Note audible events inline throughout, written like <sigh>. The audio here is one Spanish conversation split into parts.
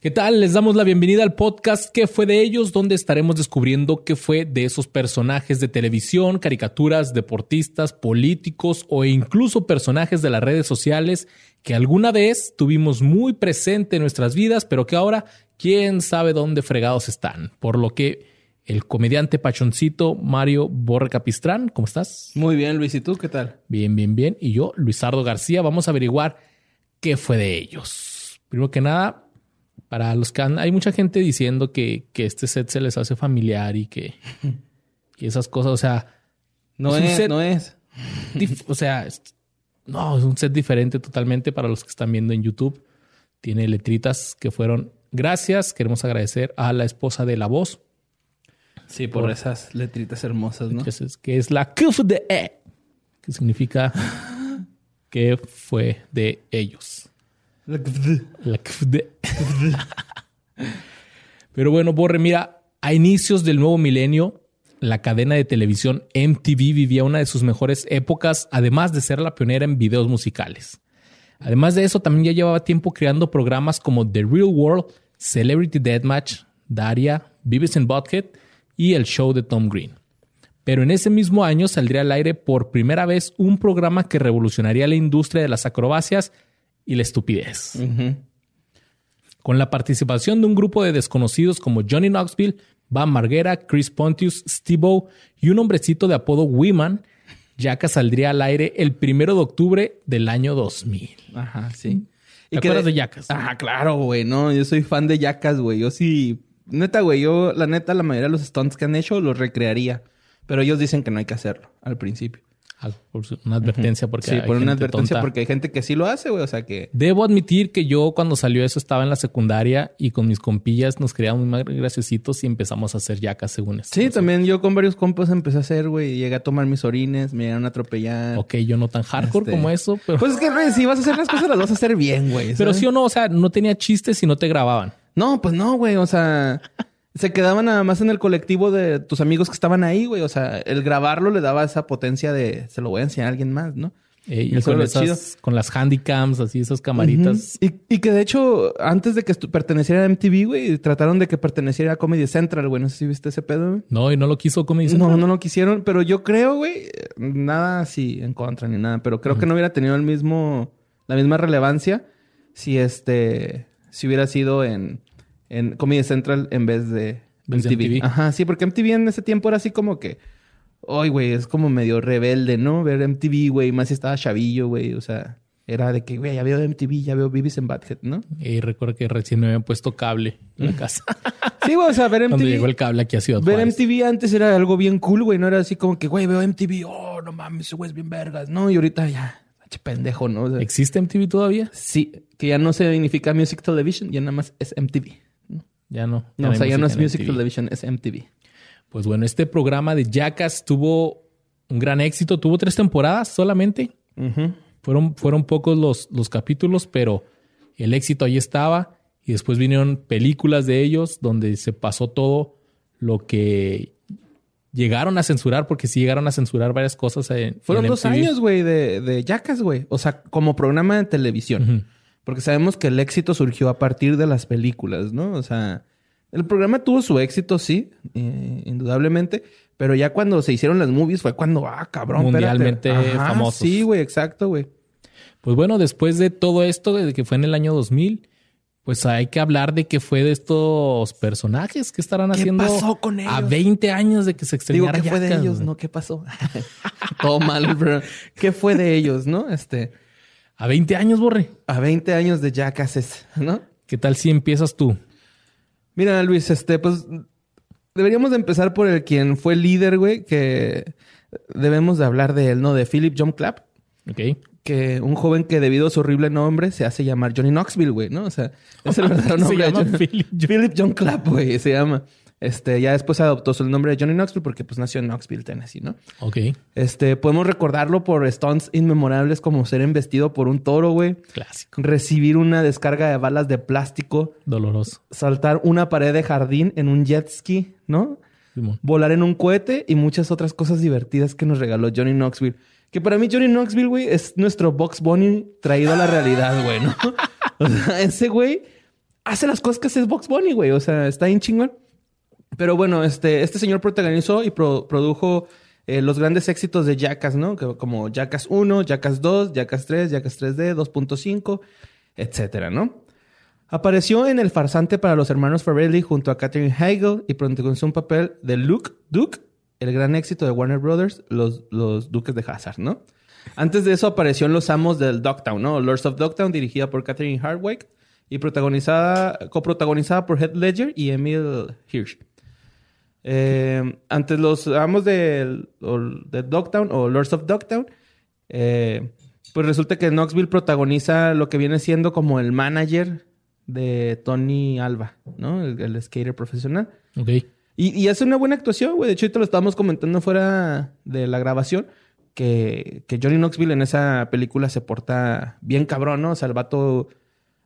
¿Qué tal? Les damos la bienvenida al podcast ¿Qué fue de ellos? Donde estaremos descubriendo qué fue de esos personajes de televisión, caricaturas, deportistas, políticos o incluso personajes de las redes sociales que alguna vez tuvimos muy presente en nuestras vidas, pero que ahora quién sabe dónde fregados están. Por lo que el comediante pachoncito Mario Borre Capistrán, ¿cómo estás? Muy bien, Luis. ¿Y tú qué tal? Bien, bien, bien. Y yo, Luisardo García, vamos a averiguar qué fue de ellos. Primero que nada, para los que han, hay mucha gente diciendo que, que, este set se les hace familiar y que y esas cosas, o sea, no es, no es. o sea, no, es un set diferente totalmente para los que están viendo en YouTube. Tiene letritas que fueron gracias. Queremos agradecer a la esposa de la voz. Sí, por, esas letritas hermosas, ¿no? Que es, que es la de E, que significa <laughs> que fue de ellos. Pero bueno, Borre, mira, a inicios del nuevo milenio, la cadena de televisión MTV vivía una de sus mejores épocas, además de ser la pionera en videos musicales. Además de eso, también ya llevaba tiempo creando programas como The Real World, Celebrity Deathmatch, Daria, Beavis and Butthead y el show de Tom Green. Pero en ese mismo año saldría al aire por primera vez un programa que revolucionaría la industria de las acrobacias y la estupidez. Con la participación de un grupo de desconocidos como Johnny Knoxville, Van Marguera, Chris Pontius, Steve y un hombrecito de apodo Wiman, Jackass saldría al aire el primero de octubre del año 2000. Ajá, sí. ¿Te ¿Y acuerdas de, Jackass? Ajá, claro, güey. No, yo soy fan de Jackass, güey. Yo sí... Neta, güey. Yo, la neta, la mayoría de los stunts que han hecho los recrearía. Pero ellos dicen que no hay que hacerlo al principio por una advertencia porque sí, por una advertencia porque hay gente que sí lo hace, güey, o sea que debo admitir que yo cuando salió eso estaba en la secundaria y con mis compillas nos creíamos muy graciositos y empezamos a hacer yacas según esto. Sí, también yo con varios compas empecé a hacer, güey, llegué a tomar mis orines, me llegaron a atropellar. Ok, yo no tan hardcore este, como eso, pero pues es que güey, si vas a hacer las cosas las vas a hacer bien, güey. Pero sí o no, o sea, no tenía chistes si no te grababan. No, pues no, güey, o sea, se quedaban nada más en el colectivo de tus amigos que estaban ahí, güey. O sea, el grabarlo le daba esa potencia de se lo voy a enseñar a alguien más, ¿no? y con, esas, con las handycams, así, esas camaritas. y, y, que de hecho, antes de que perteneciera a MTV, güey, trataron de que perteneciera a Comedy Central, güey. No sé si viste ese pedo, güey. No, y no lo quiso Comedy Central. No, no lo quisieron, pero yo creo, güey, nada así en contra ni nada, pero creo que no hubiera tenido el mismo, la misma relevancia si este, si hubiera sido en en Comedy Central en vez de MTV. Ajá, sí, porque MTV en ese tiempo era así como que, ay, güey, es como medio rebelde, ¿no? Ver MTV, güey, más si estaba chavillo, güey, o sea, era de que, güey, ya veo MTV, ya veo Beavis en Badhead, ¿no? Y recuerdo que recién me habían puesto cable en la casa. sí, güey, o sea, ver MTV. Cuando llegó el cable aquí a Ciudad Ver MTV antes era algo bien cool, güey, no era así como que, güey, veo MTV, oh, no mames, ese güey es bien vergas, ¿no? Y ahorita ya, pendejo, ¿no? ¿Existe MTV todavía? Sí, que ya no se significa Music Television, ya nada más es MTV. Ya no. No, o sea, ya no es Music Television, es MTV. Pues bueno, este programa de Jackass tuvo un gran éxito. Tuvo tres temporadas solamente. fueron, fueron pocos los, los capítulos, pero el éxito ahí estaba. Y después vinieron películas de ellos donde se pasó todo lo que llegaron a censurar, porque sí llegaron a censurar varias cosas. En, Fueron dos años, güey, de, de Jackass, güey. O sea, como programa de televisión. Porque sabemos que el éxito surgió a partir de las películas, ¿no? O sea, el programa tuvo su éxito, sí, eh, indudablemente. Pero ya cuando se hicieron las movies fue cuando, ah, cabrón, Mundialmente famosos. Sí, güey, exacto, güey. Pues bueno, después de todo esto, de que fue en el año 2000, pues hay que hablar de qué fue de estos personajes que estarán haciendo pasó con ellos? a 20 años de que se extrañara Digo, ¿qué fue de ellos? No, ¿qué pasó? <laughs> Todo mal, bro. ¿Qué fue de ellos, no? Este... A 20 años, Borre. A 20 años de Jackasses, ¿no? ¿Qué tal si empiezas tú? Mira, Luis, este, pues deberíamos de empezar por el quien fue líder, güey, que debemos de hablar de él, ¿no? De Philip John Clapp. Ok. Que un joven que debido a su horrible nombre se hace llamar Johnny Knoxville, güey, ¿no? O sea, es el <laughs> verdadero nombre. se llama Philip, Philip John Clapp, güey, se llama. Este, ya después adoptó el nombre de Johnny Knoxville porque pues nació en Knoxville, Tennessee, ¿no? Ok. Este, podemos recordarlo por stunts inmemorables como ser embestido por un toro, güey. Clásico. Recibir una descarga de balas de plástico. Doloroso. Saltar una pared de jardín en un jet ski, ¿no? Volar en un cohete y muchas otras cosas divertidas que nos regaló Johnny Knoxville. Que para mí Johnny Knoxville, güey, es nuestro Box Bunny traído a la realidad, güey, ¿no? <laughs> o sea, ese güey hace las cosas que hace Box Bunny, güey. O sea, está bien chingón. Pero bueno, este, este señor protagonizó y produjo eh, los grandes éxitos de Jackass, ¿no? Como Jackass 1, Jackass 2, Jackass 3, Jackass 3D, 2.5, etcétera, ¿no? Apareció en El farsante para los hermanos Farrelly junto a Catherine Heigl y protagonizó un papel de Luke Duke, el gran éxito de Warner Brothers, los, los Duques de Hazard, ¿no? Antes de eso apareció en Los Amos del Dogtown, ¿no? Lords of Dogtown, dirigida por Catherine Hardwick y protagonizada, coprotagonizada por Heath Ledger y Emil Hirsch. Eh, antes los amos de, de Dogtown o Lords of Dogtown, eh, pues resulta que Knoxville protagoniza lo que viene siendo como el manager de Tony Alba, ¿no? El, skater profesional. Ok. Y, y, hace una buena actuación, güey. De hecho, ahorita lo estábamos comentando fuera de la grabación. Que, que, Johnny Knoxville en esa película se porta bien cabrón, ¿no? O sea, el vato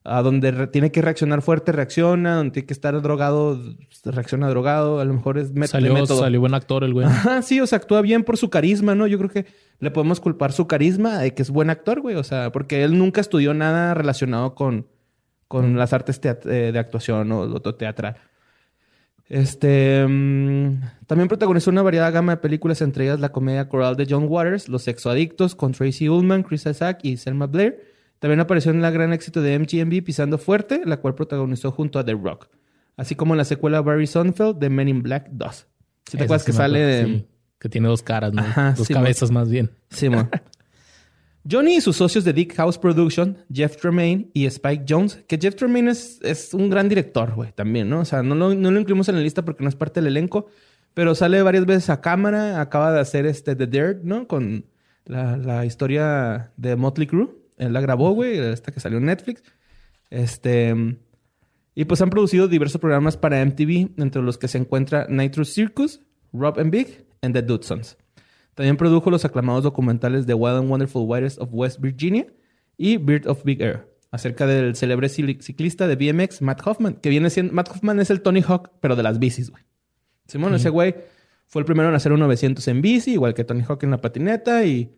a donde tiene que reaccionar fuerte, reacciona, donde tiene que estar drogado, reacciona drogado, a lo mejor es salió, Salió buen actor el güey. Ajá, sí, o sea, actúa bien por su carisma, ¿no? Yo creo que le podemos culpar su carisma de que es buen actor, güey, o sea, porque él nunca estudió nada relacionado con, con las artes eh, de actuación o lo teatral. Este mm, también protagonizó una variada gama de películas, entre ellas la comedia coral de John Waters, Los sexoadictos con Tracy Ullman, Chris Isaac y Selma Blair también apareció en el gran éxito de MGMB Pisando Fuerte, la cual protagonizó junto a The Rock. Así como en la secuela Barry Sonfeld de Men in Black 2. Si te acuerdas que sale de... que tiene dos caras, ¿no? dos cabezas más bien. Sí, <laughs> Johnny y sus socios de Dick House Production, Jeff Tremaine y Spike Jones, que Jeff Tremaine es, es un gran director, güey, también, ¿no? O sea, no lo, no lo incluimos en la lista porque no es parte del elenco, pero sale varias veces a cámara, acaba de hacer este The Dirt, ¿no? Con la, la historia de Motley Crue. Él la grabó, güey, esta que salió en Netflix. Este. Y pues han producido diversos programas para MTV, entre los que se encuentra Nitro Circus, Rob and Big and The Dudsons. También produjo los aclamados documentales The Wild and Wonderful Waters of West Virginia y Bird of Big Air, acerca del célebre ciclista de BMX, Matt Hoffman, que viene siendo... Matt Hoffman es el Tony Hawk, pero de las bicis, güey. Simón, ese güey fue el primero en hacer un 900 en bici, igual que Tony Hawk en la patineta y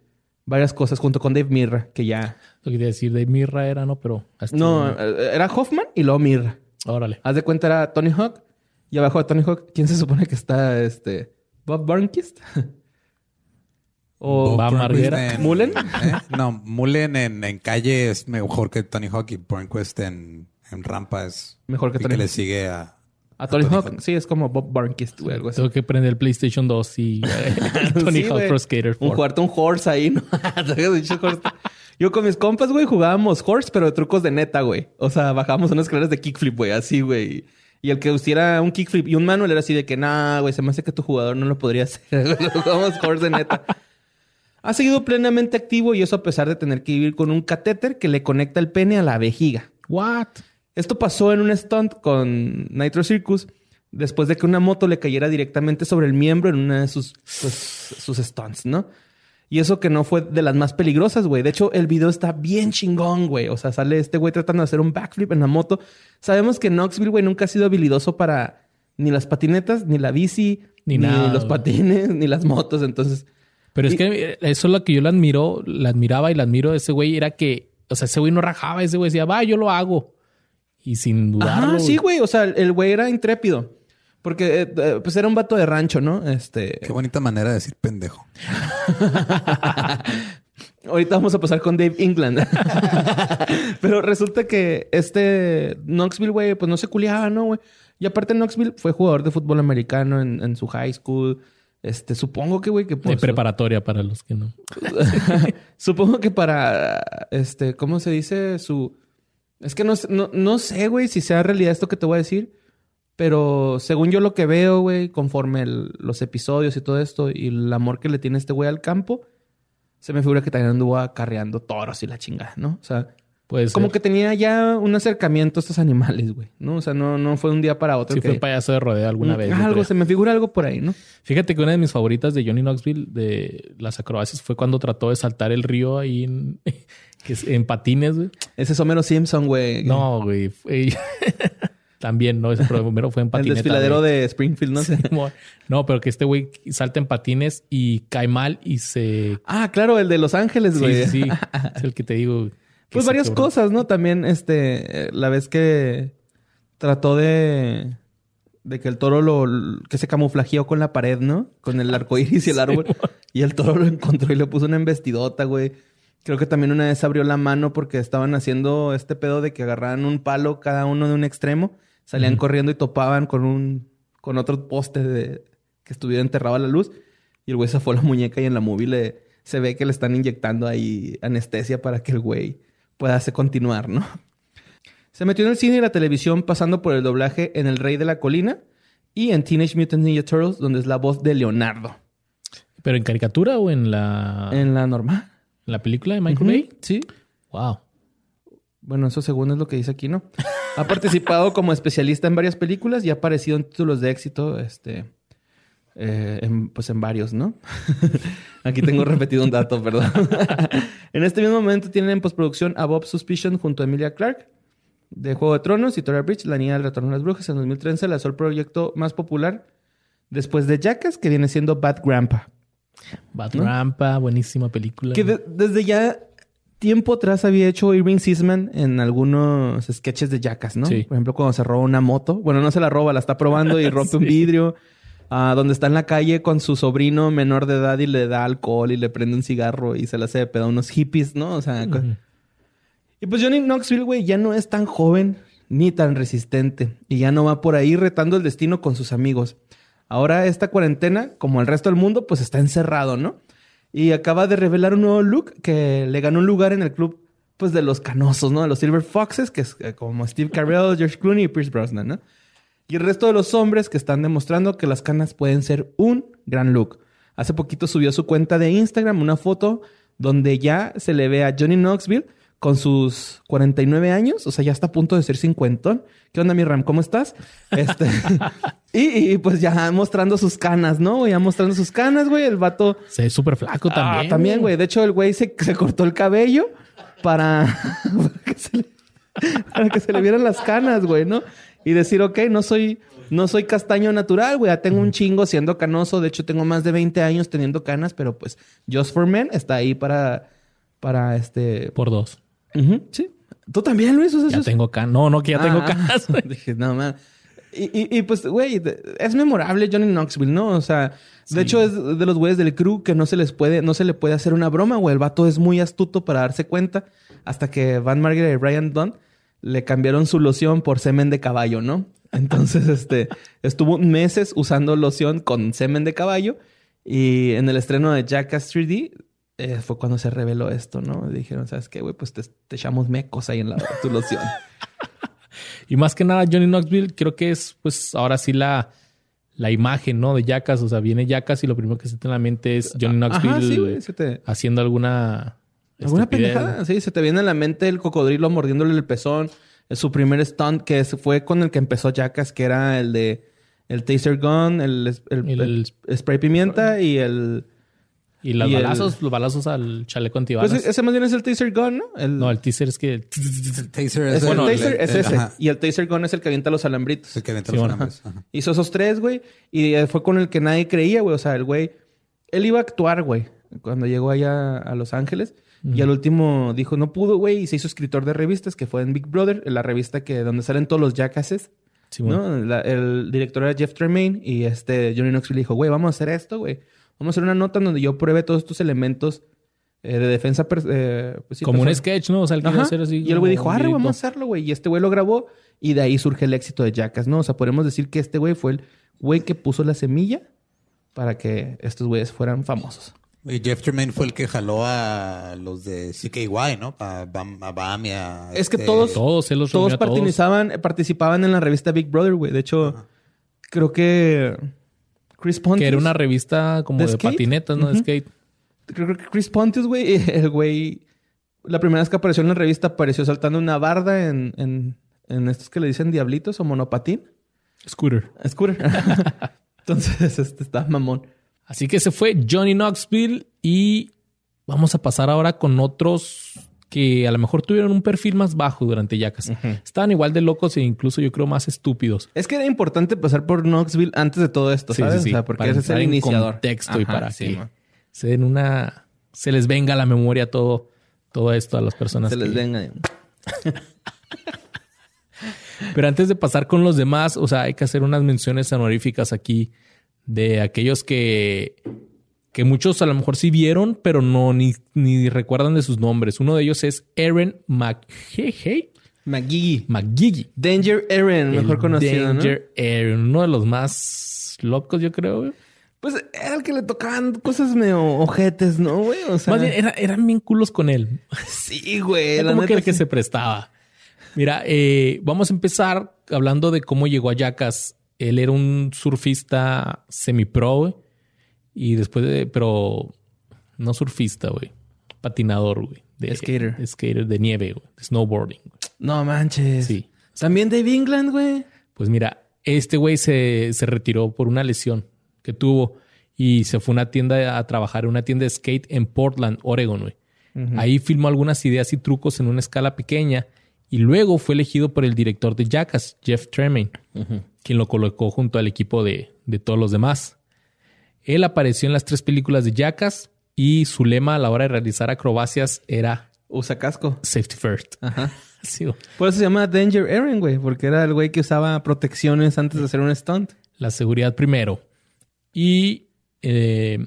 varias cosas junto con Dave Mirra, que ya. Lo quería decir, Dave Mirra era, ¿no? Pero. No, eh, era Hoffman y luego Mirra. Órale. Haz de cuenta, era Tony Hawk. Y abajo de Tony Hawk, ¿quién se supone que está este. Bob Burnquist? <laughs> o Bob Marguera. ¿Mullen? ¿Eh? No, Mullen en, calle es mejor que Tony Hawk y Burnquist en, en rampa es. Mejor que Tony que le sigue a. A Tony, Hawk, sí, es como Bob Barnkist, güey, algo así. Tengo que prender el PlayStation 2 y <laughs> <laughs> Tony Hawk Pro Skater 4. Un cuarto, un horse ahí, ¿no? <laughs> Yo con mis compas, güey, jugábamos horse, pero de trucos de neta, güey. O sea, bajábamos unas escaleras de kickflip, güey, así, güey. Y el que hiciera un kickflip y un manual era así de que, nah, güey, se me hace que tu jugador no lo podría hacer. jugábamos horse de neta. Ha seguido plenamente activo y eso a pesar de tener que vivir con un catéter que le conecta el pene a la vejiga. What? Esto pasó en un stunt con Nitro Circus después de que una moto le cayera directamente sobre el miembro en una de sus, pues, sus stunts, ¿no? Y eso que no fue de las más peligrosas, güey. De hecho, el video está bien chingón, güey. O sea, sale este güey tratando de hacer un backflip en la moto. Sabemos que Knoxville, güey, nunca ha sido habilidoso para ni las patinetas, ni la bici, ni, los patines, ni las motos. Entonces. Pero es que eso es lo que yo le admiro, la admiraba y la admiro de ese güey, era que, o sea, ese güey no rajaba, ese güey decía, va, yo lo hago. Y sin dudarlo. Ah, sí, güey. O sea, el güey era intrépido. Porque eh, eh, pues era un vato de rancho, ¿no? Este. Qué bonita manera de decir pendejo. <laughs> Ahorita vamos a pasar con Dave England. <laughs> Pero resulta que este Knoxville, güey, pues no se culiaba, ¿no, güey? Y aparte Knoxville fue jugador de fútbol americano en, su high school. Este, supongo que, güey, que por... De preparatoria para los que no. <laughs> supongo que para, este, ¿cómo se dice? Su es que no, no, sé, güey, si sea realidad esto que te voy a decir. Pero según yo lo que veo, güey, conforme los episodios y todo esto y el amor que le tiene este güey al campo, se me figura que también anduvo acarreando toros y la chingada, ¿no? O sea, pues como que tenía ya un acercamiento a estos animales, güey, ¿no? O sea, no, no fue un día para otro. Sí, fue payaso de rodeo alguna vez. Algo, se me figura algo por ahí, ¿no? Fíjate que una de mis favoritas de Johnny Knoxville, de las acrobacias, fue cuando trató de saltar el río ahí en, <laughs> que en patines, güey. Ese es Homero Simpson, güey. No, güey. <laughs> También, ¿no? Ese primero fue en patines. El desfiladero de Springfield, ¿no? sé. no, pero que este güey salta en patines y cae mal y se... Ah, claro, el de Los Ángeles, güey. Sí, sí. <laughs> es el que te digo. Pues varias cosas, ¿no? También, este, la vez que trató de, de que el toro lo, que se camuflajeó con la pared, ¿no? Con el arco iris y el <laughs> árbol. y el toro lo encontró y le puso una embestidota, güey. Creo que también una vez abrió la mano porque estaban haciendo este pedo de que agarraban un palo cada uno de un extremo, salían corriendo y topaban con un con otro poste de, que estuviera enterrado a la luz. Y el güey se fue la muñeca y en la movie le, se ve que le están inyectando ahí anestesia para que el güey pueda hacer continuar, ¿no? Se metió en el cine y la televisión pasando por el doblaje en El Rey de la Colina y en Teenage Mutant Ninja Turtles, donde es la voz de Leonardo. ¿Pero en caricatura o en la, En la normal. en la película de Michael Bay? Sí. Wow. Bueno, eso según es lo que dice aquí, ¿no? Ha participado como especialista en varias películas y ha aparecido en títulos de éxito, este, eh, en- pues en varios, ¿no? <laughs> aquí tengo repetido un dato, perdón. <laughs> en este mismo momento tienen en postproducción a Bob Suspicion junto a Emilia Clarke de Juego de Tronos y Tora Bridge, La Niña del Retorno de las Brujas. En 2013 lanzó el proyecto más popular después de Jackass, que viene siendo Bad Grandpa. Bad Rampa, buenísima película. Que de- desde ya tiempo atrás había hecho Irving Sisman en algunos sketches de Jackass, ¿no? Sí. Por ejemplo, cuando se roba una moto. Bueno, no se la roba, la está probando y <laughs> rompe un vidrio. Donde está en la calle con su sobrino menor de edad y le da alcohol y le prende un cigarro y se le hace de pedo a unos hippies, ¿no? O sea, y pues Johnny Knoxville, güey, ya no es tan joven ni tan resistente y ya no va por ahí retando el destino con sus amigos. Ahora esta cuarentena, como el resto del mundo, pues está encerrado, ¿no? Y acaba de revelar un nuevo look que le ganó un lugar en el club, pues de los canosos, ¿no? De los Silver Foxes, que es eh, como Steve Carell, <laughs> George Clooney y Pierce Brosnan, ¿no? Y el resto de los hombres que están demostrando que las canas pueden ser un gran look. Hace poquito subió a su cuenta de Instagram una foto donde ya se le ve a Johnny Knoxville con sus 49 años, o sea, ya está a punto de ser cincuentón. ¿Qué onda, mi Ram? ¿Cómo estás? Este, <laughs> y, y, pues ya mostrando sus canas, ¿no? Ya mostrando sus canas, güey. El vato Se ve súper flaco Ah, también. también, güey. De hecho, el güey se, se cortó el cabello para, <laughs> para, que se le, para que se le vieran las canas, güey, ¿no? Y decir, ok, no soy, no soy castaño natural, güey. Ya tengo un chingo siendo canoso. De hecho, tengo más de 20 años teniendo canas, pero pues Just for Men está ahí para, para este... Por dos. Sí. ¿Tú también, Luis? Ya es- tengo canas. No, no, que ya tengo Ah, canas. <laughs> Dije, no, man. Y, y, y, pues, güey, es memorable Johnny Knoxville, ¿no? O sea, de hecho es de los güeyes del crew que no se les puede, no se le puede hacer una broma, güey. El vato es muy astuto para darse cuenta hasta que Van Margaret y Ryan Dunn le cambiaron su loción por semen de caballo, ¿no? Entonces, este, estuvo meses usando loción con semen de caballo y en el estreno de Jackass 3D eh, fue cuando se reveló esto, ¿no? Dijeron, ¿sabes qué, güey? Pues te, te echamos mecos ahí en la, tu loción. <laughs> Y más que nada, Johnny Knoxville creo que es, pues, ahora sí la, la imagen, ¿no? De Jackass. O sea, viene Jackass y lo primero que se te en la mente es Johnny Knoxville Ajá, sí, güey. Se te... haciendo alguna... ¿Alguna pendejada? Sí, se te viene a la mente el cocodrilo mordiéndole el pezón. Su primer stunt que fue con el que empezó Jackass, que era el de el taser gun, el, es- el- El- el spray pimienta y el... Y los Y el- balazos, los balazos al chaleco antibalas. Pues ese más bien es el taser gun, ¿no? El, no, el teaser es que... El taser es es, el el, taser el- es ese. ajá, Y el taser gun es el que avienta los alambritos. el que avienta Sí, los bueno. alambres. Ajá. Hizo esos tres, güey. Y eh, fue con el que nadie creía, güey. O sea, el güey... Él iba a actuar, güey. Cuando llegó allá a Los Ángeles. Y al último dijo, no pudo, güey. Y se hizo escritor de revistas, que fue en Big Brother. La revista que donde salen todos los jackasses. Sí, bueno. ¿no? La- el director era Jeff Tremaine. Y este Johnny Knoxville dijo, güey, vamos a hacer esto, güey. Vamos a hacer una nota donde yo pruebe todos estos elementos eh, de defensa... eh, pues sí, Como un sketch, ¿no? O sea, quería Ajá. hacer así. Y el güey dijo, arre, vamos a hacerlo, güey. Y este güey lo grabó y de ahí surge el éxito de Jackass, ¿no? O sea, podemos decir que este güey fue el güey que puso la semilla para que estos güeyes fueran famosos. Y Jeff Tremaine fue el que jaló a los de CKY, ¿no? A Bam, a Bam y a... Es que este, todos- Todos, él los Todos reunió a todos. participaban, participaban en la revista Big Brother, güey. De hecho, creo que Chris Pontius... Que era una revista como ¿De patinetas, ¿no? De skate. Creo que Chris Pontius, güey, <laughs> el güey... La primera vez que apareció en la revista apareció saltando una barda en, en, en estos que le dicen diablitos o monopatín. Scooter. Scooter. <laughs> Entonces, este está mamón. Así que se fue Johnny Knoxville y vamos a pasar ahora con otros que a lo mejor tuvieron un perfil más bajo durante Jackass. Estaban igual de locos e incluso yo creo más estúpidos. Es que era importante pasar por Knoxville antes de todo esto, Sí, ¿sabes? sí, sí. O sea, porque Para ese es el iniciador. contexto y para sí, que man. se den una... Se les venga a la memoria todo, todo esto a las personas Se les venga. <laughs> Pero antes de pasar con los demás, o sea, hay que hacer unas menciones honoríficas aquí de aquellos que, que muchos a lo mejor sí vieron, pero no ni, ni recuerdan de sus nombres. Uno de ellos es Aaron McGee. McGee. McGee. Danger Aaron, mejor El conocido, ¿no? Danger Aaron, uno de los más locos, yo creo. güey. Pues era el que le tocaban cosas medio ojetes, ¿no, güey? O sea, Más bien, era- eran bien culos con él. sí, güey. Era la como que el que se prestaba. Mira, eh, vamos a empezar hablando de cómo llegó a Yacas. Él era un surfista semi-pro, güey. Y después de, pero no surfista, güey. Patinador, güey. De- Skater. de skater de nieve, güey. De snowboarding. güey. No manches. Sí. También Dave England, güey. Pues mira, este güey se, se retiró por una lesión que tuvo y se fue a una tienda a trabajar en una tienda de skate en Portland, Oregon, güey. Ahí filmó algunas ideas y trucos en una escala pequeña y luego fue elegido por el director de Jackass, Jeff Tremaine, quien lo colocó junto al equipo de, de todos los demás. Él apareció en las tres películas de Jackass y su lema a la hora de realizar acrobacias era Usa casco. safety first. Ajá. <laughs> Sí. Por eso se llama Danger Aaron, güey. Porque era el güey que usaba protecciones antes de hacer un stunt. la seguridad primero. Y eh,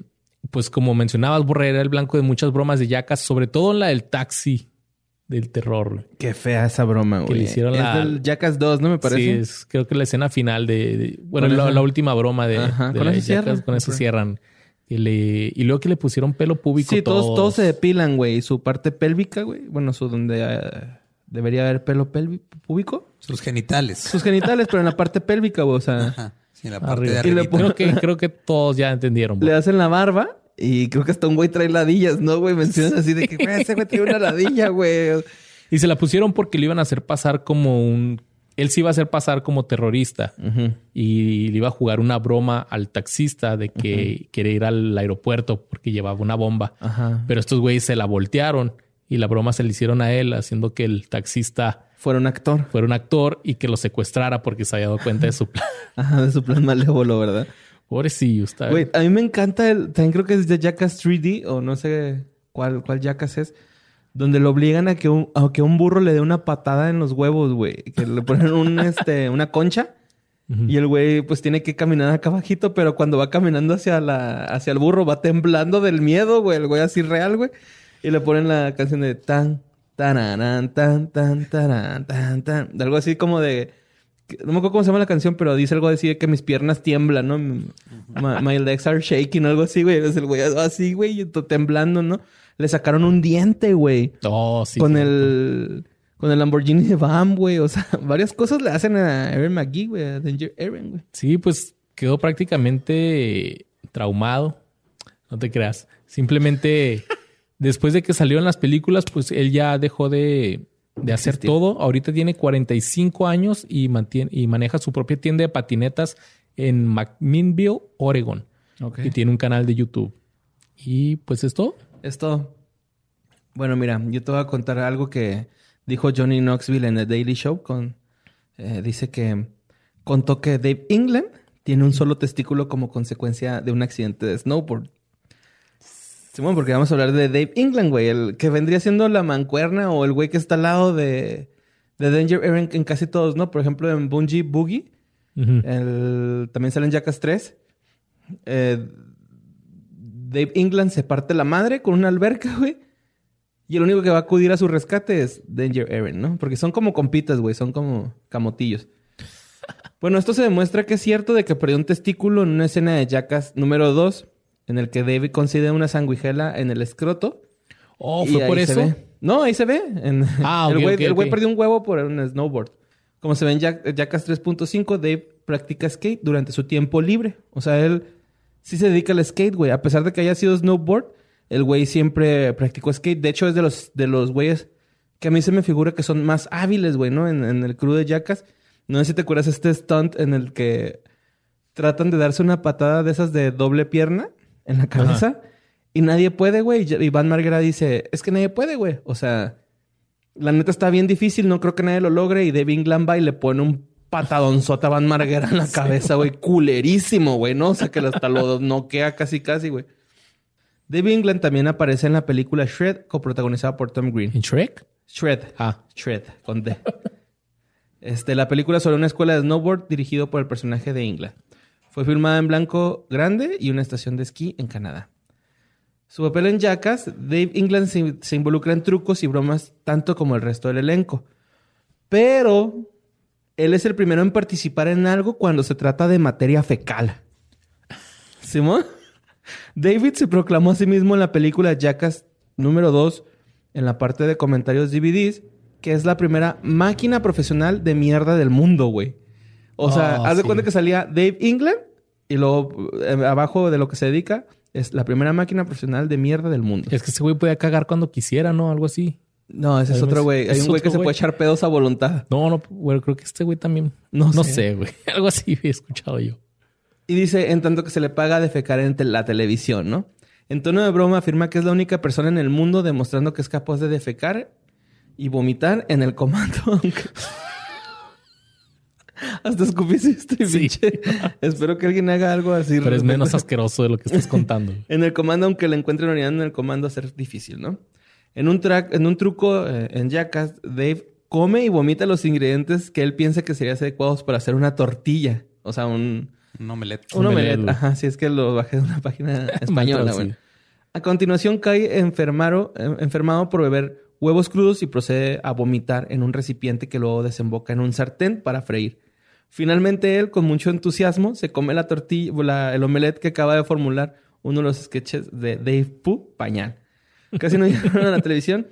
pues como mencionabas, Borre era el blanco de muchas bromas de yacas, sobre todo la del taxi del terror. güey. Qué fea esa broma, Que güey. le hicieron es la- del Jackass 2, ¿no? Me parece. Sí, es, creo que la escena final de, de- bueno, la, última broma de, Ajá, de con la eso Jackass, con eso cierran. Y, le- y luego que le pusieron pelo público Sí, todos, todos. todos se depilan, güey. Su parte pélvica, güey. Bueno, su donde eh, debería haber pelo púbico. Sus genitales. Sus genitales, pero en la parte pélvica, güey. O sea, Ajá. Sí, en la parte Arriba. de Y le arriba. Creo que, creo que todos ya entendieron. le hacen la barba y creo que hasta un güey trae ladillas, ¿no, güey? Mencionan así de que, güey, ese güey tiene una <laughs> ladilla, güey. Y se la pusieron porque le iban a hacer pasar como un... Él se iba a hacer pasar como terrorista. y le iba a jugar una broma al taxista de que quería ir al aeropuerto porque llevaba una bomba. Ajá. Pero estos güeyes se la voltearon y la broma se le hicieron a él, haciendo que el taxista Fuera un actor. fuera un actor y que lo secuestrara porque se había dado cuenta de su <laughs> plan. Ajá, de su plan malévolo, ¿verdad? Pobrecillo, está. Güey, a mí me encanta el... También creo que es de Jackass 3D o no sé cuál, cuál Jackass es. Donde lo obligan a que, un, a que un burro le dé una patada en los huevos, güey. Que le ponen un, <laughs> este, una concha. Y el güey pues tiene que caminar acá abajito, pero cuando va caminando hacia la hacia el burro va temblando del miedo, güey, el güey así real, güey. Y le ponen la canción de tan tan tan tan tan tan tan, de algo así como de no me acuerdo cómo se llama la canción, pero dice algo así de que mis piernas tiemblan, ¿no? My, my legs are shaking, algo así, güey. Es el güey así, güey, temblando, ¿no? Le sacaron un diente, güey Oh, sí. con sí. el con el Lamborghini de Bam, güey. O sea, <laughs> varias cosas le hacen a Aaron McGee, güey. A Danger Aaron, güey. Sí, pues quedó prácticamente traumado. No te creas. Simplemente después de que salió en las películas, pues él ya dejó de, de hacer Existir. todo. Ahorita tiene 45 años y, mantiene, y maneja su propia tienda de patinetas en McMinnville, Oregon. Y tiene un canal de YouTube. Y pues es todo. Esto. Bueno, mira, yo te voy a contar algo que dijo Johnny Knoxville en The Daily Show. Con, eh, dice que contó que Dave England tiene un solo testículo como consecuencia de un accidente de snowboard. Bueno, porque vamos a hablar de Dave England, güey. El que vendría siendo la mancuerna o el güey que está al lado de, de Danger Aaron en casi todos, ¿no? Por ejemplo, en Bungie Boogie. El- también sale en Jackass 3. Eh, Dave England se parte la madre con una alberca, güey. Y el único que va a acudir a su rescate es Danger Aaron, ¿no? Porque son como compitas, güey. Son como camotillos. <laughs> Bueno, esto se demuestra que es cierto de que perdió un testículo en una escena de Jackass número 2, en el que David considera una sanguijela en el escroto. Oh, ¿fue por eso? ve. No, ahí se ve. En- Ah, <laughs> el güey perdió un huevo por un snowboard. Como se ve en Jack- Jackass 3.5, Dave practica skate durante su tiempo libre. O sea, él sí se dedica al skate, güey. A pesar de que haya sido snowboard, el güey siempre practicó skate. De hecho, es de los, de los güeyes que a mí se me figura que son más hábiles, güey, ¿no? En, en el crew de Jackass. No sé si te acuerdas este stunt en el que tratan de darse una patada de esas de doble pierna en la cabeza y nadie puede, güey. Y Iván Marguera dice, es que nadie puede, güey. O sea, la neta está bien difícil, no creo que nadie lo logre. Y Devin Glamba y le pone un patadonzota a Van Marguera en la <laughs> cabeza, güey. Culerísimo, güey, ¿no? O sea, que hasta lo <laughs> noquea casi, casi, güey. Dave England también aparece en la película Shred, coprotagonizada por Tom Green. ¿En Shrek? Shred. Ah. Shred, con D. Este, la película sobre una escuela de snowboard dirigido por el personaje de England. Fue filmada en blanco grande y una estación de esquí en Canadá. Su papel en Jackass, Dave England se, involucra en trucos y bromas tanto como el resto del elenco. Pero él es el primero en participar en algo cuando se trata de materia fecal. <laughs> ¿Simón? David se proclamó a sí mismo en la película Jackass número 2, en la parte de comentarios DVDs, que es la primera máquina profesional de mierda del mundo, güey. O sea, Oh, haz de sí. cuenta que salía Dave England y luego eh, abajo de lo que se dedica es la primera máquina profesional de mierda del mundo. Es que ese güey podía cagar cuando quisiera, ¿no? Algo así. No, ese es otro güey. Hay un güey que se puede echar pedos a voluntad. No, no, güey, creo que este güey también. No No, sé. güey. <laughs> Algo así he escuchado yo. Y dice, en tanto que se le paga defecar en la televisión, ¿no? En tono de broma afirma que es la única persona en el mundo demostrando que es capaz de defecar y vomitar en el comando. <laughs> <laughs> Hasta escupiste este Sí. pinche. <laughs> Espero que alguien haga algo así. Pero es menos asqueroso de lo que estás <laughs> contando. En el comando, aunque le encuentren orinando en el comando, va a ser difícil, ¿no? En un, track, en un truco eh, en Jackass, Dave come y vomita los ingredientes que él piensa que serían adecuados para hacer una tortilla. O sea, un, Un omelette. un Omelette. Ajá, si es que lo bajé de una <laughs> página española. A continuación cae enfermaro, eh, enfermado por beber huevos crudos y procede a vomitar en un recipiente que luego desemboca en un sartén para freír. Finalmente él, con mucho entusiasmo, se come la tortilla, la- el omelette que acaba de formular uno de los sketches de Dave Pooh, Pañal. Casi no <laughs> llegaron a la televisión.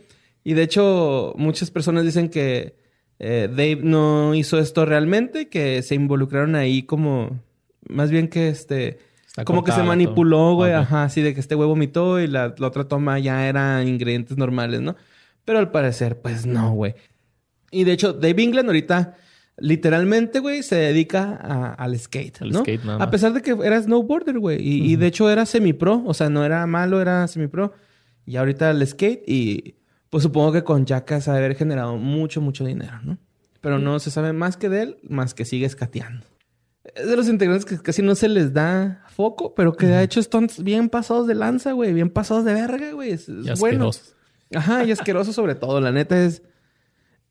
Y de hecho, muchas personas dicen que eh, Dave no hizo esto realmente, que se involucraron ahí como... Más bien que este... Está como que se manipuló, güey. Ajá, así de que este güey vomitó y la, la otra toma ya eran ingredientes normales, ¿no? Pero al parecer, pues no, güey. Y de hecho, Dave England ahorita, literalmente, güey, se dedica a- al skate, Al ¿no? skate, nada a más. pesar de que era snowboarder, güey. Y, y de hecho era semi-pro. O sea, no era malo, era semi-pro. Y ahorita el skate y... Pues supongo que con Jackass haber generado mucho, mucho dinero, ¿no? Pero no se sabe más que de él, más que sigue escateando. Es de los integrantes que casi no se les da foco, pero que ha hecho stunts bien pasados de lanza, güey. Bien pasados de verga, güey. Es, es Y bueno. asqueroso. Ajá, y asqueroso sobre todo. La neta es...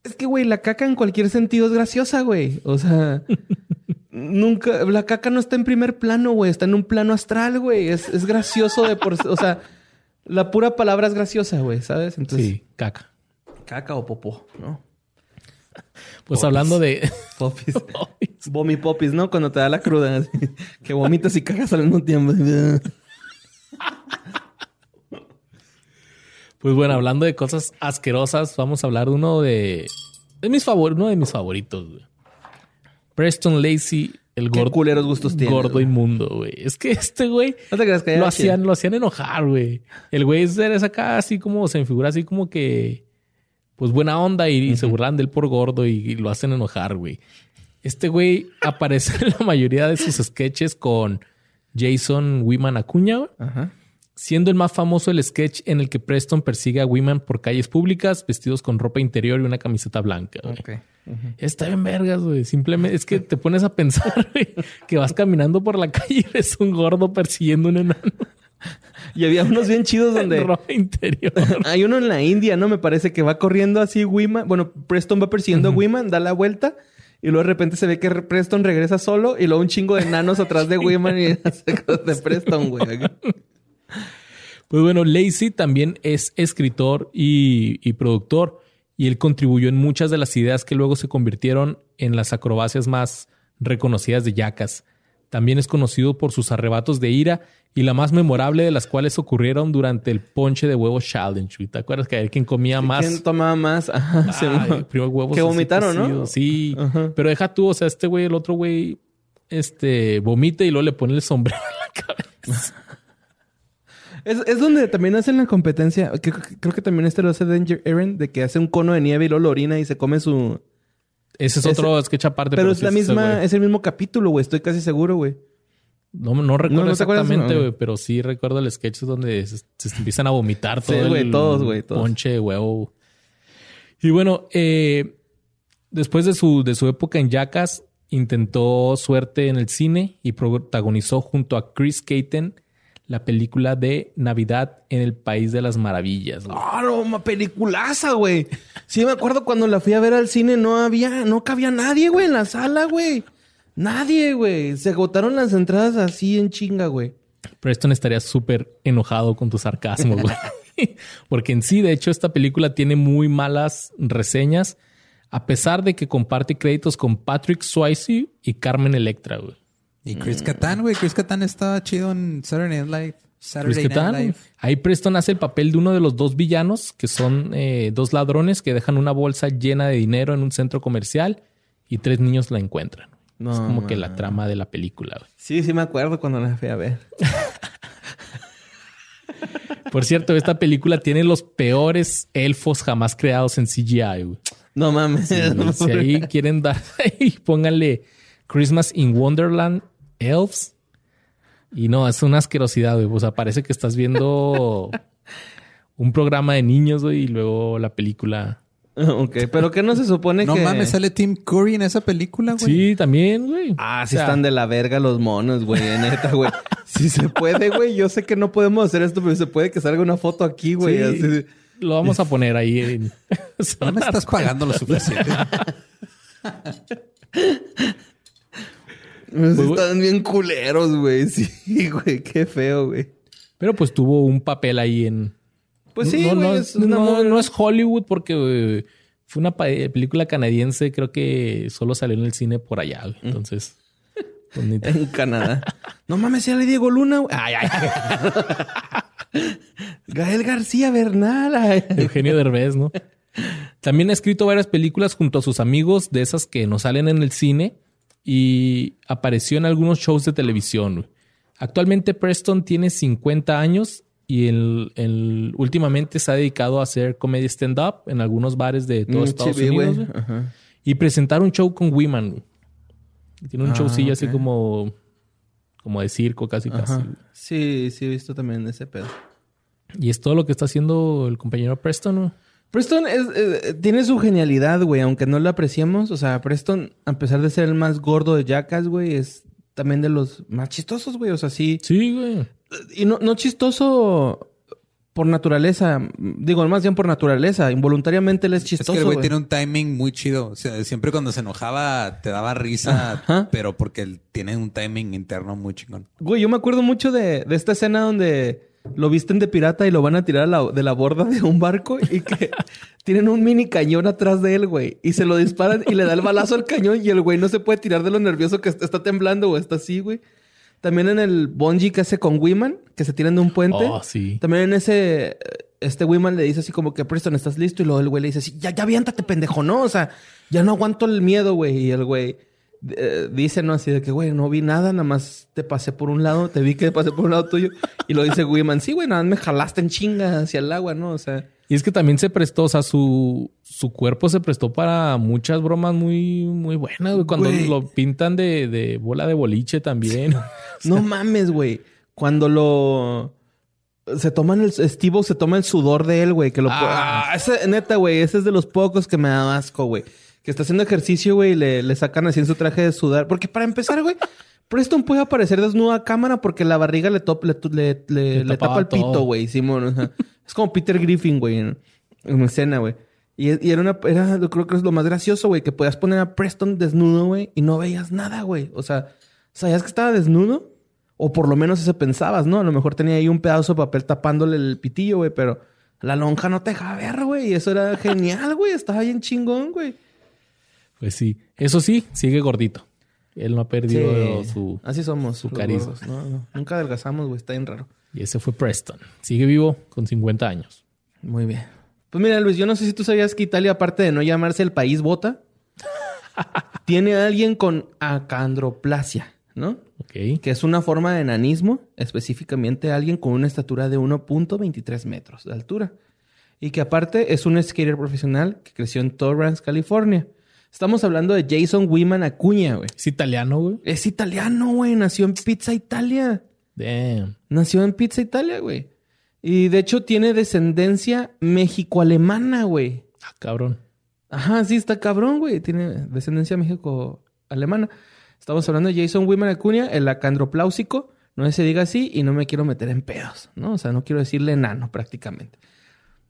Es que, güey, la caca en cualquier sentido es graciosa, güey. O sea... <laughs> nunca... La caca no está en primer plano, güey. Está en un plano astral, güey. Es, es gracioso de por... O sea... La pura palabra es graciosa, güey, ¿sabes? Entonces... Sí, caca. Caca o popó, ¿no? Pues hablando de... <laughs> Popis. Vomi popis, ¿no? Cuando te da la cruda. así, que vomitas y cagas al mismo tiempo. <laughs> Pues bueno, hablando de cosas asquerosas, vamos a hablar de uno de, de mis favoritos, uno de mis favoritos, güey. Preston Lacey, el Qué gordo, culeros gustos tienes, gordo inmundo, güey. Es que este güey No te creas que lo hacían, lo hacían enojar, güey. El güey es acá así como se me figura así como que pues buena onda y, y se burlan de él por gordo y, y lo hacen enojar, güey. Este güey aparece <laughs> en la mayoría de sus sketches con Jason Wiman Acuña, güey. Ajá. Siendo el más famoso el sketch en el que Preston persigue a Wiman por calles públicas, vestidos con ropa interior y una camiseta blanca. güey. Ok. Está bien vergas, güey. Simplemente es que te pones a pensar, <laughs> güey, que vas caminando por la calle y ves un gordo persiguiendo un enano Y había unos bien chidos <laughs> donde... ropa interior. <laughs> Hay uno en la India, ¿no? Me parece que va corriendo así Wiman. Bueno, Preston va persiguiendo a Wiman, da la vuelta y luego de repente se ve que Preston regresa solo y luego un chingo de enanos atrás de Wiman y hace cosas de Preston, güey. Pues bueno, Lacey también es escritor y, y productor y él contribuyó en muchas de las ideas que luego se convirtieron en las acrobacias más reconocidas de Jackass. También es conocido por sus arrebatos de ira y la más memorable de las cuales ocurrieron durante el ponche de huevos challenge. ¿Te acuerdas que quién comía más? ¿Quién tomaba más? Ajá, huevos Que vomitaron, ¿no? Sí, Ajá. pero deja tú, o sea, este güey, el otro güey, este, vomita y luego le pone el sombrero en la cabeza. Es, es donde también hacen la competencia. Creo, creo que también este lo hace Danger Aaron, de que hace un cono de nieve y lo orina y se come su. Ese es Ese- otro sketch aparte. Pero, es sí la misma, es el mismo capítulo, güey. Estoy casi seguro, güey. No, no recuerdo exactamente, No. güey, pero sí recuerdo el sketch donde se, se empiezan a vomitar Sí, todo güey, el todos, todos. ponche de huevo. Y bueno, eh, después de su, de su época en Jackass, intentó suerte en el cine y protagonizó junto a Chris Caton la película de Navidad en el País de las Maravillas. Ah, no, ma peliculaza, güey. Sí, me acuerdo cuando la fui a ver al cine, no había, no cabía nadie, güey, en la sala, güey. Nadie, güey. Se agotaron las entradas así en chinga, güey. Preston estaría súper enojado con tu sarcasmo, güey. <laughs> Porque en sí, de hecho, esta película tiene muy malas reseñas, a pesar de que comparte créditos con Patrick Swayze y Carmen Electra, güey. Y Chris Kattan, güey. Chris Kattan estaba chido en Saturday Night Live. Saturday Chris Night. Live. Ahí Preston hace el papel de uno de los dos villanos, que son eh, dos ladrones que dejan una bolsa llena de dinero en un centro comercial y tres niños la encuentran. No, es como que la trama de la película. güey. Sí, sí me acuerdo cuando la fui a ver. <laughs> Por cierto, esta película tiene los peores elfos jamás creados en CGI. güey. No mames. güey. Si ahí quieren dar, <laughs> ahí pónganle Christmas in Wonderland Elves. Y no, es una asquerosidad, güey. O sea, parece que estás viendo <laughs> un programa de niños, güey, y luego la película. <laughs> ok, pero que no se supone No que... mames, sale Tim Curry en esa película, güey. Sí, también, güey. Ah, sí O sea, están de la verga los monos, güey, neta, güey. <laughs> Si se puede, güey. Yo sé que no podemos hacer esto, pero se puede que salga una foto aquí, güey. Sí. así. Lo vamos a poner ahí en... No me estás pagando lo suficiente. Pues están bien culeros, güey. <laughs> Sí, güey. Qué feo, güey. Pero pues tuvo un papel ahí en... Pues sí, no, güey. no, es no- no es Hollywood porque eh, fue una pa- película canadiense, creo que solo salió en el cine por allá. güey. Mm. Entonces, pues, ni- <laughs> En Canadá. no mames, ya le Diego Luna, güey. Ay, ay. <laughs> Gael García Bernal. ay. Eugenio Derbez, ¿no? También ha escrito varias películas junto a sus amigos, de esas que no salen en el cine, y apareció en algunos shows de televisión. güey. Actualmente Preston tiene 50 años y el, el- últimamente se ha dedicado a hacer comedia stand-up en algunos bares de todo Mm, Estados Unidos. güey. güey. Ajá. Y presentar un show con güey. Tiene un Ah, showcillo así como, como de circo, casi casi. Ajá. Sí, sí, he visto también ese pedo. Y es todo lo que está haciendo el compañero Preston. Preston es, eh, tiene su genialidad, güey, aunque no lo apreciemos. O sea, Preston, a pesar de ser el más gordo de Jackass, güey, es también de los más chistosos, güey. O sea, sí. Sí, güey. Y no, no chistoso por naturaleza. Digo, más bien por naturaleza. Involuntariamente él es Es chistoso, que el güey güey. tiene un timing muy chido. O sea, siempre cuando se enojaba te daba risa, Ajá. pero porque él tiene un timing interno muy chingón. Güey, yo me acuerdo mucho de, de esta escena donde lo visten de pirata y lo van a tirar a la- de la borda de un barco y que <laughs> tienen un mini cañón atrás de él, güey. Y se lo disparan y le da el balazo al cañón y el güey no se puede tirar de lo nervioso que está, está temblando o está así, güey. También en el bungee que hace con Wiman, que se tiran de un puente. Oh, sí. También en ese, este Wiman le dice así como que Preston, ¿estás listo? Y luego el güey le dice así, ya, ya aviéntate, pendejo, ¿no? O sea, ya no aguanto el miedo, güey. Y el güey eh, dice, ¿no? Así de que, güey, no vi nada, nada más te pasé por un lado, te vi que pasé por un lado tuyo. Y lo dice Wiman, sí, güey, nada más me jalaste en chinga hacia el agua, ¿no? O sea, Y es que también se prestó, o sea, su, su cuerpo se prestó para muchas bromas muy, muy buenas, güey. Cuando Güey. lo pintan de, de bola de boliche también. <laughs> no mames, güey. Cuando lo... Se toman el... Estivo se toma el sudor de él, güey. Que lo... Ah. Ah, ese, neta, güey. Ese es de los pocos que me da asco, güey. Que está haciendo ejercicio, güey, y le, le sacan así en su traje de sudar. Porque para empezar, güey... Preston puede aparecer desnudo a cámara porque la barriga le, top- le, le, le- Le le tapaba tapa el pito, güey. Simón. o sea, es como Peter Griffin, güey, en, en escena, güey. Y, y era una... Era, yo creo que es lo más gracioso, güey. Que podías poner a Preston desnudo, güey. Y no veías nada, güey. O sea... ¿Sabías que estaba desnudo? O por lo menos eso pensabas, ¿no? A lo mejor tenía ahí un pedazo de papel tapándole el pitillo, güey, pero la lonja no te dejaba ver, güey. Y eso era genial, güey. Estaba bien chingón, güey. Pues sí. Eso sí, sigue gordito. Él no ha perdido Sí. su... Así somos. su carisma. ¿no? No, Nunca adelgazamos, güey. Está bien raro. Y ese fue Preston. Sigue vivo con 50 años. Muy bien. Pues mira, Luis, yo no sé si tú sabías que Italia, aparte de no llamarse el país bota, <laughs> tiene a alguien con acandroplasia, ¿no? Ok. que es una forma de enanismo, específicamente alguien con una estatura de 1.23 metros de altura. Y que aparte es un skater profesional que creció en Torrance, California. Estamos hablando de Jason Wiman Acuña, güey. Es italiano, güey. Es italiano, güey. Nació en Pizza, Italia. Damn. Nació en Pizza, Italia, güey. Y de hecho tiene descendencia mexico-alemana, güey. Ah, cabrón. Ajá, sí, está cabrón, güey. Tiene descendencia México-alemana. Estamos hablando de Jason Wiman Acuña, el acandropláusico. No se diga así y no me quiero meter en pedos, ¿no? O sea, no quiero decirle enano prácticamente.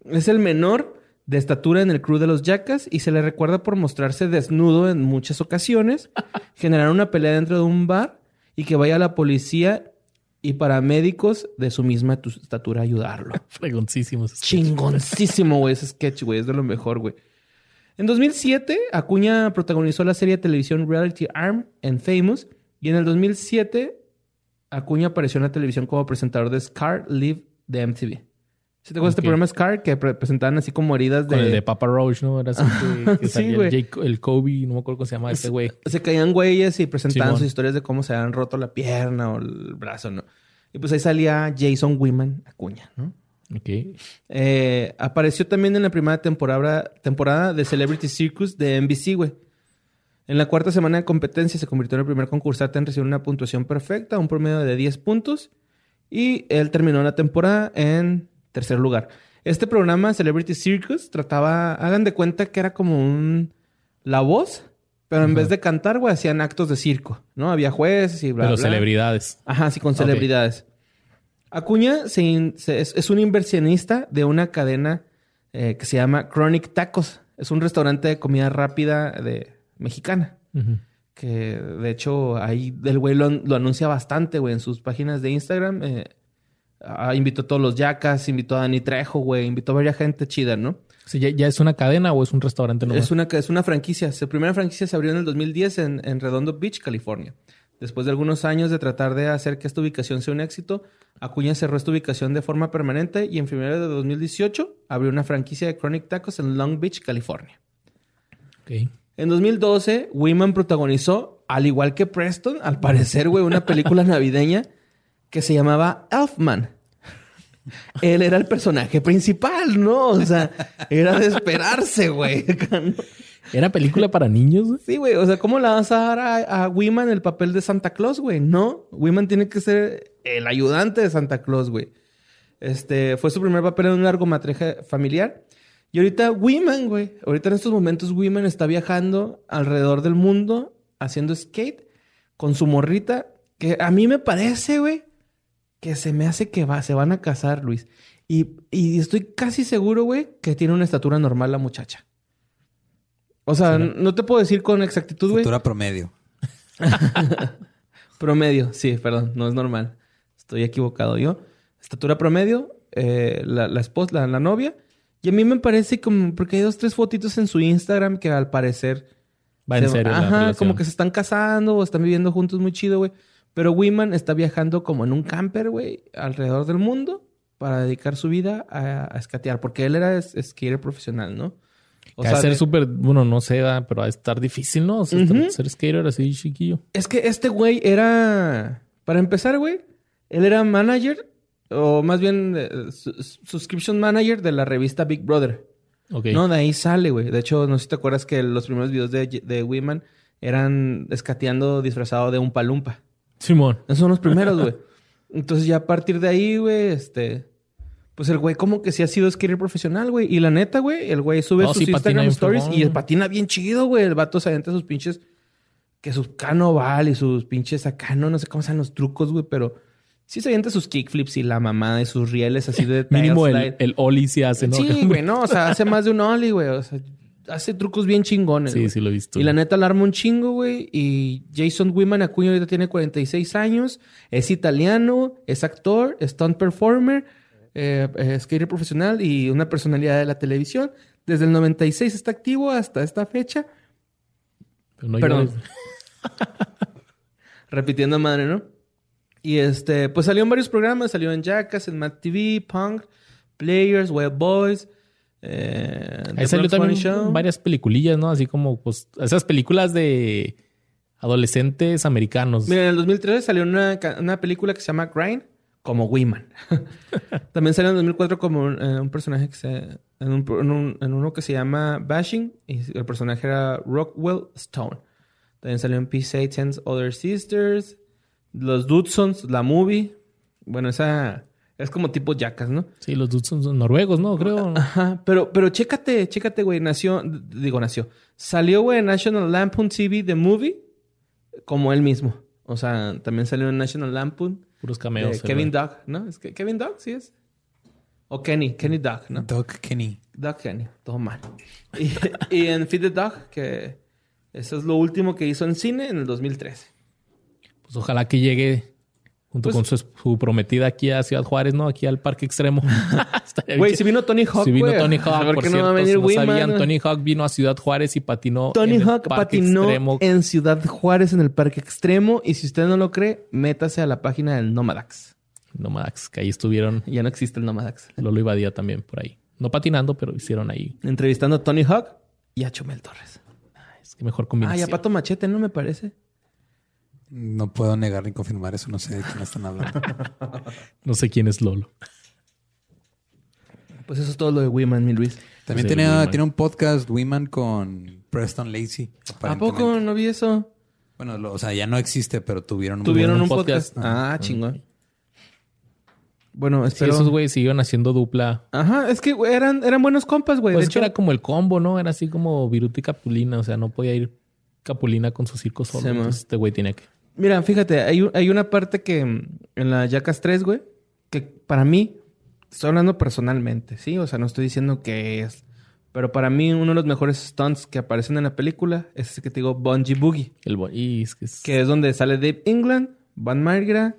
Es el menor de estatura en el crew de los Jackas y se le recuerda por mostrarse desnudo en muchas ocasiones, <laughs> generar una pelea dentro de un bar y que vaya a la policía y paramédicos de su misma tu- estatura a ayudarlo. <laughs> Fregoncísimos. Chingoncísimo, güey, ese sketch, güey, es de lo mejor, güey. En 2007, Acuña protagonizó la serie de televisión Reality Arm en Famous y en el 2007 Acuña apareció en la televisión como presentador de Scar Live de MTV. ¿Sí te acuerdas este programa Scar que pre- presentaban así como heridas de... Con el de Papa Roach, ¿no? Era así que, que <laughs> Sí, salía güey. el, Kobe, no me acuerdo cómo se llama ese güey. Se caían güeyes y presentaban Simón. sus historias de cómo se habían roto la pierna o el brazo, ¿no? Y pues ahí salía Jason Wiman Acuña, ¿no? Ok. Eh, apareció también en la primera temporada, temporada de Celebrity Circus de NBC, güey. En la cuarta semana de competencia se convirtió en el primer concursante en recibir una puntuación perfecta, un promedio de 10 puntos. Y él terminó la temporada en tercer lugar. Este programa, Celebrity Circus, trataba, hagan de cuenta que era como un... La voz, pero en Ajá. vez de cantar, güey, hacían actos de circo, ¿no? Había jueces y bla, Pero bla. celebridades. Ajá, sí, con celebridades. Acuña se in- se- es, es un inversionista de una cadena eh, que se llama Chronic Tacos. Es un restaurante de comida rápida de mexicana. Que de hecho ahí el güey lo, lo anuncia bastante, güey, en sus páginas de Instagram. eh, ah, invitó a todos los yacas, invitó a Dani Trejo, güey, invitó a varias gente chida, ¿no? Sí, ¿ya, ya es una cadena o es un restaurante nomás? Es una, es una franquicia. Su primera franquicia se abrió en el 2010 en, en Redondo Beach, California. Después de algunos años de tratar de hacer que esta ubicación sea un éxito, Acuña cerró esta ubicación de forma permanente y en febrero de 2018 abrió una franquicia de Chronic Tacos en Long Beach, California. Ok. En 2012, Wiman protagonizó, al igual que Preston, al parecer, güey, una película <laughs> navideña que se llamaba Elfman. Él era el personaje principal, ¿no? O sea, era de esperarse, güey. ¿Era película para niños? güey? Sí, güey. O sea, ¿cómo le vas a dar a, a Wiman el papel de Santa Claus, güey? No. Wiman tiene que ser el ayudante de Santa Claus, güey. Este, fue su primer papel en un largometraje familiar. Y ahorita Wiman, güey. Ahorita en estos momentos Wiman está viajando alrededor del mundo haciendo skate con su morrita. Que a mí me parece, güey, que se me hace que va, se van a casar, Luis. Y, y estoy casi seguro, güey, que tiene una estatura normal la muchacha. O sea, Sí, no te puedo decir con exactitud, güey. Estatura promedio. <laughs> Promedio, sí, perdón, no es normal. Estoy equivocado yo. Estatura promedio, eh, la, la esposa, la, la novia. Y a mí me parece como, porque hay dos, tres fotitos en su Instagram que al parecer... Va en se- serio Ajá, como que se están casando o están viviendo juntos muy chido, güey. Pero Wiman está viajando como en un camper, güey, alrededor del mundo para dedicar su vida a, a escatear. Porque él era es- skater profesional, ¿no? O Que de ser de- súper, bueno, no sé, ¿verdad? pero a estar difícil, ¿no? O sea, estar- Ujú. ser skater así chiquillo. Es que este güey era. Para empezar, güey, él era manager, o más bien eh, su- subscription manager de la revista Big Brother. Ok. No, de ahí sale, güey. De hecho, no sé si te acuerdas que los primeros videos de, de eran escateando disfrazado de un palumpa. Simón. Esos son los primeros, güey. <laughs> Entonces, ya a partir de ahí, güey, este. Pues el güey, como que sí ha sido skater profesional, güey. Y la neta, güey, el güey sube sus sí, Instagram stories y el patina bien chido, güey. El vato se avienta sus pinches. Que sus canoval y sus pinches acá, no, no sé cómo sean los trucos, güey, pero sí se avienta sus kickflips y la mamada y sus rieles así de <laughs> Mínimo el, el Oli se hace, ¿no? Sí, güey, <laughs> no, o sea, hace más de un ollie, güey. O sea, hace trucos bien chingones. Sí, sí lo he visto. Y la neta la arma un chingo, güey. Y Jason Wiman Acuña ahorita tiene 46 años. Es italiano, es actor, stunt performer, eh, skater profesional y una personalidad de la televisión. Desde el 96 está activo hasta esta fecha. Pero no Perdón. llores. <laughs> Repitiendo madre, ¿no? Y este, pues salió en varios programas. Salió en Jackass, en Mad TV, Punk, Players, Web Boys. Eh, Ahí salió también Show. varias peliculillas, ¿no? Así como, pues, esas películas de adolescentes americanos. Mira, en el 2013 salió una, una película que se llama Grind como Wiman. <laughs> También salió en el 2004 como un, eh, un personaje que se... En, un, en, un- en uno que se llama Bashing y el personaje era Rockwell Stone. También salió en Peace Satan's Other Sisters, Los Dudsons, la movie. Bueno, esa es como tipo Jackass, ¿no? Sí, los dudes son noruegos, ¿no? Creo. Ajá, pero, pero chécate, chécate, güey. Nació, digo, nació. Salió, güey, en National Lampoon TV The Movie como él mismo. O sea, también salió en National Lampoon. Puros cameos. de el Kevin. Dog, ¿no? ¿Es que Kevin Dog? Sí es. O Kenny, Kenny Dog, ¿no? Doc Kenny. Doug Kenny, todo mal. <laughs> Y, y en Feed the Dog, que eso es lo último que hizo en cine en el 2013. Pues ojalá que llegue junto Pues- con su, su prometida aquí a Ciudad Juárez, ¿no? Aquí al Parque Extremo. <laughs> Güey, si vino Tony Hawk, Si vino. Tony A Hawk, por cierto, no va a venir si no sabían. Tony Hawk vino a Ciudad Juárez y patinó Tony en el Hawk Parque patinó Extremo. en Ciudad Juárez en el Parque Extremo. Y si usted no lo cree, métase a la página del Nomadax. Nomadax, que ahí estuvieron. Ya no existe el Nomadax. Lolo Ibadía también por ahí. No patinando, pero hicieron ahí. Entrevistando a Tony Hawk y a Chumel Torres. Es que mejor Ah, y combinación. a Pato Machete, ¿no me parece? No puedo negar ni confirmar eso. No sé de quién están hablando. <laughs> No sé quién es Lolo. Pues eso es todo lo de Wiman, mi Luis. También Sí, tiene, un podcast, Wiman, con Preston Lacey. ¿A poco no vi eso? Bueno, lo- o sea, ya no existe, pero tuvieron un Tuvieron un un podcast. podcast. Ah, chingón. Bueno, Sí, espero. esos güeyes siguieron haciendo dupla. Ajá, es que eran, eran buenos compas, güey. Pues de hecho, era como el combo, ¿no? Era así como Viruta y Capulina. O sea, no podía ir Capulina con su circo solo. Sí. Entonces este güey tenía que... Mira, fíjate, hay, hay una parte que mm, en la Jackass 3, güey, que para mí, estoy hablando personalmente, ¿sí? O sea, no estoy diciendo que es. Pero para mí, uno de los mejores stunts que aparecen en la película es ese que te digo, Bungee Boogie, El y es que es- que es donde sale Dave England, Van Margra,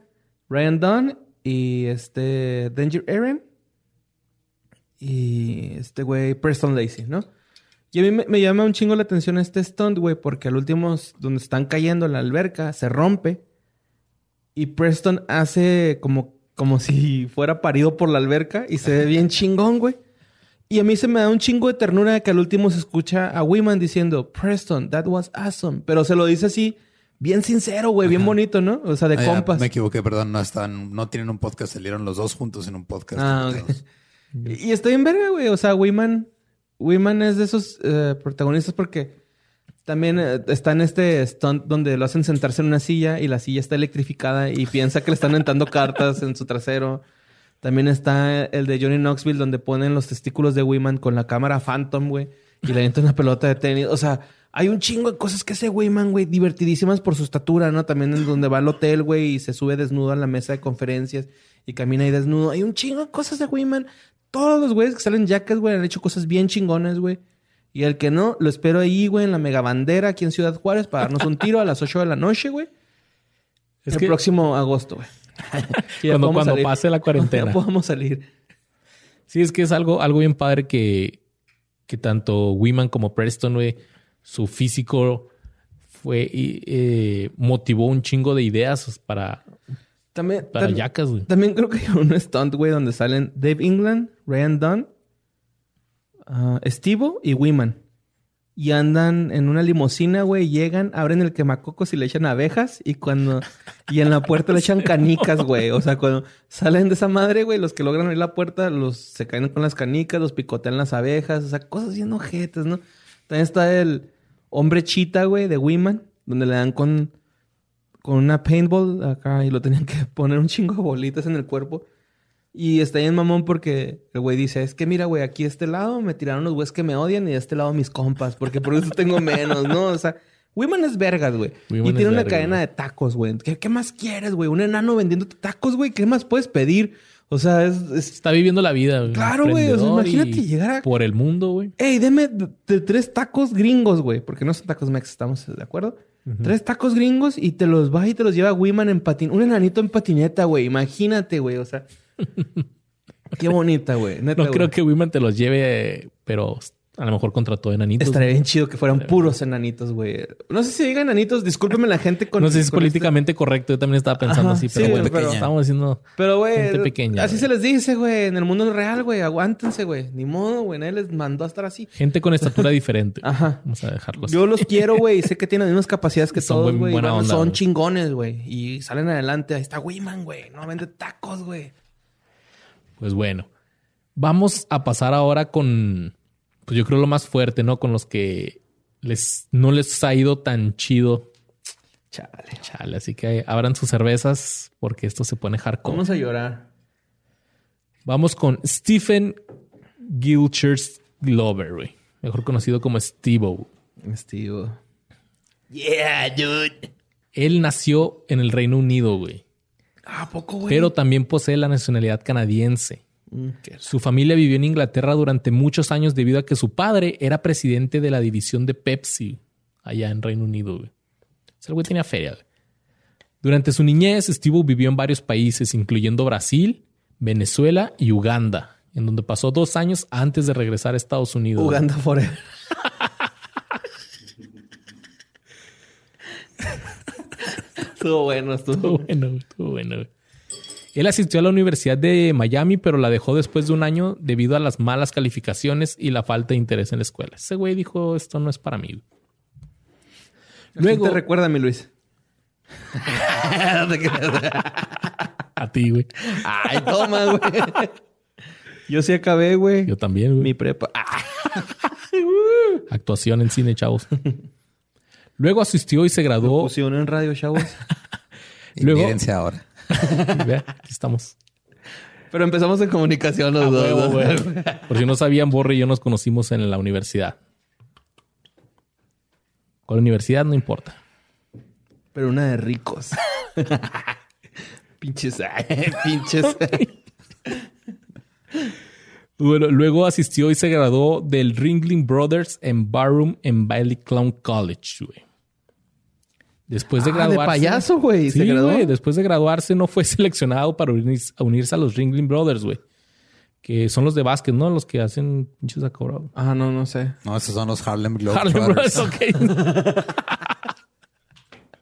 Ryan Dunn y este Danger Aaron y este güey Preston Lacey, ¿no? Y a mí me, me llama un chingo la atención este stunt, güey, porque al último, donde están cayendo en la alberca, se rompe. Y Preston hace como, como si <laughs> fuera parido por la alberca y se ve bien chingón, güey. Y a mí se me da un chingo de ternura de que al último se escucha a Wiman diciendo, Preston, that was awesome. Pero se lo dice así, bien sincero, güey, bien bonito, ¿no? O sea, de Ah, ya, compas. me equivoqué, perdón. No están, no tienen un podcast, salieron los dos juntos en un podcast. Ah. <laughs> Y estoy en verga, güey. O sea, Wiman, Wiman es de esos eh, protagonistas porque también eh, está en este stunt donde lo hacen sentarse en una silla y la silla está electrificada y piensa que le están aventando <laughs> cartas en su trasero. También está el de Johnny Knoxville donde ponen los testículos de Wiman con la cámara Phantom, güey, y le avientan una pelota de tenis. O sea, hay un chingo de cosas que hace Wiman, güey, divertidísimas por su estatura, ¿no? También en donde va al hotel, güey, y se sube desnudo a la mesa de conferencias y camina ahí desnudo. Hay un chingo de cosas de Wiman. Todos los güeyes que salen Jackass, güey, han hecho cosas bien chingonas, güey. Y el que no, lo espero ahí, güey, en la mega bandera aquí en Ciudad Juárez para darnos un <laughs> tiro a las 8 de la noche, güey. Es el que próximo agosto, güey. <laughs> Cuando, podamos cuando salir. pase la cuarentena. <laughs> Ya podamos salir. Sí, es que es algo, algo bien padre que, que tanto Wiman como Preston, güey, su físico fue y eh, motivó un chingo de ideas para, También, para tam- Jackass, güey. también creo que hay un stunt, güey, donde salen Dave England, Ryan Dunn, ah, Estivo y Wiman. Y andan en una limusina, güey, llegan, abren el quemacocos y le echan abejas y cuando... Y en la puerta le echan <laughs> canicas, güey. O sea, cuando salen de esa madre, güey, los que logran abrir la puerta, los se caen con las canicas, los picotean las abejas. O sea, cosas bien ojetes, ¿no? También está el hombre chita, güey, de Wiman, donde le dan con con una paintball acá y lo tenían que poner un chingo de bolitas en el cuerpo. Y está bien mamón porque el güey dice, es que mira, güey, aquí a este lado me tiraron los güeyes que me odian y de este lado mis compas, porque por eso tengo menos, ¿no? O sea, Wiman es vergas, güey. Y tiene una verga, cadena güey. de tacos, güey. ¿Qué, qué más quieres, güey? Un enano vendiéndote tacos, güey. ¿Qué más puedes pedir? O sea, es... es- Está viviendo la vida. güey. Claro, güey, o sea, Emprendedor imagínate llegar a- Por el mundo, güey. Ey, deme de, de tres tacos gringos, güey. Porque no son tacos mex, estamos de acuerdo. Tres tacos gringos y te los va y te los lleva Wiman en patín. Un enanito en patineta, güey. Imagínate, güey. O sea, <laughs> qué bonita, güey. No creo que Wiman te los lleve, pero a lo mejor contrató enanitos. Estaría bien chido que fueran puros enanitos, güey. No sé si digan enanitos. Discúlpeme la gente con... no sé si es con este- políticamente correcto. Yo también estaba pensando Ajá, así, sí, pero bueno, pero- estamos diciendo... Pero, güey, Gente pequeña, así güey. se les dice, güey. En el mundo real, güey. Aguántense, güey. Ni modo, güey. Nadie les mandó a estar así. Gente con estatura diferente. Ajá. Vamos a dejarlo así. Yo los quiero, <laughs> güey. Sé que tienen las mismas capacidades que Son todos, güey. buena onda, Son güey. chingones, güey. Y salen adelante. Ahí está Wiman, güey. No vende tacos, güey. Pues bueno, vamos a pasar ahora con, pues yo creo lo más fuerte, ¿no? Con los que les no les ha ido tan chido. Chale. Chale, así que abran sus cervezas porque esto se pone hardcore. Vamos a llorar. Vamos con Stephen Gilchers Glover, güey. Mejor conocido como Steve-O. Steve. Él nació en el Reino Unido, güey. ¿A poco, güey? pero también posee la nacionalidad canadiense. Su familia vivió en Inglaterra durante muchos años debido a que su padre era presidente de la división de Pepsi allá en Reino Unido. Güey. O sea, el güey tenía feria. güey. Durante su niñez, Steve vivió en varios países, incluyendo Brasil, Venezuela y Uganda, en donde pasó dos años antes de regresar a Estados Unidos. güey. Uganda Forever. <laughs> estuvo bueno, estuvo. Estuvo bueno, güey, estuvo bueno. güey. Él asistió a la Universidad de Miami, pero la dejó después de un año debido a las malas calificaciones y la falta de interés en la escuela. Ese güey dijo, esto no es para mí. güey". Luego <laughs> te recuerda, mi Luis. <laughs> A ti, güey. Ay, toma, güey. Yo sí acabé, güey. Yo también, güey. Mi prepa. Actuación en cine, chavos. Luego asistió y se graduó. fusión en radio, chavos. <laughs> Luego- ahora. <laughs> Vea, aquí estamos. Pero empezamos en comunicación los dos. <laughs> Por si no sabían, Borre y yo nos conocimos en la universidad. ¿Cuál universidad? No importa. Pero una de ricos. <laughs> pinches. pinches. Bueno, luego asistió y se graduó del Ringling Brothers en Barroom en Bailey Clown College, güey. Después de Ah, de graduarse. payaso, güey, Sí, güey. Después de graduarse, no fue <laughs> seleccionado para unirse, a unirse a los Ringling Brothers, güey. Que son los de básquet, ¿no? Los que hacen pinches acobrados. Ah, no, no sé. No, esos son los Harlem Harlem Globetrotters. Brothers, ok.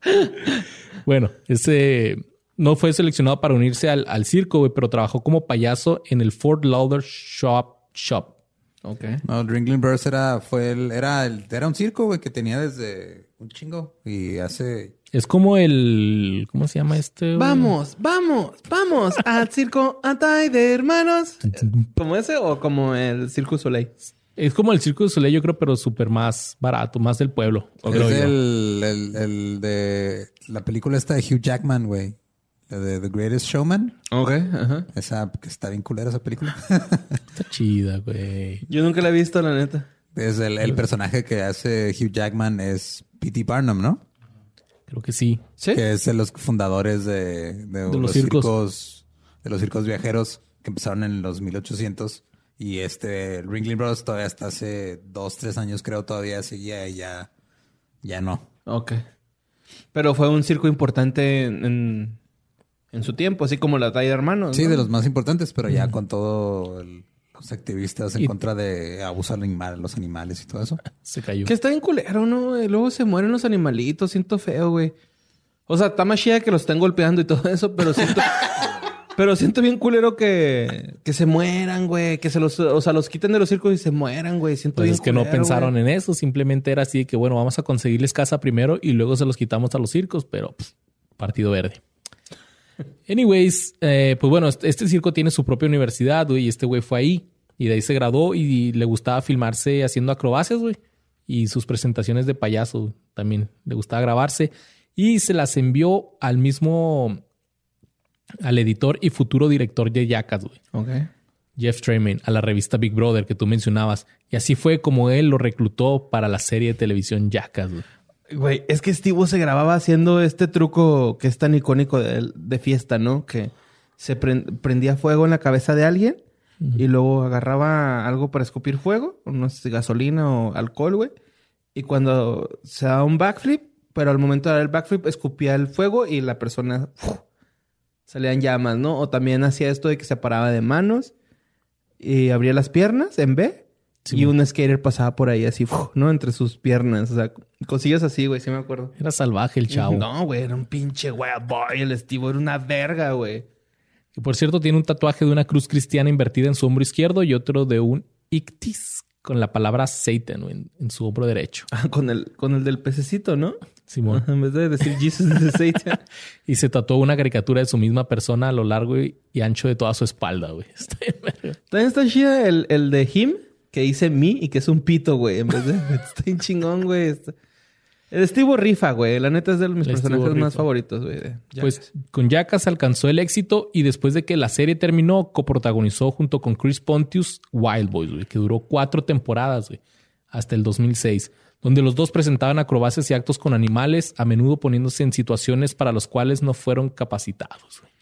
<laughs> bueno, ese no fue seleccionado para unirse al, al circo, güey, pero trabajó como payaso en el Fort Lauderdale Shop Shop. Ok. No, el Ringling Brothers era, fue el, era, el, era un circo, güey, que tenía desde un chingo. Y hace... Es como el. ¿Cómo se llama este? Vamos, vamos, vamos <laughs> al circo Atay de hermanos. ¿Como ese o como el Circo Soleil? Es como el Circo de Soleil, yo creo, pero súper más barato, más del pueblo. es el, el, el de la película esta de Hugh Jackman, güey. La de The Greatest Showman. Ok, ajá. Esa, que está bien culera esa película. <laughs> Está chida, güey. Yo nunca la he visto, la neta. es el, el personaje que hace Hugh Jackman es P.T. Barnum, ¿no? Creo que sí. ¿Sí? Que es de los fundadores de, de los los, circos. circos. de los circos viajeros que empezaron en los 1800 y este el Ringling Brothers todavía hasta hace dos, tres años creo todavía seguía y ya, ya no. Ok. Pero fue un circo importante en, en, en su tiempo, así como la Atay de hermanos. Sí, ¿no? de los más importantes, pero ya con todo el- los activistas en Y- contra de abusar de animal- los animales y todo eso. <laughs> Se cayó. Que está bien culero, ¿no? Y luego se mueren los animalitos, siento feo, güey. O sea, está más chida que los estén golpeando y todo eso, pero siento... <laughs> pero siento bien culero que, que se mueran, güey. Que se los... O sea, los quiten de los circos y se mueran, güey. Siento Pues bien es que no pensaron güey. en eso, simplemente era así de que, bueno, vamos a conseguirles casa primero y luego se los quitamos a los circos, pero pues, partido verde. Anyways, eh, pues bueno, este, este circo tiene su propia universidad, güey, y este güey fue ahí y de ahí se graduó y le gustaba filmarse haciendo acrobacias, güey, y sus presentaciones de payaso también le gustaba grabarse y se las envió al mismo, al editor y futuro director de Jackass, güey. Ok. Jeff Tremaine a la revista Big Brother que tú mencionabas. Y así fue como él lo reclutó para la serie de televisión Jackass. güey. Güey, es que Steve se grababa haciendo este truco que es tan icónico de, de fiesta, ¿no? Que se pren- prendía fuego en la cabeza de alguien y luego agarraba algo para escupir fuego, no sé gasolina o alcohol, güey. Y cuando se daba un backflip, pero al momento de dar el backflip escupía el fuego y la persona ¡fu! salían llamas, ¿no? O también hacía esto de que se paraba de manos y abría las piernas en B. Sí, y un skater pasaba por ahí así. ¿no? Entre sus piernas. O sea, cosillas así, güey, sí me acuerdo. Era salvaje el chavo. No, güey, era un pinche wild boy. El Steve era una verga, güey. Que por cierto tiene un tatuaje de una cruz cristiana invertida en su hombro izquierdo y otro de un ictis con la palabra Satan en, en su hombro derecho. Ah, con el, con el del pececito, ¿no? Simón. En vez de decir Jesus de Satan. <laughs> Y se tatuó una caricatura de su misma persona a lo largo y, y ancho de toda su espalda, güey. <laughs> También está chida el, el de him, que dice me y que es un pito, güey. En vez de... <laughs> Está chingón, güey. Está- El Steve rifa, güey. La neta es de mis El personajes Steve más rifa. favoritos, güey. Pues con Jackass alcanzó el éxito y después de que la serie terminó, coprotagonizó junto con Chris Pontius Wild Boys, güey, que duró cuatro temporadas, güey, hasta el 2006, donde los dos presentaban acrobacias y actos con animales, a menudo poniéndose en situaciones para los cuales no fueron capacitados. güey.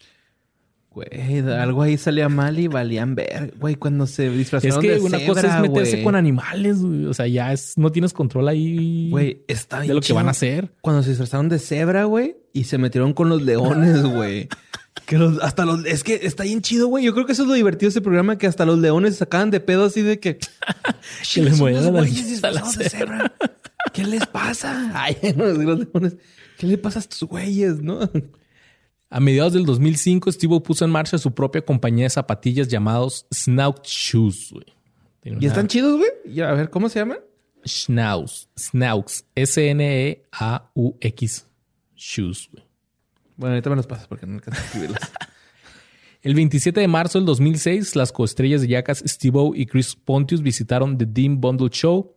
Güey, algo ahí salía mal y valían ver. Güey, cuando se Es disfrazaron que de una cebra, cosa es meterse güey. con animales, güey. O sea, ya es, no tienes control ahí Güey, está bien de lo que van a hacer. Cuando se disfrazaron de cebra, güey, y se metieron con los leones, <laughs> güey. Que los, hasta los, es que está bien chido, güey. Yo creo que eso es lo divertido de este programa, que hasta los leones sacaban de pedo así de que. <laughs> Que le Son muevan unos la güeyes nariz a la disfrazados de cebra. ¿Qué les pasa? <laughs> Ay, no, los leones. ¿Qué le pasa a estos güeyes, no? A mediados del 2005, Steve puso en marcha su propia compañía de zapatillas llamados Snout Shoes, güey. ¿Y están chidos, güey? A ver, ¿cómo se llaman? Schnauz. Snaux. S-N-E-A-U-X. Shoes, güey. Bueno, ahorita me los pasas porque no alcanzo a escribirlos. <laughs> El 27 de marzo del 2006, las coestrellas de Jackass Steve y Chris Pontius visitaron The Dean Bundle Show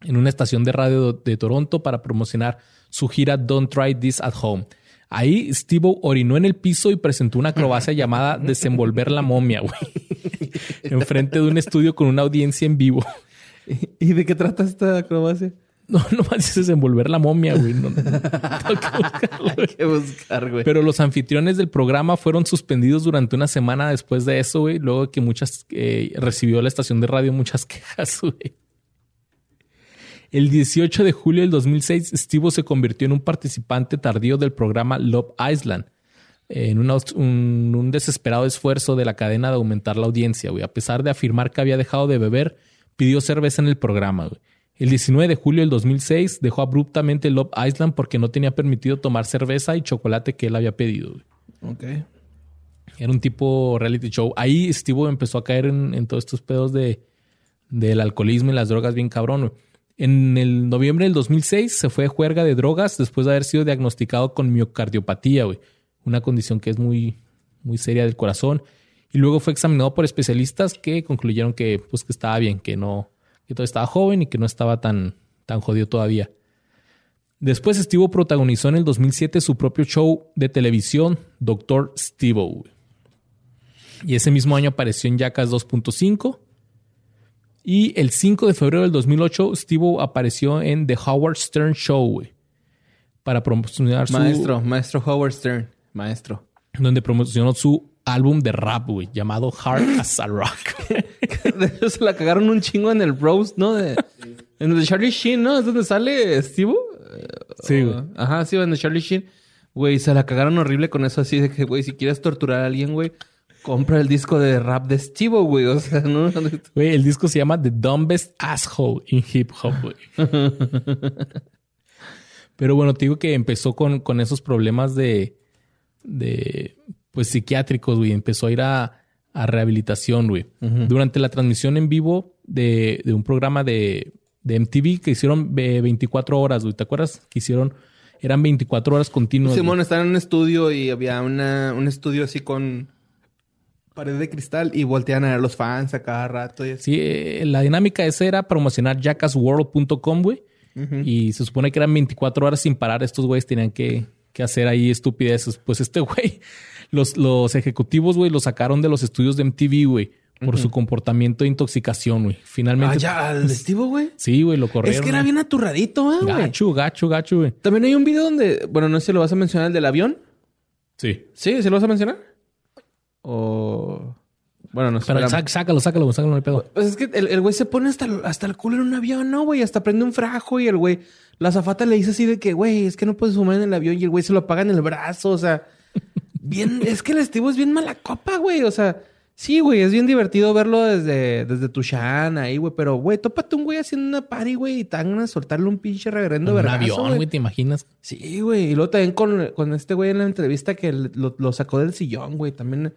en una estación de radio de Toronto para promocionar su gira Don't Try This at Home. Ahí Steve orinó en el piso y presentó una acrobacia llamada Desenvolver la momia, güey. <laughs> Enfrente de un estudio con una audiencia en vivo. ¿Y de qué trata esta acrobacia? No, <laughs> no más dice desenvolver la momia, güey. No, no. Hay que buscar, güey. Pero los anfitriones del programa fueron suspendidos durante una semana después de eso, güey. Luego que muchas eh, recibió la estación de radio muchas <laughs> quejas, güey. El 18 de julio del 2006, Steve se convirtió en un participante tardío del programa Love Island. En una- un, un desesperado esfuerzo de la cadena de aumentar la audiencia, güey. A pesar de afirmar que había dejado de beber, pidió cerveza en el programa, güey. El 19 de julio del 2006 dejó abruptamente Love Island porque no tenía permitido tomar cerveza y chocolate que él había pedido. güey. Ok. Era un tipo reality show. Ahí Steve empezó a caer en, en todos estos pedos de, del alcoholismo y las drogas bien cabrón. güey. En el noviembre del 2006 se fue de juerga de drogas después de haber sido diagnosticado con miocardiopatía, güey. Una condición que es muy, muy seria del corazón. Y luego fue examinado por especialistas que concluyeron que, pues, que estaba bien, que no, que todavía estaba joven y que no estaba tan, tan jodido todavía. Después Steve protagonizó en el 2007 su propio show de televisión, Dr. Steve. Y ese mismo año apareció en Jackass 2.5. Y el 5 de febrero del 2008, Steve apareció en The Howard Stern Show, güey. Para promocionar su... Maestro, maestro Howard Stern. Maestro. Donde promocionó su álbum de rap, güey. Llamado Hard as a Rock. <laughs> De hecho, se la cagaron un chingo en el roast, ¿no? De, en el de Charlie Sheen, ¿no? Es donde sale Steve. Sí, güey. Ajá, sí, en el Charlie Sheen. Güey, se la cagaron horrible con eso así de que, güey, si quieres torturar a alguien, güey, compra el disco de rap de Steve, güey. O sea, ¿no? <laughs> Güey, el disco se llama The Dumbest Asshole in Hip Hop, güey. <laughs> Pero bueno, te digo que empezó con, con esos problemas de, de pues psiquiátricos, güey. Empezó a ir a, a rehabilitación, güey. Durante la transmisión en vivo de, de un programa de, de MTV que hicieron eh, 24 horas, güey. ¿Te acuerdas? Que hicieron, eran 24 horas continuas. Simón estaba en un estudio y había una, un estudio así con pared de cristal y voltean a ver los fans a cada rato y así. Sí, eh, la dinámica esa era promocionar jackassworld.com, güey. Y se supone que eran 24 horas sin parar. Estos güeyes tenían que, que hacer ahí estupideces. Pues este <laughs> güey, los, los ejecutivos, güey, lo sacaron de los estudios de MTV, güey, por su comportamiento de intoxicación, güey. Finalmente. Ah, ya, al de Steve, güey. Sí, güey, lo corrieron. Es que era bien aturradito, ¿eh, güey? Gacho, gacho, gacho, güey. También hay un video donde, bueno, no sé si lo vas a mencionar, el del avión. Sí. Sí, ¿se lo vas a mencionar? O... Bueno, no sé. Pero sá- sácalo, sácalo, sácalo, no hay pedo. Pues es que el el güey se pone hasta, el- hasta el culo en un avión, ¿no, güey? Hasta prende un frajo y el güey... La azafata le dice así de que, güey, es que no puedes fumar en el avión y el güey se lo apaga en el brazo, o sea... Bien... <laughs> es que el Steve es bien mala copa, güey, o sea... Sí, güey, es bien divertido verlo desde, desde tu shan ahí, güey. Pero, güey, tópate un güey haciendo una party, güey, y te ganas de soltarle un pinche reverendo Un vergazo, avión, güey, ¿te imaginas? Sí, güey. Y luego también con, con este güey en la entrevista que lo, lo sacó del sillón, güey. También...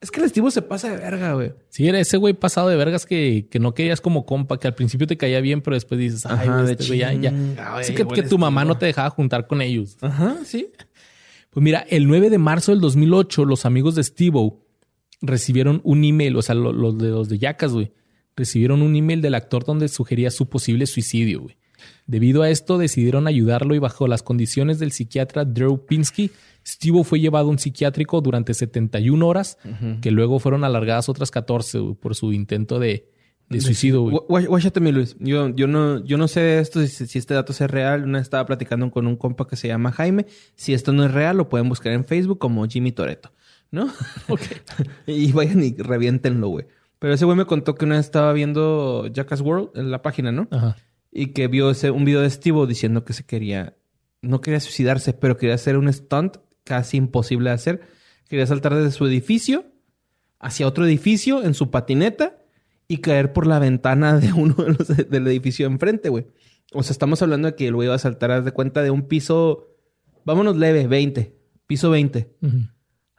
Es que el Steve se pasa de verga, güey. Sí, era ese güey pasado de vergas que, que no querías como compa, que al principio te caía bien, pero después dices, ay, Ajá, de este güey ya, ya. chinga, güey, Sí, que, tu mamá no te dejaba juntar con ellos. Ajá, sí. Pues mira, el 9 de marzo del 2008, los amigos de Steve recibieron un email, o sea, lo- los de los de Yacas, güey, recibieron un email del actor donde sugería su posible suicidio, güey. Debido a esto, decidieron ayudarlo y bajo las condiciones del psiquiatra Drew Pinsky, Steve fue llevado a un psiquiátrico durante 71 horas, que luego fueron alargadas otras 14 güey, por su intento de, de suicidio, Guáchate, mi Luis. Yo, yo, no, yo no sé esto, si, si este dato es real. Una vez estaba platicando con un compa que se llama Jaime. Si esto no es real, lo pueden buscar en Facebook como Jimmy Toreto. ¿no? <laughs> <laughs> y vayan y reviéntenlo, güey. Pero ese güey me contó que una vez estaba viendo Jackass World en la página, ¿no? Ajá. Y que vio ese, un video de Steve diciendo que se quería, no quería suicidarse, pero quería hacer un stunt casi imposible de hacer. Quería saltar desde su edificio hacia otro edificio en su patineta y caer por la ventana de <laughs> uno de los, del edificio de enfrente, güey. O sea, estamos hablando de que el güey iba a saltar, haz de cuenta, de un piso, vámonos leve, 20, piso 20, Ujú.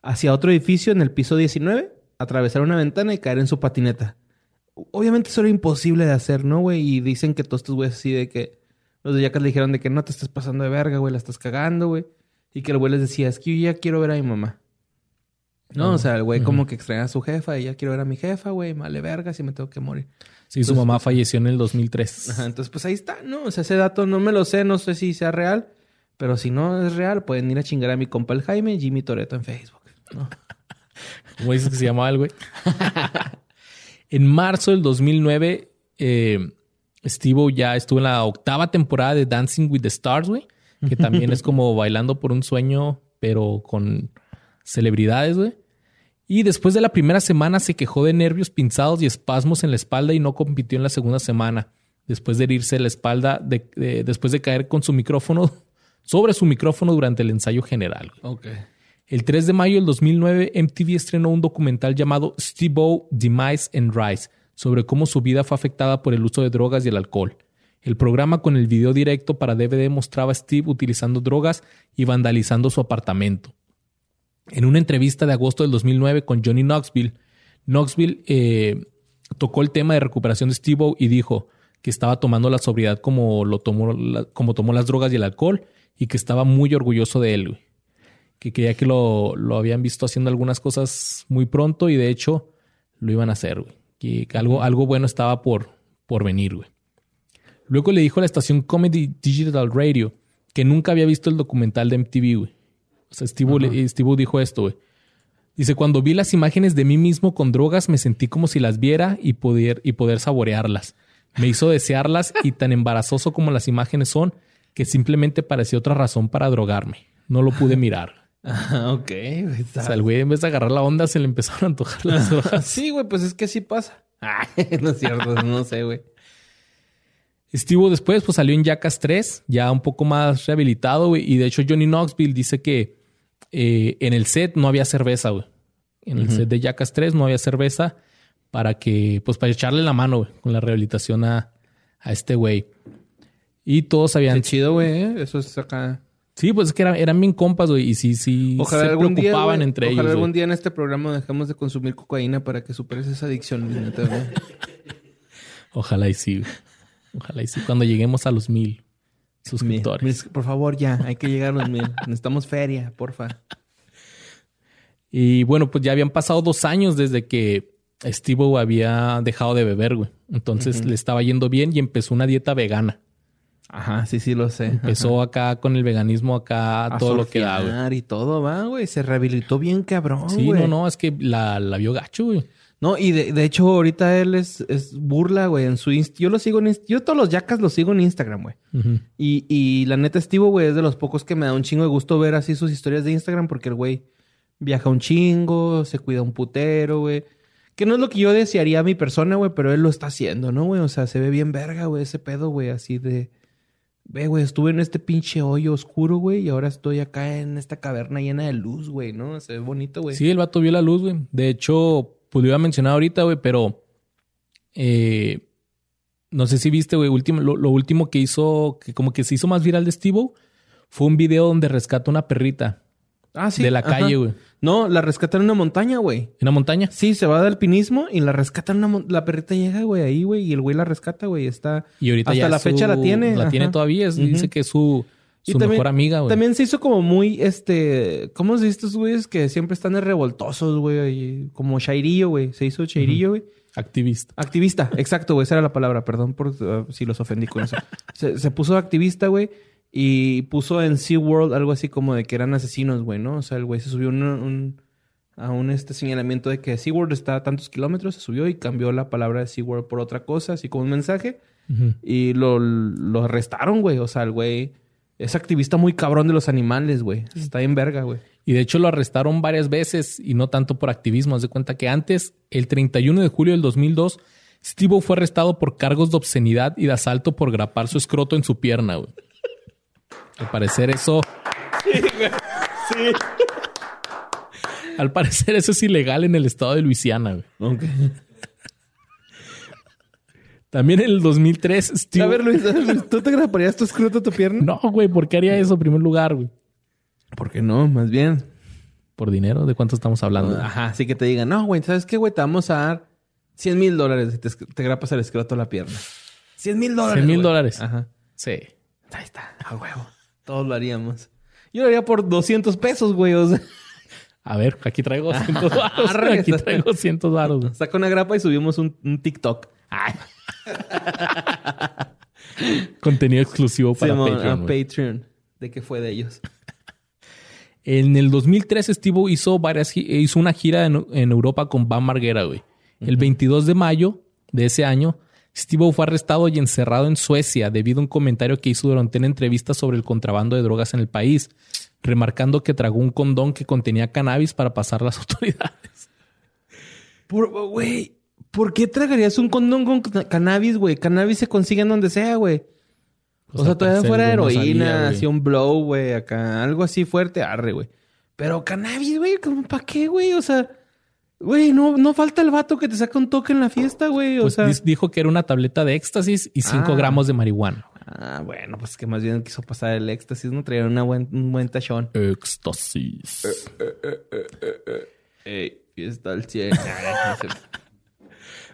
hacia otro edificio en el piso 19, atravesar una ventana y caer en su patineta. Obviamente eso era imposible de hacer, ¿no, güey? Y dicen que todos estos güeyes así de que... Los de Jackass le dijeron de que no te estás pasando de verga, güey, la estás cagando, güey. Y que el güey les decía, es que yo ya quiero ver a mi mamá. No, o sea, el güey como que extraña a su jefa y ya quiero ver a mi jefa, güey, vale verga si me tengo que morir. Sí, su mamá falleció en el 2003. Ajá, entonces pues ahí está, ¿no? O sea, ese dato no me lo sé, no sé si sea real, pero si no es real, pueden ir a chingar a mi compa el Jaime, Jimmy Toreto en Facebook, ¿no? <laughs> ¿Cómo dices que se llamaba el güey? <laughs> en marzo del 2009, eh, Steve ya estuvo en la octava temporada de Dancing with the Stars, güey. Que también es como bailando por un sueño, pero con celebridades, güey. Y después de la primera semana se quejó de nervios pinzados y espasmos en la espalda y no compitió en la segunda semana. Después de herirse la espalda, de- de- después de caer con su micrófono <laughs> sobre su micrófono durante el ensayo general. güey. Ok. El 3 de mayo del 2009, MTV estrenó un documental llamado Steve-O, Demise and Rise, sobre cómo su vida fue afectada por el uso de drogas y el alcohol. El programa con el video directo para DVD mostraba a Steve utilizando drogas y vandalizando su apartamento. En una entrevista de agosto del 2009 con Johnny Knoxville, Knoxville eh, tocó el tema de recuperación de Steve y dijo que estaba tomando la sobriedad como, lo tomó, como tomó las drogas y el alcohol y que estaba muy orgulloso de él. Que creía que lo, lo habían visto haciendo algunas cosas muy pronto y de hecho lo iban a hacer, güey. Que, que algo, algo bueno estaba por, por venir, güey. Luego le dijo a la estación Comedy Digital Radio que nunca había visto el documental de MTV, güey. O sea, Steve, le- Steve dijo esto, güey. Dice, cuando vi las imágenes de mí mismo con drogas, me sentí como si las viera y poder, y poder saborearlas. Me hizo desearlas y tan embarazoso como las imágenes son, que simplemente parecía otra razón para drogarme. No lo pude mirar. Ah, <laughs> ok, güey. O está- sea, el güey en vez de agarrar la onda se le empezaron a antojar las <laughs> drogas. Sí, güey, pues es que así pasa. <laughs> Ay, no es cierto, no sé, güey. Steve después pues salió en Jackass 3, ya un poco más rehabilitado, güey. Y de hecho Johnny Knoxville dice que eh, en el set no había cerveza, güey. En el set de Jackass 3 no había cerveza para que, pues para echarle la mano, güey, con la rehabilitación a, a este güey. Y todos habían... Qué chido, güey, ¿eh? Eso es acá. Sí, pues es que eran, eran bien compas, güey. Y sí, sí Ojalá se algún preocupaban entre ojalá ellos. algún güey. día en este programa dejemos de consumir cocaína para que superes esa adicción, mi neta, güey. <laughs> Ojalá y sí, güey. Ojalá y sí. Cuando lleguemos a los mil suscriptores. Mil- mil- por favor, ya, hay que llegar a los mil. Necesitamos feria, porfa. Y bueno, pues ya habían pasado dos años desde que Steve había dejado de beber, güey. Entonces le estaba yendo bien y empezó una dieta vegana. Ajá, sí, sí lo sé. Empezó acá con el veganismo, acá A todo lo que da, güey. y todo, va, güey. Se rehabilitó bien cabrón, Sí, güey. no, no, es que la, la vio gacho, güey. No, y de, de hecho ahorita él es, es burla, güey, en su Inst Yo lo sigo en Yo todos los yacas los sigo en Instagram, güey. Y, y la neta, Steve, güey, es de los pocos que me da un chingo de gusto ver así sus historias de Instagram porque el güey viaja un chingo, se cuida un putero, güey. Que no es lo que yo desearía a mi persona, güey, pero él lo está haciendo, ¿no, güey? O sea, se ve bien verga, güey, ese pedo, güey, así de... Ve, güey, estuve en este pinche hoyo oscuro, güey, y ahora estoy acá en esta caverna llena de luz, güey, ¿no? Se ve bonito, güey. Sí, el vato vio la luz, güey. De hecho, pues lo iba mencionar ahorita, güey, pero eh, no sé si viste, güey, último, lo, lo último que hizo, que como que se hizo más viral de Steve fue un video donde rescata una perrita Ah, sí. de la calle, güey. No, la rescatan en una montaña, güey. En una montaña. Sí, se va de alpinismo y la rescatan en una La perrita llega, güey, ahí, güey, y el güey la rescata, güey. Está... Y ahorita Hasta ya la su- fecha la tiene, La tiene todavía. es-. Dice que es su, Y su también- mejor amiga, güey. También se hizo como muy, este... ¿Cómo se dice estos güeyes que siempre están de revoltosos, güey? Como Shairillo, güey. Se hizo Shairillo, güey. Activista. Activista, exacto, güey. Esa era la palabra. Perdón por uh, si los ofendí con eso. <laughs> Se, se puso activista, güey. Y puso en SeaWorld algo así como de que eran asesinos, güey, ¿no? O sea, el güey se subió un, un- a un este señalamiento de que SeaWorld está a tantos kilómetros. Se subió y cambió la palabra de SeaWorld por otra cosa, así como un mensaje. Y lo, lo arrestaron, güey. O sea, el güey es activista muy cabrón de los animales, güey. Está bien verga, güey. Y de hecho lo arrestaron varias veces y no tanto por activismo. Haz de cuenta que antes, el 31 de julio del 2002, Steve fue arrestado por cargos de obscenidad y de asalto por grapar su escroto en su pierna, güey. Al parecer eso... Sí, güey. Sí. Al parecer eso es ilegal en el estado de Luisiana, güey. Ok. También en el 2003, Steve... A ver, Luis, ¿tú te graparías tu escroto a tu pierna? No, güey. ¿Por qué haría eso en primer lugar, güey? ¿Por qué no? Más bien. ¿Por dinero? ¿De cuánto estamos hablando? Ajá. Así que te digan, no, güey, ¿sabes qué, güey? Te vamos a dar 100 mil dólares si te, te, grapas el escroto a la pierna. 100 mil dólares. 100 mil dólares. Ajá. Sí. Ahí está. A huevo. Todos lo haríamos. Yo lo haría por 200 pesos, güey. O sea... <laughs> A ver, aquí traigo <laughs> 200 baros. aquí traigo 200 baros. Saca una grapa y subimos un, un TikTok. <laughs> Contenido exclusivo para Patreon. Patreon. ¿De qué fue de ellos? En el 2003, Steve hizo, varias, hizo una gira en, Europa con Van Marguera, güey. El 22 de mayo de ese año, Steve fue arrestado y encerrado en Suecia debido a un comentario que hizo durante una entrevista sobre el contrabando de drogas en el país remarcando que tragó un condón que contenía cannabis para pasar las <laughs> autoridades. Güey, ¿por qué tragarías un condón con cannabis, güey? Cannabis se consigue en donde sea, güey. O, sea, todavía fuera heroína, así un blow, güey, acá, algo así fuerte, arre, güey. Pero cannabis, güey, ¿para qué, güey? O sea, güey, no, no falta el vato que te saca un toque en la fiesta, güey. O pues sea, dijo que era una tableta de éxtasis y 5 ah. gramos de marihuana. Ah, bueno, pues que más bien quiso pasar el éxtasis, ¿no? Traía una buen, un buen tachón. Éxtasis. Eh, está el <laughs>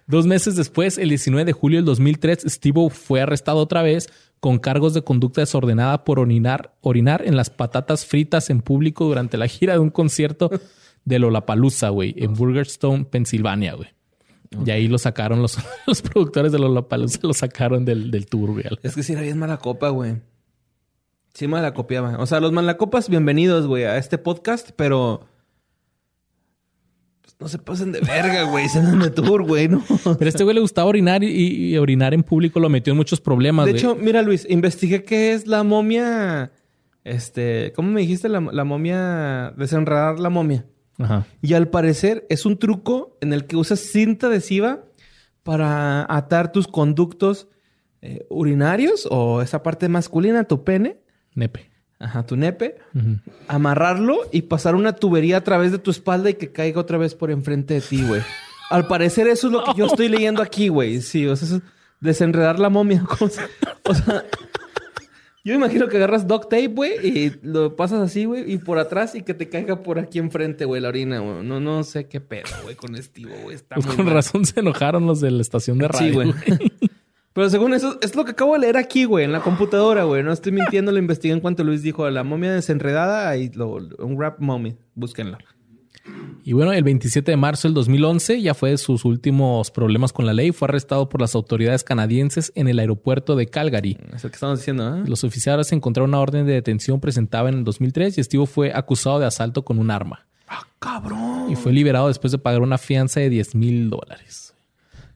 Dos meses después, el 19 de julio del 2003, Steve fue arrestado otra vez con cargos de conducta desordenada por orinar, orinar en las patatas fritas en público durante la gira de un concierto <laughs> de Lollapalooza, güey, en Burgerstone, Pensilvania, güey. Y ahí lo sacaron los, <laughs> los productores de Lollapalooza, lo sacaron del, del tour, güey. Es que sí era bien mala copa, güey. Sí mala copiaba. O sea, los malacopas, bienvenidos, güey, a este podcast, pero... Pues, no se pasen de verga, güey. Se andan de tour, güey, ¿no? <laughs> Pero a este güey le gustaba orinar y, orinar en público lo metió en muchos problemas, De hecho, mira, Luis, investigué qué es la momia... Este... ¿Cómo me dijiste la, la momia? Desenredar la momia. Y al parecer es un truco en el que usas cinta adhesiva para atar tus conductos eh, urinarios o esa parte masculina, tu pene. Nepe. Ajá, tu nepe. Amarrarlo y pasar una tubería a través de tu espalda y que caiga otra vez por enfrente de ti, güey. Al parecer eso es lo que yo estoy leyendo aquí, güey. Sí, o sea, es desenredar la momia. <laughs> O sea, yo me imagino que agarras duct tape, güey, y lo pasas así, güey, y por atrás y que te caiga por aquí enfrente, güey, la orina, güey. No, no sé qué pedo, güey, con Estivo, güey. Pues con razón se enojaron los de la estación de radio. Sí, güey. <laughs> Pero según eso, es lo que acabo de leer aquí, güey, en la computadora, güey. No estoy mintiendo, lo investigué en cuanto Luis dijo la momia desenredada, ahí lo, un rap mommy, búsquenlo. Y bueno, el 27 de marzo del 2011 ya fue de sus últimos problemas con la ley. Fue arrestado por las autoridades canadienses en el aeropuerto de Calgary. Es lo que estamos diciendo, ¿eh? Los oficiales encontraron una orden de detención presentada en el 2003 y Steve fue acusado de asalto con un arma. ¡Ah, cabrón! Y fue liberado después de pagar una fianza de 10 mil dólares.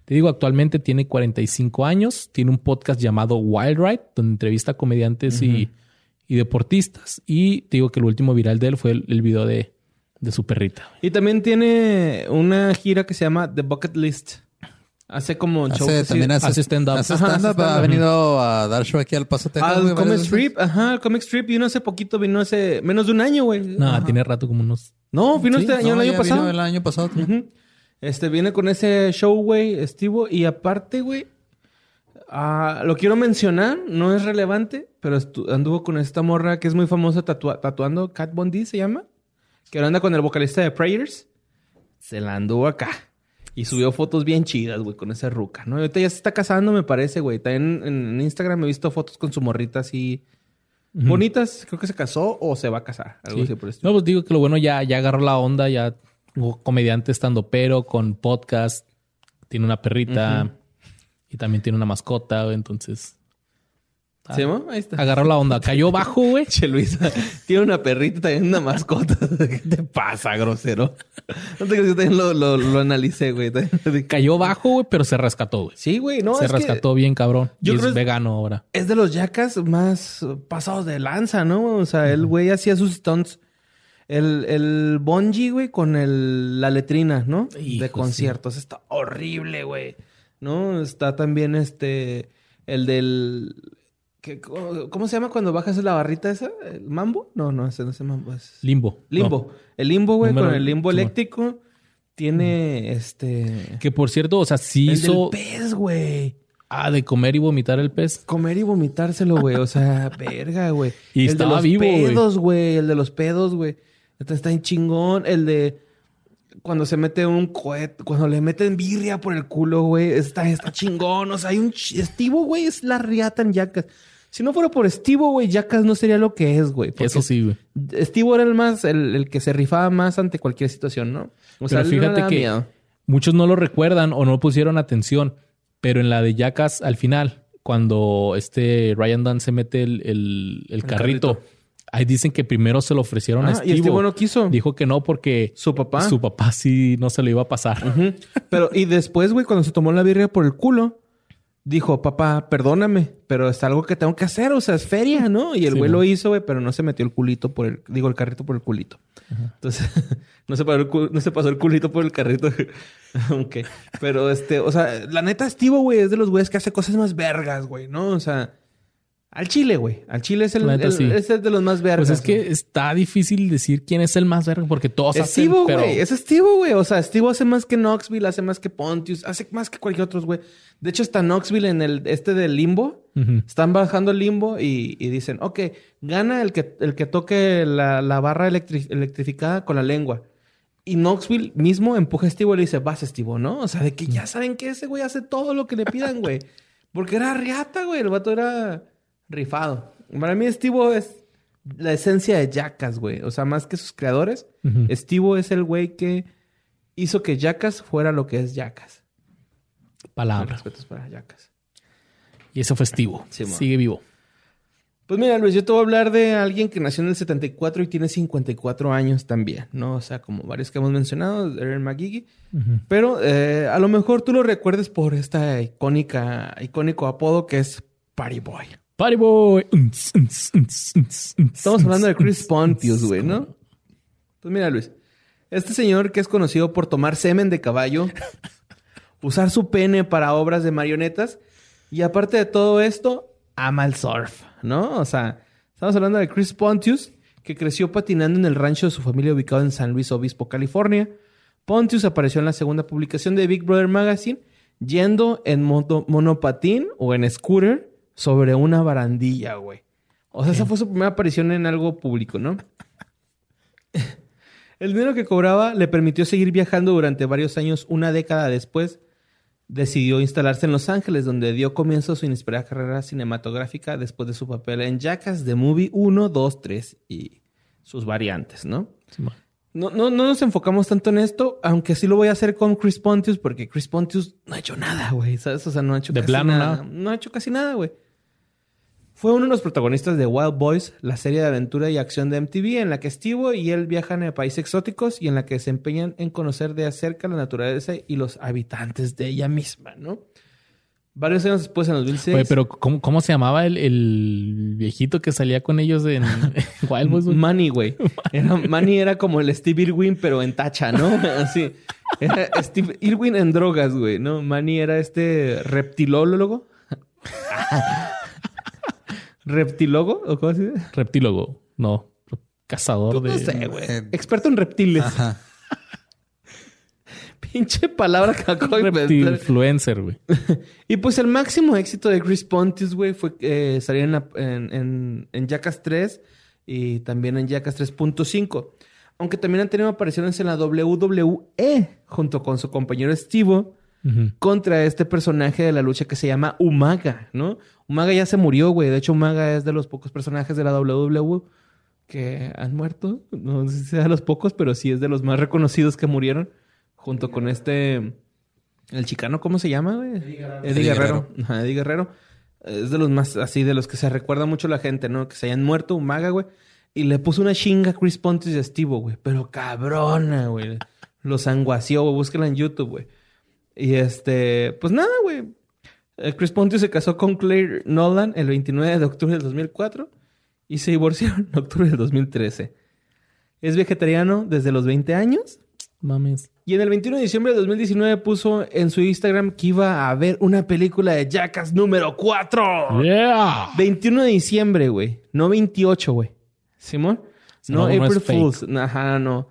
Te digo, actualmente tiene 45 años, tiene un podcast llamado Wild Ride, donde entrevista a comediantes y, deportistas. Y te digo que el último viral de él fue el video de de su perrita. Y también tiene una gira que se llama The Bucket List. Hace como show. también hace, stand-up. Hace stand-up. ha venido a dar show aquí al Paso Texas. Al Comic Strip. Ajá, al Comic Strip. Y uno hace poquito vino hace menos de un año, güey. No, tiene rato como unos... No, vino este año, el año pasado. el año pasado. Este, viene con ese show, güey, Estivo. Y aparte, güey, ah, lo quiero mencionar. No es relevante, pero anduvo con esta morra que es muy famosa tatuando. Cat Bondi se llama que ahora anda con el vocalista de Prayers, se la anduvo acá. Y subió fotos bien chidas, güey, con esa ruca, ¿no? Ahorita ya se está casando, me parece, güey. También en, Instagram he visto fotos con su morrita así bonitas. Creo que se casó o se va a casar. Algo así por esto. No, pues digo que lo bueno ya, ya agarró la onda, ya comediante estando pero con podcast. Tiene una perrita y también tiene una mascota, entonces ¿Sí, mo? Ahí está. Agarró la onda. Cayó bajo, güey. <laughs> Che, Luisa, tiene una perrita también, una mascota. <laughs> ¿Qué te pasa, grosero? No te creas que también lo, lo, lo analicé, güey. <laughs> Cayó bajo, güey, pero se rescató, güey. Sí, güey, no. se es que rescató bien, cabrón. Yo y creo es es- vegano ahora. Es de los yacas más pasados de lanza, ¿no? O sea, el güey hacía sus stunts. El, el bungee, güey, con el, la letrina, ¿no? Hijo, de conciertos. Está horrible, güey. ¿No? Está también este. El del. ¿Qué- cómo, cómo se llama cuando bajas la barrita esa? ¿El mambo? No, no, ese no es el mambo. Es... Limbo. Limbo. El limbo, güey, Número- con el limbo eléctrico. Tiene este. Que por cierto, o sea, sí el hizo. del pez, güey. Ah, de comer y vomitar el pez. Comer y vomitárselo, güey. O sea, <laughs> verga, güey. Y el de los vivo, pedos, güey. El de los pedos, güey. Está en chingón. El de cuando se mete un cohete, cuando le meten birria por el culo, güey. Está, está chingón. O sea, hay un Estivo, güey, es la riata en Jackass. Si no fuera por Estivo, güey, Jackass no sería lo que es, güey. Eso sí, güey. Estivo era el más, el, el que se rifaba más ante cualquier situación, ¿no? O Pero no fíjate que miedo. muchos no lo recuerdan o no pusieron atención, pero en la de Jackass al final, cuando este Ryan Dunn se mete el, el- el carrito, carrito. ahí dicen que primero se lo ofrecieron a Ah, y Steve. Estivo no quiso. Dijo que no porque Su papá. su papá sí no se lo iba a pasar. Pero, y después, güey, cuando se tomó la birria por el culo, dijo, papá, perdóname, pero es algo que tengo que hacer, o sea, es feria, ¿no? Y el Sí, güey lo hizo, güey, pero no se metió el culito por el, digo, el carrito por el culito. Entonces, <laughs> no se, pasó el cu- no se pasó el culito por el carrito. <laughs> ok. Pero, este, o sea, la neta, Estivo, güey, es de los güeyes que hace cosas más vergas, güey, ¿no? O sea, al chile, güey. Al chile es el, La neta, el- sí. es el de los más vergas. Pues es que está difícil decir quién es el más verga porque todos Es hacen, Steve, pero güey. Es Steve, güey. O sea, Steve hace más que Knoxville, hace más que Pontius, hace más que cualquier otro, güey. De hecho, está Knoxville en el este del limbo. Están bajando el limbo y, y dicen, ok, gana el que, el que toque la, la barra electri- electrificada con la lengua. Y Knoxville mismo empuja a Steve y le dice, vas, Steve, ¿no? O sea, de que ya saben que ese güey hace todo lo que le pidan, güey. Porque era riata, güey. El vato era rifado. Para mí, Steve es la esencia de Jackass, güey. O sea, más que sus creadores, Ujú. Steve es el güey que hizo que Jackass fuera lo que es Jackass. palabra. Respetos para Jackass. Y eso fue Steve. Sí. Sigue vivo. Pues mira, Luis, yo te voy a hablar de alguien que nació en el 74 y tiene 54 años también, ¿no? O sea, como varios que hemos mencionado, Aaron McGee. Pero eh, a lo mejor tú lo recuerdes por esta icónica, icónico apodo que es Party Boy. Boy. Estamos hablando de Chris Pontius, güey, ¿no? Pues mira, Luis. Este señor que es conocido por tomar semen de caballo, <laughs> usar su pene para obras de marionetas y aparte de todo esto, ama el surf, ¿no? O sea, estamos hablando de Chris Pontius, que creció patinando en el rancho de su familia ubicado en San Luis Obispo, California. Pontius apareció en la segunda publicación de Big Brother Magazine yendo en moto- monopatín o en scooter sobre una barandilla, güey. O sea, esa fue su primera aparición en algo público, ¿no? El dinero que cobraba le permitió seguir viajando durante varios años. Una década después, decidió instalarse en Los Ángeles, donde dio comienzo a su inesperada carrera cinematográfica después de su papel en Jackass, The Movie 1, 2, 3 y sus variantes, ¿no? Sí. No, no, no nos enfocamos tanto en esto, aunque sí lo voy a hacer con Chris Pontius, porque Chris Pontius no ha hecho nada, güey, ¿sabes? O sea, no ha hecho De casi plano, nada. nada. No ha hecho casi nada, güey. Fue uno de los protagonistas de Wild Boys, la serie de aventura y acción de MTV, en la que Steve y él viajan a países exóticos y en la que se empeñan en conocer de cerca la naturaleza y los habitantes de ella misma, ¿no? Varios años después, en 2006... Oye, pero ¿cómo, cómo se llamaba el, el viejito que salía con ellos en <laughs> Wild Boys? Manny, güey. <laughs> Era, Manny era como el Steve Irwin, pero en tacha, ¿no? <laughs> Así. Era Steve Irwin en drogas, güey, ¿no? Manny era este reptilólogo. ¿Reptilólogo? ¿O cómo se dice? Reptílogo. No. Cazador de... No sé, güey. Eh, Experto en reptiles. Ajá. <laughs> Pinche palabra que acabo de. Reptilfluencer, güey. <laughs> Y pues el máximo éxito de Chris Pontius, güey, fue eh, salir en, en, en, en Jackass 3 y también en Jackass 3.5. Aunque también han tenido apariciones en la WWE junto con su compañero Steve Contra este personaje de la lucha que se llama Umaga, ¿no? Umaga ya se murió, güey. De hecho, Umaga es de los pocos personajes de la WWE que han muerto. No sé si sea de los pocos, pero sí es de los más reconocidos que murieron. Junto con este... El chicano, ¿cómo se llama, güey? Eddie Guerrero. Guerrero. Ajá, Eddie Guerrero. Es de los más así, de los que se recuerda mucho la gente, ¿no? Que se hayan muerto, un maga, güey. Y le puso una chinga a Chris Pontius y a Steve, güey. Pero cabrona, güey. Los anguació, güey. Búsquela en YouTube, güey. Y este, pues nada, güey. Eh, Chris Pontius se casó con Claire Nolan el 29 de octubre del 2004 y se divorciaron en octubre del 2013. Es vegetariano desde los 20 años. Mames. Y en el 21 de diciembre de 2019 puso en su Instagram que iba a ver una película de Jackass número 4. Yeah. 21 de diciembre, güey. No 28, güey. ¿Simón? No, No, no April. Fools. Ajá, no.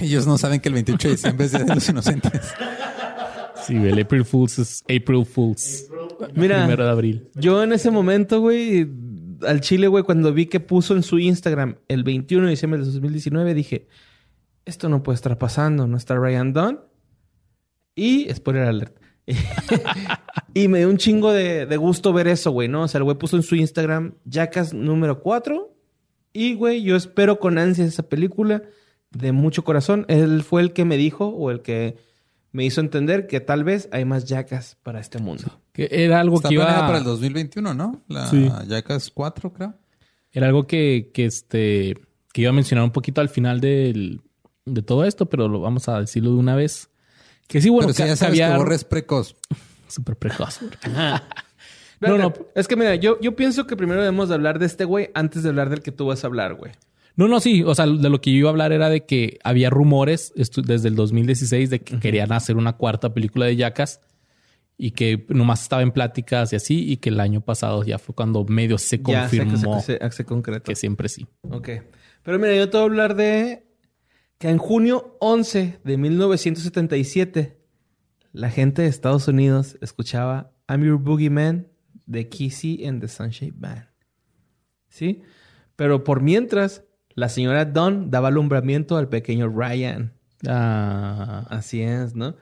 Ellos no saben que el 28 de diciembre es Día de los Inocentes. <laughs> Sí, güey, el April Fools es April Fools. Mira, Primero de abril. yo en ese momento, güey, al chile, güey, cuando vi que puso en su Instagram el 21 de diciembre de 2019, dije, esto no puede estar pasando, no está Ryan Dunn. Y, spoiler alert. <laughs> y me dio un chingo de, de gusto ver eso, güey, ¿no? O sea, el güey puso en su Instagram Jackass número 4. Y, güey, yo espero con ansias esa película de mucho corazón. Él fue el que me dijo o el que me hizo entender que tal vez hay más Jackass para este mundo. Que era algo Está que iba... para el 2021, ¿no? La Sí. Jackass 4, creo. Era algo que, que, este, que iba a mencionar un poquito al final del, de todo esto, pero lo vamos a decirlo de una vez. Que sí, bueno, Pero si ya sabes había- que Borre es precoz. <laughs> Súper precoz. <laughs> No, no. no. Es que mira, yo, yo pienso que primero debemos de hablar de este güey antes de hablar del que tú vas a hablar, güey. No, no, sí. O sea, de lo que yo iba a hablar era de que había rumores desde el 2016 de que querían hacer una cuarta película de Jackass y que nomás estaba en pláticas y así, y que el año pasado ya fue cuando medio se Ya confirmó se, se, se concretó. que siempre sí. Ok. Pero mira, yo te voy a hablar de que en junio 11 de 1977 la gente de Estados Unidos escuchaba I'm Your Boogeyman de Kissy and the Sunshine Band. ¿Sí? Pero por mientras, la señora Dawn daba alumbramiento al pequeño Ryan. Ah, Así es, ¿no?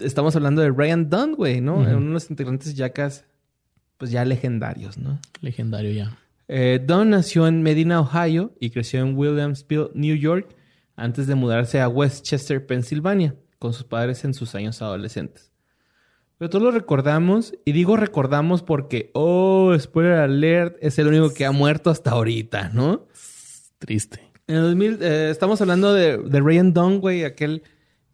Estamos hablando de Ryan Dunn, güey, ¿no? Ujú. Uno de los integrantes yacas, pues ya legendarios, ¿no? legendario ya. Eh, Dunn nació en Medina, Ohio y creció en Williamsville, New York, antes de mudarse a Westchester, Pensilvania, con sus padres en sus años adolescentes. Pero todos lo recordamos, y digo recordamos porque, oh, spoiler alert, es el único que ha muerto hasta ahorita, ¿no? Triste. En el 2000, eh, estamos hablando de, de Ryan Dunn, güey, aquel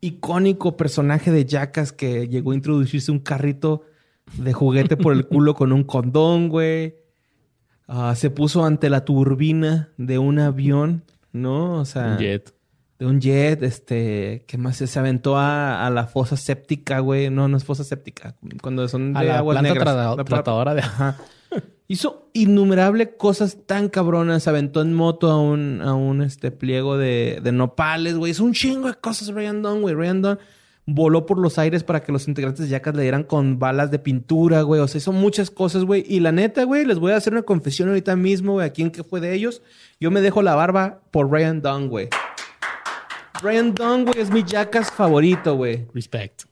icónico personaje de Jackass que llegó a introducirse un carrito de juguete por el culo con un condón, güey. Ah, se puso ante la turbina de un avión, ¿no? O sea, Jet. de un jet, este, ¿qué más? Se aventó a, a la fosa séptica, güey. No, no es fosa séptica. Cuando son de A la aguas planta negras. La tratadora de... Ajá. Hizo innumerables cosas tan cabronas. Aventó en moto a un, a un este, pliego de, de nopales, güey. Hizo un chingo de cosas Ryan Dunn, güey. Ryan Dunn voló por los aires para que los integrantes de Jackass le dieran con balas de pintura, güey. O sea, hizo muchas cosas, güey. Y la neta, güey, les voy a hacer una confesión ahorita mismo, güey. ¿A quién que fue de ellos? Yo me dejo la barba por Ryan Dunn, güey. Ryan Dunn, güey, es mi Jackass favorito, güey. Respect.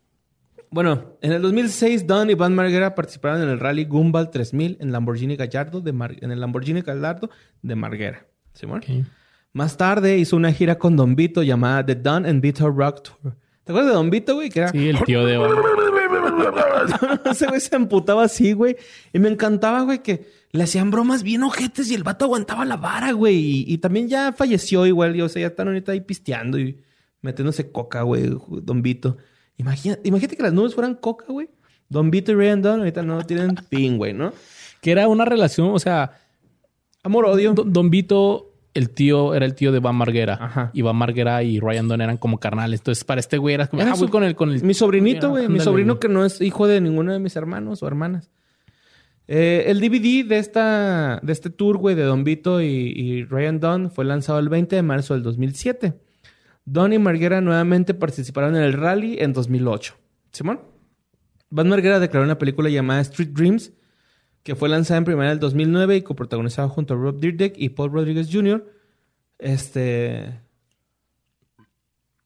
Bueno, en el 2006, Don y Van Marguera participaron en el Rally Gumball 3000 en Lamborghini Gallardo de Mar- en el Lamborghini Gallardo de Marguera. ¿Simón? Ok. Más tarde hizo una gira con Don Vito llamada The Don and Vito Rock Tour. ¿Te acuerdas de Don Vito, güey? Que era... Sí, el tío de... <laughs> Ese güey se emputaba así, güey. Y me encantaba, güey, que le hacían bromas bien ojetes y el vato aguantaba la vara, güey. Y, y también ya falleció igual. Y, o sea, ya están ahorita ahí pisteando y metiéndose coca, güey, Don Vito. Imagina- imagínate que las nubes fueran coca, güey. Don Vito y Ryan Dunn ahorita no tienen <laughs> fin, güey, ¿no? Que era una relación, o sea... Amor-odio. Don, Don Vito, el tío, era el tío de Van Marguera. Ajá. Y Van Marguera y Ryan Dunn eran como carnales. Entonces, para este güey era como, Era ah, su- con el, con el... Mi sobrinito, güey. Mi sobrino que no es hijo de ninguno de mis hermanos o hermanas. Eh, el DVD de, esta, de este tour, güey, de Don Vito y, y Ryan Dunn fue lanzado el 20 de marzo del 2007. Don y Marguera nuevamente participaron en el rally en 2008. ¿Simón? Van Marguera declaró una película llamada Street Dreams, que fue lanzada en primera del 2009 y coprotagonizada junto a Rob Dyrdek y Paul Rodriguez Jr. Este...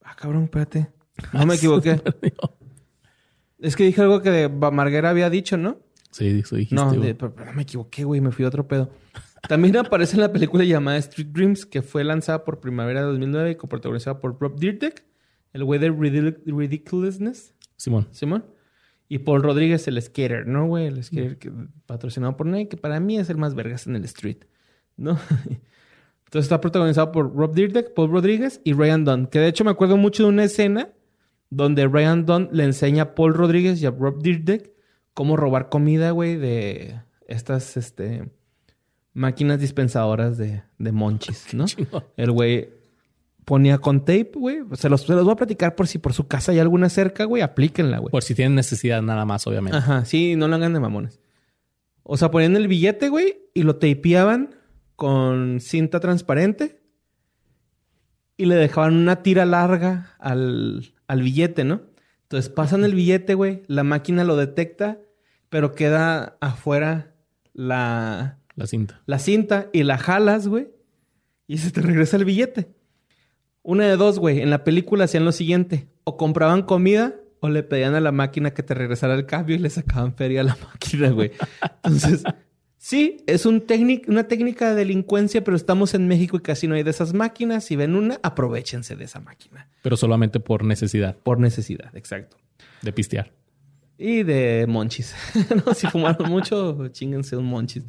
Ah, cabrón, espérate. No me <laughs> equivoqué. Es que dije algo que Marguera había dicho, ¿no? Sí, eso dijiste. No, de- pero, pero me equivoqué, güey. Me fui a otro pedo. También aparece en la película llamada Street Dreams, que fue lanzada por primavera de 2009 y coprotagonizada por Rob Dyrdek, el güey de Ridic- Ridiculousness, Simón. Simón. Y Paul Rodríguez, el skater, ¿no, güey? El skater que- patrocinado por Nike, que para mí es el más vergas en el street, ¿no? <laughs> Entonces está protagonizado por Rob Dyrdek, Paul Rodríguez y Ryan Dunn. Que de hecho me acuerdo mucho de una escena donde Ryan Dunn le enseña a Paul Rodríguez y a Rob Dyrdek cómo robar comida, güey, de estas, este, máquinas dispensadoras de, de monchis, <laughs> ¿no? El güey ponía con tape, güey. Se los, se los voy a platicar por si por su casa hay alguna cerca, güey. Aplíquenla, güey. Por si tienen necesidad nada más, obviamente. Ajá, sí, no lo hagan de mamones. O sea, ponían el billete, güey, y lo tapeaban con cinta transparente y le dejaban una tira larga al, al billete, ¿no? Entonces pasan el billete, güey, la máquina lo detecta, pero queda afuera la, La cinta. la cinta y la jalas, güey, y se te regresa el billete. Una de dos, güey. En la película hacían lo siguiente. O compraban comida o le pedían a la máquina que te regresara el cambio y le sacaban feria a la <laughs> máquina, güey. Entonces, sí, es un una técnica de delincuencia, pero estamos en México y casi no hay de esas máquinas. Si ven una, aprovechense de esa máquina. Pero solamente por necesidad Por necesidad, exacto. de pistear. Y de monchis. <laughs> no, si fumaron mucho, chinguense un monchis.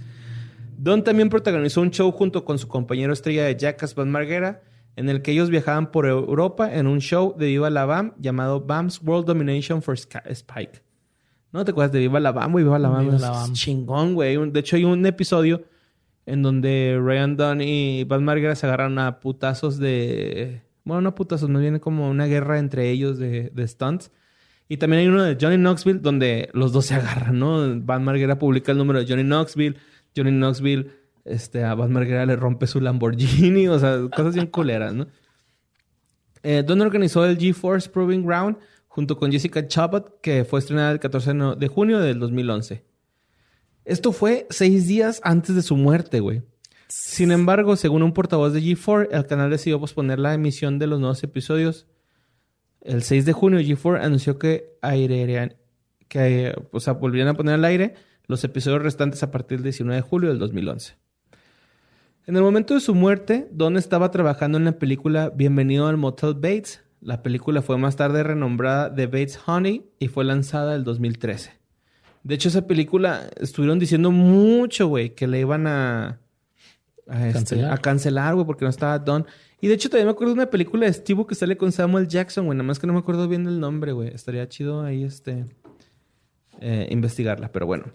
Don también protagonizó un show junto con su compañero estrella de Jackass Van Marguera, en el que ellos viajaban por Europa en un show de Viva la Bam llamado Bam's World Domination for Spike. ¿No te acuerdas de Viva la Bam, güey? Viva la Bam Viva es la Bam. chingón, güey. De hecho, hay un episodio en donde Ryan Dunn y Van Marguera se agarran a putazos de... Bueno, no putazos, más bien como una guerra entre ellos de, de stunts. Y también hay uno de Johnny Knoxville donde los dos se agarran, ¿no? Van Marguera publica el número de Johnny Knoxville. Johnny Knoxville, este, a Van Marguera le rompe su Lamborghini. O sea, cosas bien culeras, ¿no? Eh, organizó el GeForce Proving Ground junto con Jessica Chabot, que fue estrenada el 14 de no- de junio del 2011. Esto fue seis días antes de su muerte, güey. Sin embargo, según un portavoz de G4, el canal decidió posponer la emisión de los nuevos episodios. El 6 de junio, G4 anunció que airearían, que, eh, o sea, volvían a poner al aire los episodios restantes a partir del 19 de julio del 2011. En el momento de su muerte, Don estaba trabajando en la película Bienvenido al Motel Bates. La película fue más tarde renombrada The Bates Honey y fue lanzada el 2013. De hecho, esa película estuvieron diciendo mucho, güey, que le iban a, a, este, Cancelar. a cancelar, güey, porque no estaba Don. Y de hecho, también me acuerdo de una película de Steve que sale con Samuel Jackson, güey. Nada más que no me acuerdo bien del nombre, güey. Estaría chido ahí, este, eh, investigarla, pero bueno.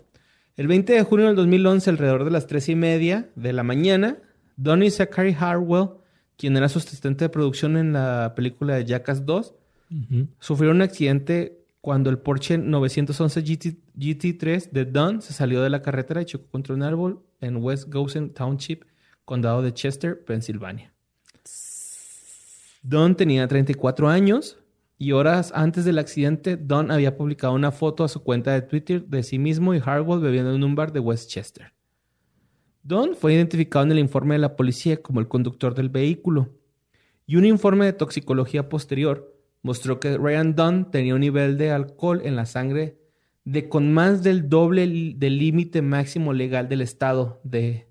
El 20 de junio del 2011, alrededor de las 3 y media de la mañana, Donnie Zachary Harwell, quien era su asistente de producción en la película de Jackass 2, Ujú. sufrió un accidente cuando el Porsche 911 GT, GT3 de Dunn se salió de la carretera y chocó contra un árbol en West Goshen Township, condado de Chester, Pensilvania. Dunn tenía 34 años y horas antes del accidente, Dunn había publicado una foto a su cuenta de Twitter de sí mismo y Harwell bebiendo en un bar de Westchester. Dunn fue identificado en el informe de la policía como el conductor del vehículo y un informe de toxicología posterior mostró que Ryan Dunn tenía un nivel de alcohol en la sangre de con más del doble del límite máximo legal del estado de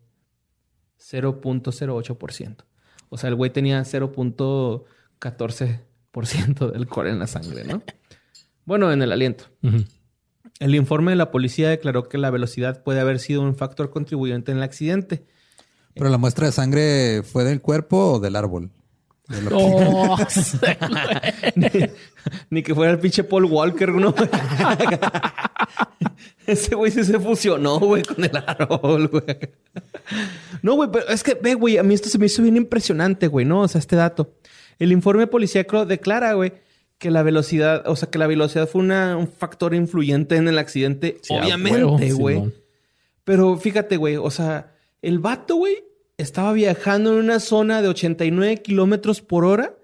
0.08%. O sea, el güey tenía 0.14% de alcohol en la sangre, ¿no? <laughs> Bueno, en el aliento. El informe de la policía declaró que la velocidad puede haber sido un factor contribuyente en el accidente. Pero la muestra de sangre fue del cuerpo o del árbol. De lo que- Oh, <laughs> ni, <laughs> ni que fuera el pinche Paul Walker, ¿no? Ese güey sí se fusionó, güey, con el árbol, güey. No, güey, pero es que, ve, güey, a mí esto se me hizo bien impresionante, güey, ¿no? O sea, este dato. El informe policíaco declara, güey, que la velocidad, o sea, que la velocidad fue una- un factor influyente en el accidente. Sí, Obviamente, güey. Pero fíjate, güey, o sea, el vato, güey, estaba viajando en una zona de 89 kilómetros por hora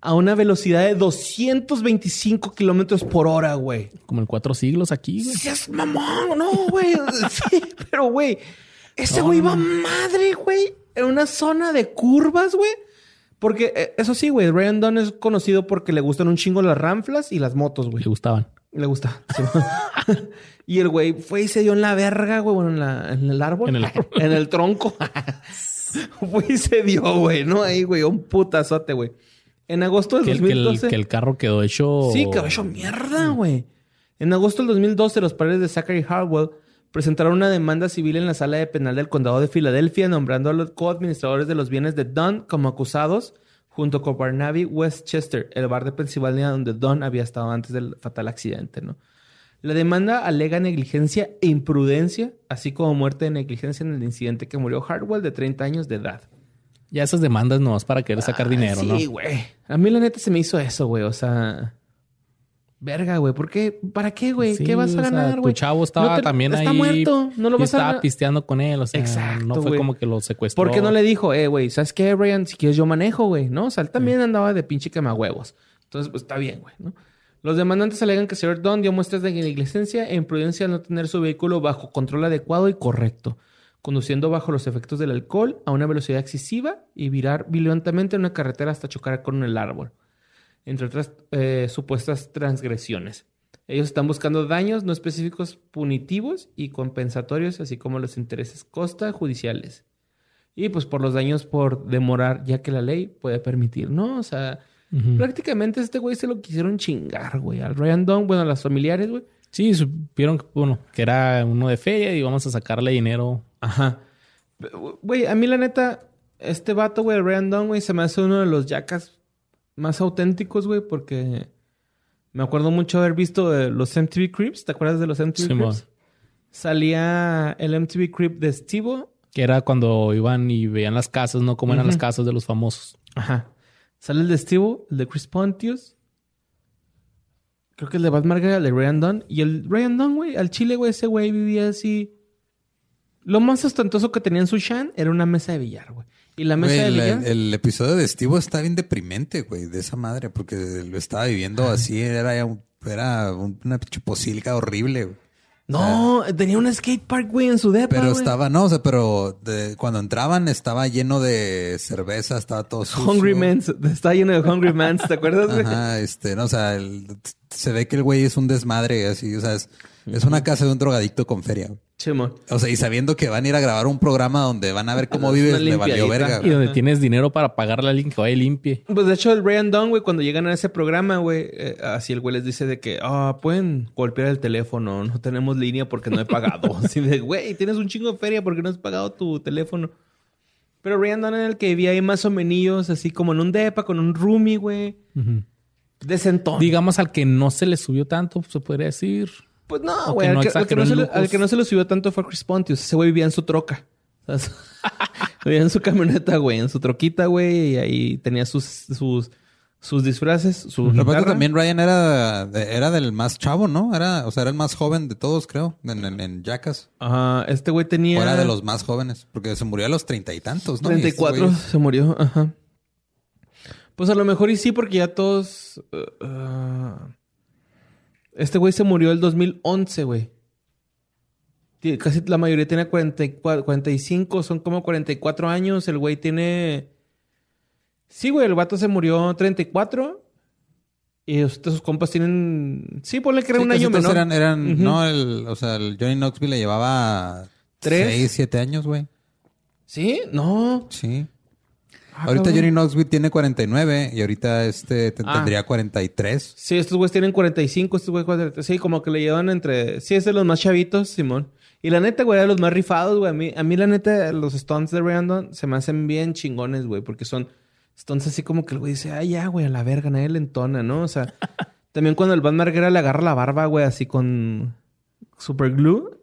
a una velocidad de 225 kilómetros por hora, güey. Como en cuatro siglos aquí, güey. Seas mamón, no, güey. <laughs> Sí, pero, güey, ese güey va madre, güey, en una zona de curvas, güey. Porque, eh, eso sí, güey, Ryan Dunn es conocido porque le gustan un chingo las ranflas y las motos, güey. Le gustaban. Le gusta. sí. <laughs> y el güey fue y se dio en la verga, güey. Bueno, en, la- en el árbol. En el árbol. <laughs> en el tronco. <laughs> fue y se dio, güey. ¿No? Ahí, güey. Un putazote, güey. En agosto del Que el, que, el, 2012. que el carro quedó hecho. Sí, quedó hecho mierda, güey. En agosto del 2012, los padres de Zachary Harwell presentaron una demanda civil en la sala de penal del condado de Filadelfia, nombrando a los coadministradores de los bienes de Dunn como acusados, junto con Barnaby Westchester, el bar de Pensilvania donde Dunn había estado antes del fatal accidente, ¿no? La demanda alega negligencia e imprudencia, así como muerte de negligencia en el incidente que murió Harwell de 30 años de edad. Ya esas demandas no es para querer sacar Ah, dinero, ¿no? Sí, güey. A mí la neta se me hizo eso, güey. O sea... Verga, güey. ¿Por qué? ¿Para qué, güey? Sí, ¿Qué vas a ganar, güey? Tu chavo estaba No te- también está ahí. muerto. No lo y vas a... estaba pisteando con él. O sea, Exacto, no fue como que lo secuestró. ¿Por qué no le dijo, eh, güey, ¿sabes qué, Brian? Si quieres yo manejo, güey, ¿no? O sea, él también andaba de pinche quemahuevos. Entonces, pues está bien, güey, ¿no? Los demandantes alegan que señor Don dio muestras de negligencia e imprudencia al no tener su vehículo bajo control adecuado y correcto, conduciendo bajo los efectos del alcohol a una velocidad excesiva y virar violentamente en una carretera hasta chocar con el árbol, entre otras eh, supuestas transgresiones. Ellos están buscando daños no específicos punitivos y compensatorios, así como los intereses costa judiciales. Y pues por los daños por demorar, ya que la ley puede permitir, ¿no? O sea, prácticamente este güey se lo quisieron chingar, güey. Al Ryan Dunn, bueno, a las familiares, güey. Sí, supieron que, bueno, que era uno de feria y vamos a sacarle dinero. Ajá. Güey, a mí la neta, este vato, güey, Ryan Dunn, güey, se me hace uno de los yacas más auténticos, güey, porque me acuerdo mucho haber visto los MTV Creeps. ¿Te acuerdas de los MTV Simón. Creeps? Salía el MTV Creep de Steve. Que era cuando iban y veían las casas, ¿no? Cómo eran las casas de los famosos. Ajá. Sale el de Steve, el de Chris Pontius. Creo que el de Bad Margaret, el de Ryan Dunn. Y el Ryan Dunn, güey, al chile, güey, ese güey vivía así. Lo más ostentoso que tenía en su Shan era una mesa de billar, güey. Y la mesa Güey, de el, billar. el- el episodio de Steve está bien deprimente, güey, de esa madre, porque lo estaba viviendo así, era, un- era un- una chuposilga horrible, güey. No, tenía un skate park, güey, en su depa, Pero güey. estaba, no, o sea, pero de- cuando entraban estaba lleno de cerveza, estaba todo sucio. Hungry Man. Está lleno de Hungry Man, ¿te acuerdas, güey? Ajá, este, no, o sea, el- se ve que el güey es un desmadre, así, o sea, es, es una casa de un drogadicto con feria. güey. Chimón. O sea, y sabiendo que van a ir a grabar un programa donde van a ver cómo Es vives, le valió verga. Y donde tienes dinero para pagarle a alguien que vaya y limpie. Pues de hecho, el Ryan Dunn, güey, cuando llegan a ese programa, güey, eh, así el güey les dice de que, ah, pueden golpear el teléfono, no tenemos línea porque no he pagado. <laughs> así de, güey, tienes un chingo de feria porque no has pagado tu teléfono. Pero Ryan Dunn era el que vivía ahí más o menos, así como en un depa, con un roomie, güey. Ujú. Decentón. Digamos al que no se le subió tanto, se podría decir. Pues no, güey. Al, no que- al que exageró no se en le- lujos. al que no se lo subió tanto fue a Chris Pontius. Ese güey vivía en su troca. O sea, <laughs> vivía en su camioneta, güey. En su troquita, güey. Y ahí tenía sus, sus, sus disfraces, su también Ryan era, era del más chavo, ¿no? Era, o sea, era el más joven de todos, creo, en, en, en Jackass. Ajá. Este güey tenía... O era de los más jóvenes, porque se murió a los treinta y tantos, ¿no? Y estos 34 güeyes- se murió. Ajá. Pues a lo mejor y sí, porque ya todos... uh, uh, este güey se murió el 2011, güey. Casi la mayoría tiene 44, 45, son como 44 años. El güey tiene... Sí, güey, el vato se murió 34. Y usted- sus compas tienen... Sí, ponle que era Sí, un año menor. Eran, eran Ujú. no, el, o sea, el Johnny Knoxville le llevaba ¿Tres? seis, siete años, güey. ¿Sí? No. Sí. Ah, ahorita cabrón. Johnny Knoxville tiene 49 y ahorita este te- Ah. tendría 43. Sí, estos güeyes tienen 45, estos güeyes 40. Sí, como que le llevan entre... Sí, es de los más chavitos, Simón. Y la neta, güey, de los más rifados, güey. A mí, a mí la neta, los stunts de Random se me hacen bien chingones, güey. Porque son stunts así como que el güey dice, ay, ya, güey, a la verga, nadie le entona, ¿no? O sea, <laughs> también cuando el Van Marguera le agarra la barba, güey, así con super glue.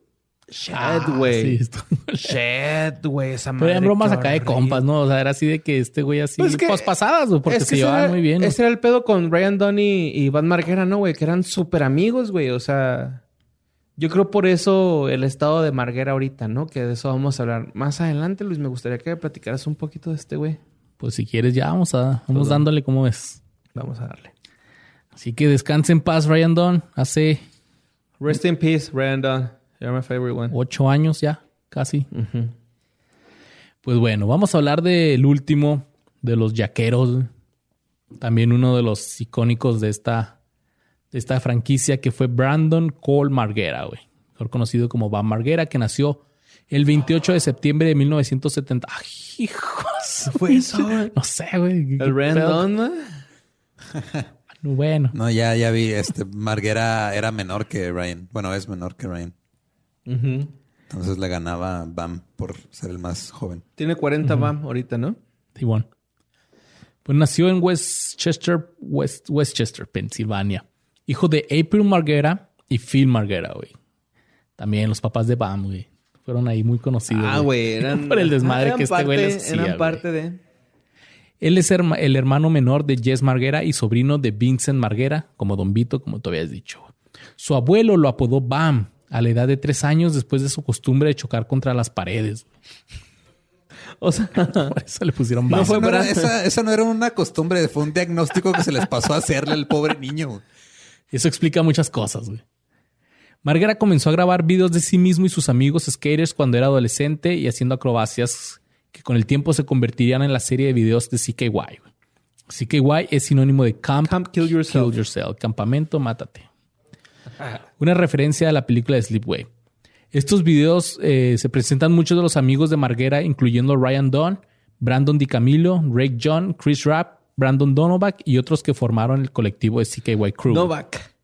Shit, Ah, güey. sí, esto- <laughs> Shit, güey, esa Pero madre. eran bromas acá de compas, ¿no? O sea, era así de que este güey así... Pues Pues, es que- pasadas, güey, porque Es que se llevaban muy bien. ¿no? Ese era el pedo con Ryan Dunn y, Van Marguera, ¿no, güey? Que eran súper amigos, güey. O sea, yo creo por eso el estado de Marguera ahorita, ¿no? Que de eso vamos a hablar más adelante, Luis. Me gustaría que platicaras un poquito de este güey. Pues si quieres ya vamos a... Vamos dándole como ves. Vamos a darle. Así que descanse en paz, Ryan Dunn. Hace Rest in peace, Ryan Dunn. You're my favorite one. ocho años ya, casi. Pues bueno, vamos a hablar del último de los yaqueros. También uno de los icónicos de esta, de esta franquicia que fue Brandon Cole Marguera, güey. Mejor conocido como Van Marguera, que nació el 28 de septiembre de 1970. ¡Ay, hijos! fue eso, güey? No sé, güey. ¿Qué El ¿no? Bueno. No, ya, ya vi. Este, Marguera era menor que Ryan. Bueno, es menor que Ryan. Entonces le ganaba Bam por ser el más joven. Tiene 40 Bam ahorita, ¿no? Simón. Pues nació en Westchester, West, Westchester, Pensilvania. Hijo de April Marguera y Phil Marguera, güey. También los papás de Bam, güey. Fueron ahí muy conocidos. Ah, güey. <laughs> Eran, por el desmadre eran que este parte, güey les hacía, Eran güey. parte de... Él es herma- el hermano menor de Jess Marguera y sobrino de Vincent Marguera, como Don Vito, como tú habías dicho. Su abuelo lo apodó Bam a la edad de tres años después de su costumbre de chocar contra las paredes. O sea, <laughs> Por eso le pusieron Bam. No fue Esa no, era, Bra- esa, esa no era una costumbre, fue un diagnóstico que se les pasó a hacerle al pobre niño. Eso explica muchas cosas, güey. Marguera comenzó a grabar videos de sí mismo y sus amigos skaters cuando era adolescente y haciendo acrobacias que con el tiempo se convertirían en la serie de videos de CKY. güey. CKY es sinónimo de Camp, Camp Kill Yourself. Kill Yourself, Campamento Mátate. Una referencia a la película de Sleepway. Estos videos eh, se presentan muchos de los amigos de Marguera, incluyendo Ryan Dunn, Brandon DiCamillo, Rake John, Chris Rapp, Brandon Donovac y otros que formaron el colectivo de CKY Crew. Novak.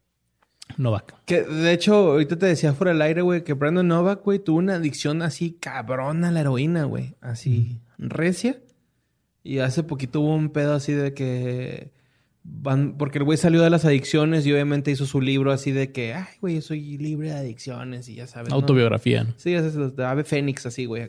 Novak. Que de hecho, ahorita te decía fuera del aire, güey, que Brandon Novak, güey, tuvo una adicción así cabrona a la heroína, güey. Así recia. Y hace poquito hubo un pedo así de que van, porque el güey salió de las adicciones y obviamente hizo su libro así de que, ay, güey, yo soy libre de adicciones y ya sabes. Autobiografía. ¿no? Sí, es de Ave Fénix, así, güey.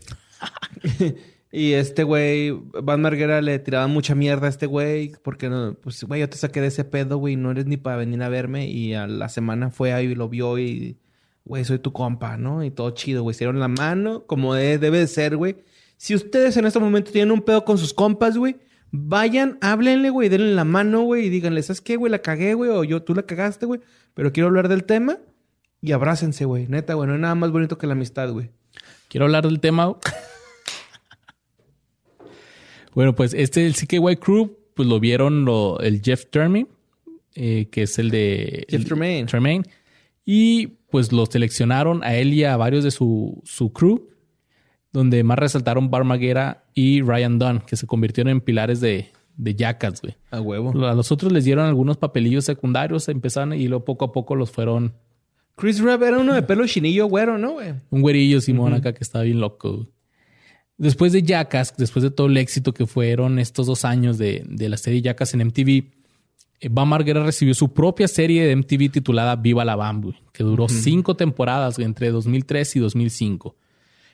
<laughs> y este güey, Van Marguera le tiraba mucha mierda a este güey, porque no, pues, güey, yo te saqué de ese pedo, güey, no eres ni para venir a verme. Y a la semana fue ahí y lo vio y, güey, soy tu compa, ¿no? Y todo chido, güey. Se dieron la mano, como de- debe de ser, güey. Si ustedes en este momento tienen un pedo con sus compas, güey, vayan, háblenle, güey, denle la mano, güey, y díganle, ¿sabes qué, güey? La cagué, güey, o yo, tú la cagaste, güey, pero quiero hablar del tema. Y abrácense, güey. Neta, güey. No hay nada más bonito que la amistad, güey. Quiero hablar del tema. bueno, pues este, el CKY Crew, pues lo vieron lo- el Jeff Termy, eh, que es el de... Jeff el- Tremaine. Tremaine. Y pues lo seleccionaron a él y a varios de su, su crew, donde más resaltaron Bar Maguera y Ryan Dunn, que se convirtieron en pilares de, de Jackass, güey. A huevo. A los otros les dieron algunos papelillos secundarios, empezaron y luego poco a poco los fueron Chris Rapp era uno de pelo chinillo güero, ¿no, güey? Un güerillo Simón acá que estaba bien loco. güey. Después de Jackass, después de todo el éxito que fueron estos dos años de, de la serie Jackass en MTV, eh, Bam Margera recibió su propia serie de MTV titulada Viva la Bam, güey, que duró cinco temporadas entre 2003 y 2005.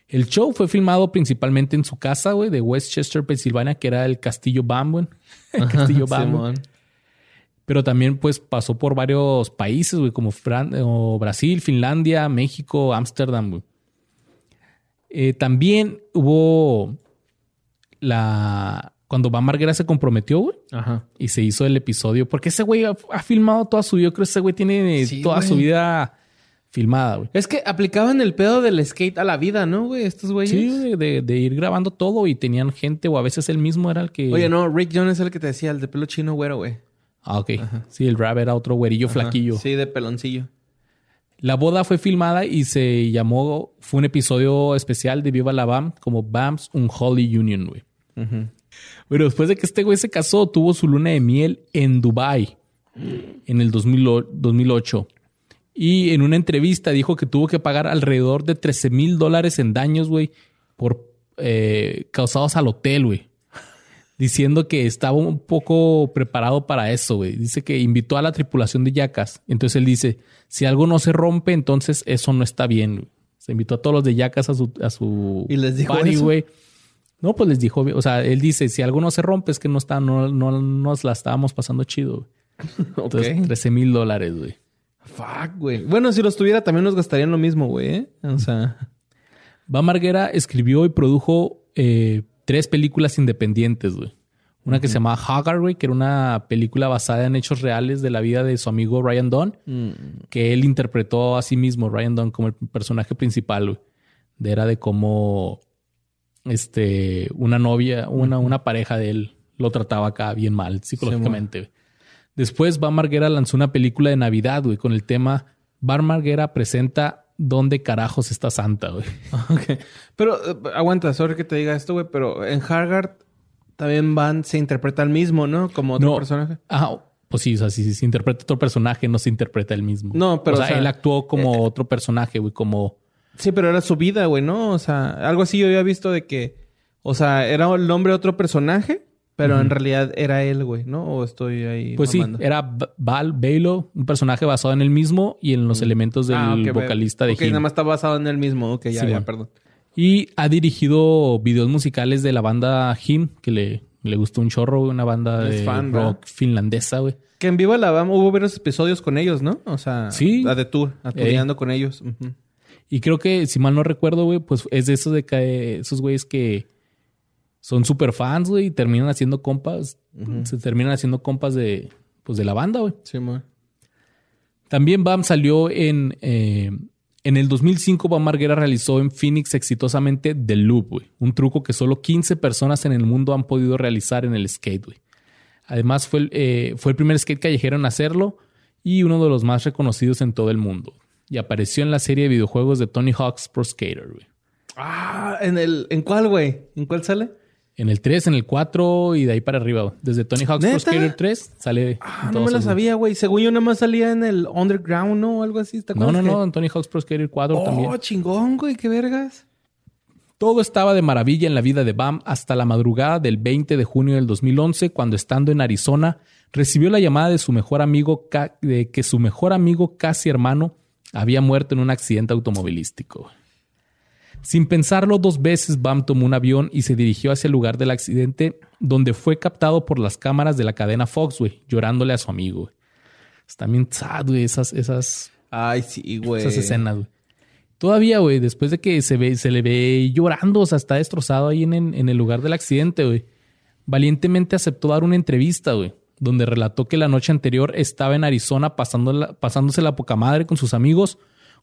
El show fue filmado principalmente en su casa, güey, de Westchester, Pensilvania, que era el Castillo Bam, güey. El Castillo Bam. güey. Simón. Pero también, pues, pasó por varios países, güey, como Fran- o Brasil, Finlandia, México, Ámsterdam, güey. Eh, también hubo la... Cuando Van Marguera se comprometió, güey, Ajá. y se hizo el episodio, porque ese güey ha, ha filmado toda su vida. Yo creo que ese güey tiene Sí, toda güey. su vida filmada, güey. Es que aplicaban el pedo del skate a la vida, ¿no, güey? Estos güeyes. Sí, güey, de, de ir grabando todo y tenían gente, o a veces él mismo era el que. Oye, no, Rick Jones es el que te decía, el de pelo chino güero, güey. Ah, ok. Sí, el rap era otro güerillo Ajá. flaquillo. Sí, de peloncillo. La boda fue filmada y se llamó, fue un episodio especial de Viva la BAM, como BAM's Unholy Union, güey. Pero después de que este güey se casó, tuvo su luna de miel en Dubai en el 2000 o- 2008. Y en una entrevista dijo que tuvo que pagar alrededor de 13 mil dólares en daños, güey, por eh, causados al hotel, güey. Diciendo que estaba un poco preparado para eso, güey. Dice que invitó a la tripulación de Yacas. Entonces él dice, si algo no se rompe, entonces eso no está bien. güey. Se invitó a todos los de Yacas a su, a su ¿Y les dijo party, güey. No, pues les dijo, o sea, él dice, si algo no se rompe es que no está, no, no nos la estábamos pasando chido. güey. <laughs> Entonces, 13 mil dólares, güey. Fuck, güey. Bueno, si los tuviera también nos gastarían lo mismo, güey. ¿eh? O sea... Va Marguera escribió y produjo eh, tres películas independientes, güey. Una que se llamaba Hagar, güey, que era una película basada en hechos reales de la vida de su amigo Ryan Dunn, mm, que él interpretó a sí mismo, Ryan Dunn, como el personaje principal, güey. De- Era de cómo este, una novia, una, una pareja de él lo trataba acá bien mal psicológicamente. güey. Después, Bar Marguera lanzó una película de Navidad, güey, con el tema Bar Marguera presenta ¿Dónde carajos está Santa, güey? <laughs> Ok. Pero, eh, aguanta, sorry que te diga esto, güey, pero en Hargard también Van se interpreta al mismo, ¿no? Como otro No. personaje. Ah, Pues sí, o sea, si se interpreta otro personaje, no se interpreta el mismo. No, pero, O sea, o sea, él actuó como eh, otro personaje, güey, como... Sí, pero era su vida, güey, ¿no? O sea, algo así yo había visto de que, o sea, era el nombre de otro personaje, pero en realidad era él, güey, ¿no? O estoy ahí. Pues mamando? sí, era B- Val Balo, un personaje basado en él mismo y en los elementos del Ah, vocalista de Ok, Him. nada más está basado en él mismo. Ok, ya, Sí, ya, bueno. perdón. Y ha dirigido videos musicales de la banda Him, que le, le gustó un chorro, una banda Es de fan, ¿verdad? rock finlandesa, güey. Que en Viva la Bam hubo varios episodios con ellos, ¿no? O sea, Sí. la de tour, atureando con ellos. Y creo que, si mal no recuerdo, güey, pues es de esos de que esos güeyes que son súper fans, güey, y terminan haciendo compas, se terminan haciendo compas de, pues, de la banda, güey. Sí, mo. También Bam salió en... eh, en el 2005, Bam Margera realizó en Phoenix exitosamente The Loop, güey. Un truco que solo 15 personas en el mundo han podido realizar en el skate, güey. Además, fue el, eh, fue el primer skate callejero en hacerlo y uno de los más reconocidos en todo el mundo. Y apareció en la serie de videojuegos de Tony Hawk's Pro Skater, güey. Ah, ¿en el... ¿En cuál, güey? ¿En cuál sale? En el 3, en el 4 y de ahí para arriba, güey. Desde Tony Hawk's Pro ¿Neta? Skater 3 sale... Ah, no me güey. sabía, güey. Según yo, nada más salía en el Underground, ¿no? O algo así. ¿Te No, no, que- no. En Tony Hawk's Pro Skater 4 Oh, también. chingón, güey. Qué vergas. Todo estaba de maravilla en la vida de Bam hasta la madrugada del 20 de junio del 2011, cuando estando en Arizona, recibió la llamada de su mejor amigo, de que su mejor amigo, casi hermano, había muerto en un accidente automovilístico. Sin pensarlo dos veces, Bam tomó un avión y se dirigió hacia el lugar del accidente, donde fue captado por las cámaras de la cadena Fox, güey, llorándole a su amigo. güey. Está bien sad, güey, esas, esas Ay, sí, güey. esas escenas, güey. Todavía, güey, después de que se, ve, se le ve llorando, o sea, está destrozado ahí en, en- en el lugar del accidente, güey. Valientemente aceptó dar una entrevista, güey, donde relató que la noche anterior estaba en Arizona pasándola- pasándose la poca madre con sus amigos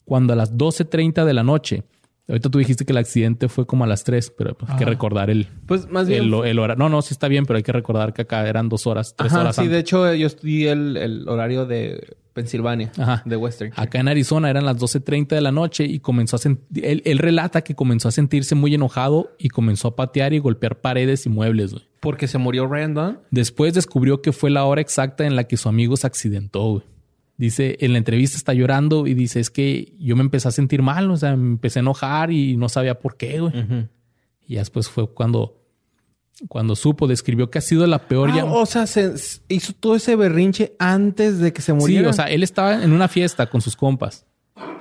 cuando a las 12.30 de la noche. Ahorita tú dijiste que el accidente fue como a las 3, pero pues, hay que recordar el, Pues más bien... el, el horario. No, no, sí está bien, pero hay que recordar que acá eran dos horas, tres Ajá, horas sí, antes. de hecho, yo estudié el, el horario de Pensilvania, Ajá. de Western. Acá en Arizona eran las 12.30 de la noche y comenzó a sentir... Él, él relata que comenzó a sentirse muy enojado y comenzó a patear y golpear paredes y muebles, güey. Porque se murió Ryan Dunn. Después descubrió que fue la hora exacta en la que su amigo se accidentó, güey. Dice, en la entrevista está llorando y dice, es que yo me empecé a sentir mal, o sea, me empecé a enojar y no sabía por qué, güey. Y después fue cuando, cuando supo, describió que ha sido la peor Ah, ya... o sea, se hizo todo ese berrinche antes de que se Sí, muriera. o sea, él estaba en una fiesta con sus compas.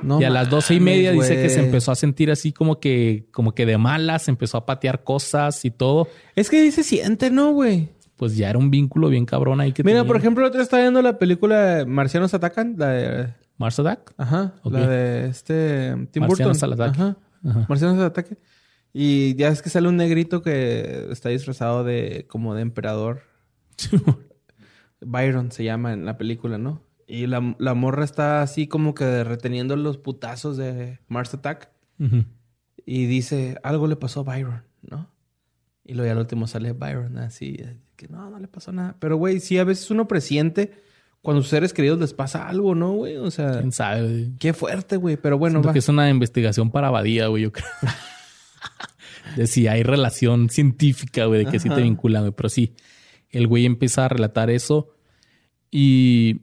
No y a las doce y media dice que se empezó a sentir así como que, como que de malas, empezó a patear cosas y todo. Es que dice siente, ¿no, güey? Pues ya era un vínculo bien cabrón ahí que Mira, tenía. por ejemplo, el otro estaba viendo la película Marcianos Atacan, la de... Mars Attack. Ajá, Ok. la de este... Tim Marcianos Burton. al ataque. Ajá. Ajá. Marcianos al ataque. Y ya es que sale un negrito que está disfrazado de... como de emperador. Byron se llama en la película, ¿no? Y la, la morra está así como que reteniendo los putazos de Mars Attack. Y dice, algo le pasó a Byron, ¿no? Y luego ya al último sale Byron así, que no, no le pasó nada. Pero, güey, sí, a veces uno presiente cuando a sus seres queridos les pasa algo, ¿no, güey? O sea, ¿Quién sabe? güey? qué fuerte, güey. Pero bueno, Siento va. que es una investigación para Badía, güey, yo creo. <laughs> de si hay relación científica, güey, de que sí te Ajá. vinculan, güey. Pero sí, el güey empieza a relatar eso y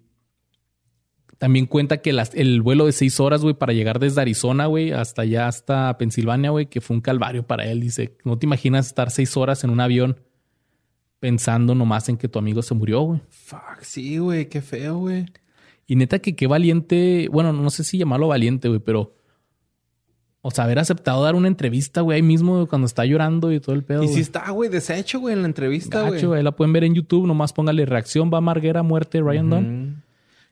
también cuenta que las- el vuelo de seis horas, güey, para llegar desde Arizona, güey, hasta allá, hasta Pensilvania, güey, que fue un calvario para él. Dice, no te imaginas estar seis horas en un avión pensando nomás en que tu amigo se murió, güey. Fuck, sí, güey, qué feo, güey. Y neta que qué valiente, bueno, no sé si llamarlo valiente, güey, pero... O sea, haber aceptado dar una entrevista, güey, ahí mismo cuando está llorando y todo el pedo. Y sí güey. está, güey, deshecho, güey, en la entrevista, güey. Güey. La pueden ver en YouTube, nomás póngale reacción, va Marguera, muerte, Ryan Dunn. Ujú.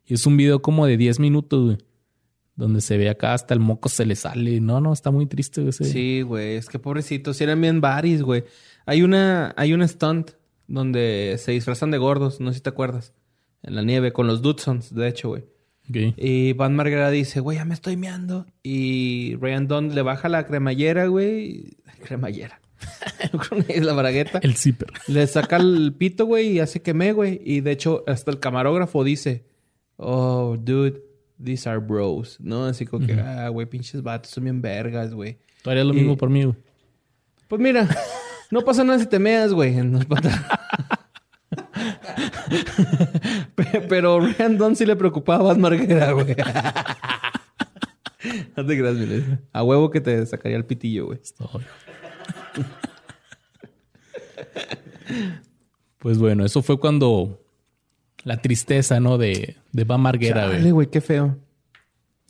Y es un video como de 10 minutos, güey. Donde se ve acá hasta el moco se le sale. No, no, está muy triste güey. Sí, güey, es que pobrecitos, sí eran bien baris, güey. Hay una, hay un stunt donde se disfrazan de gordos, no sé si te acuerdas. En la nieve, con los Dudsons, de hecho, güey. Y Van Margera dice, güey, ya me estoy meando. Y Ryan Dunn le baja la cremallera, güey. <laughs> Cremallera. <laughs> Que la bragueta. El zipper. Le saca el pito, güey, y hace quemé, güey. Y de hecho, hasta el camarógrafo dice, oh, dude, these are bros. ¿No? Así como que, ah, güey, pinches vatos son bien vergas, güey. Tú harías lo Y- mismo por mí, güey. Pues mira, no pasa nada si te meas, güey. Pero Ryan Dunn sí le preocupaba a Van Marguera, güey. No te creas, Miles. A huevo que te sacaría el pitillo, güey. Pues bueno, eso fue cuando la tristeza, ¿no? De, de Van Marguera, güey. Dale, güey, qué feo.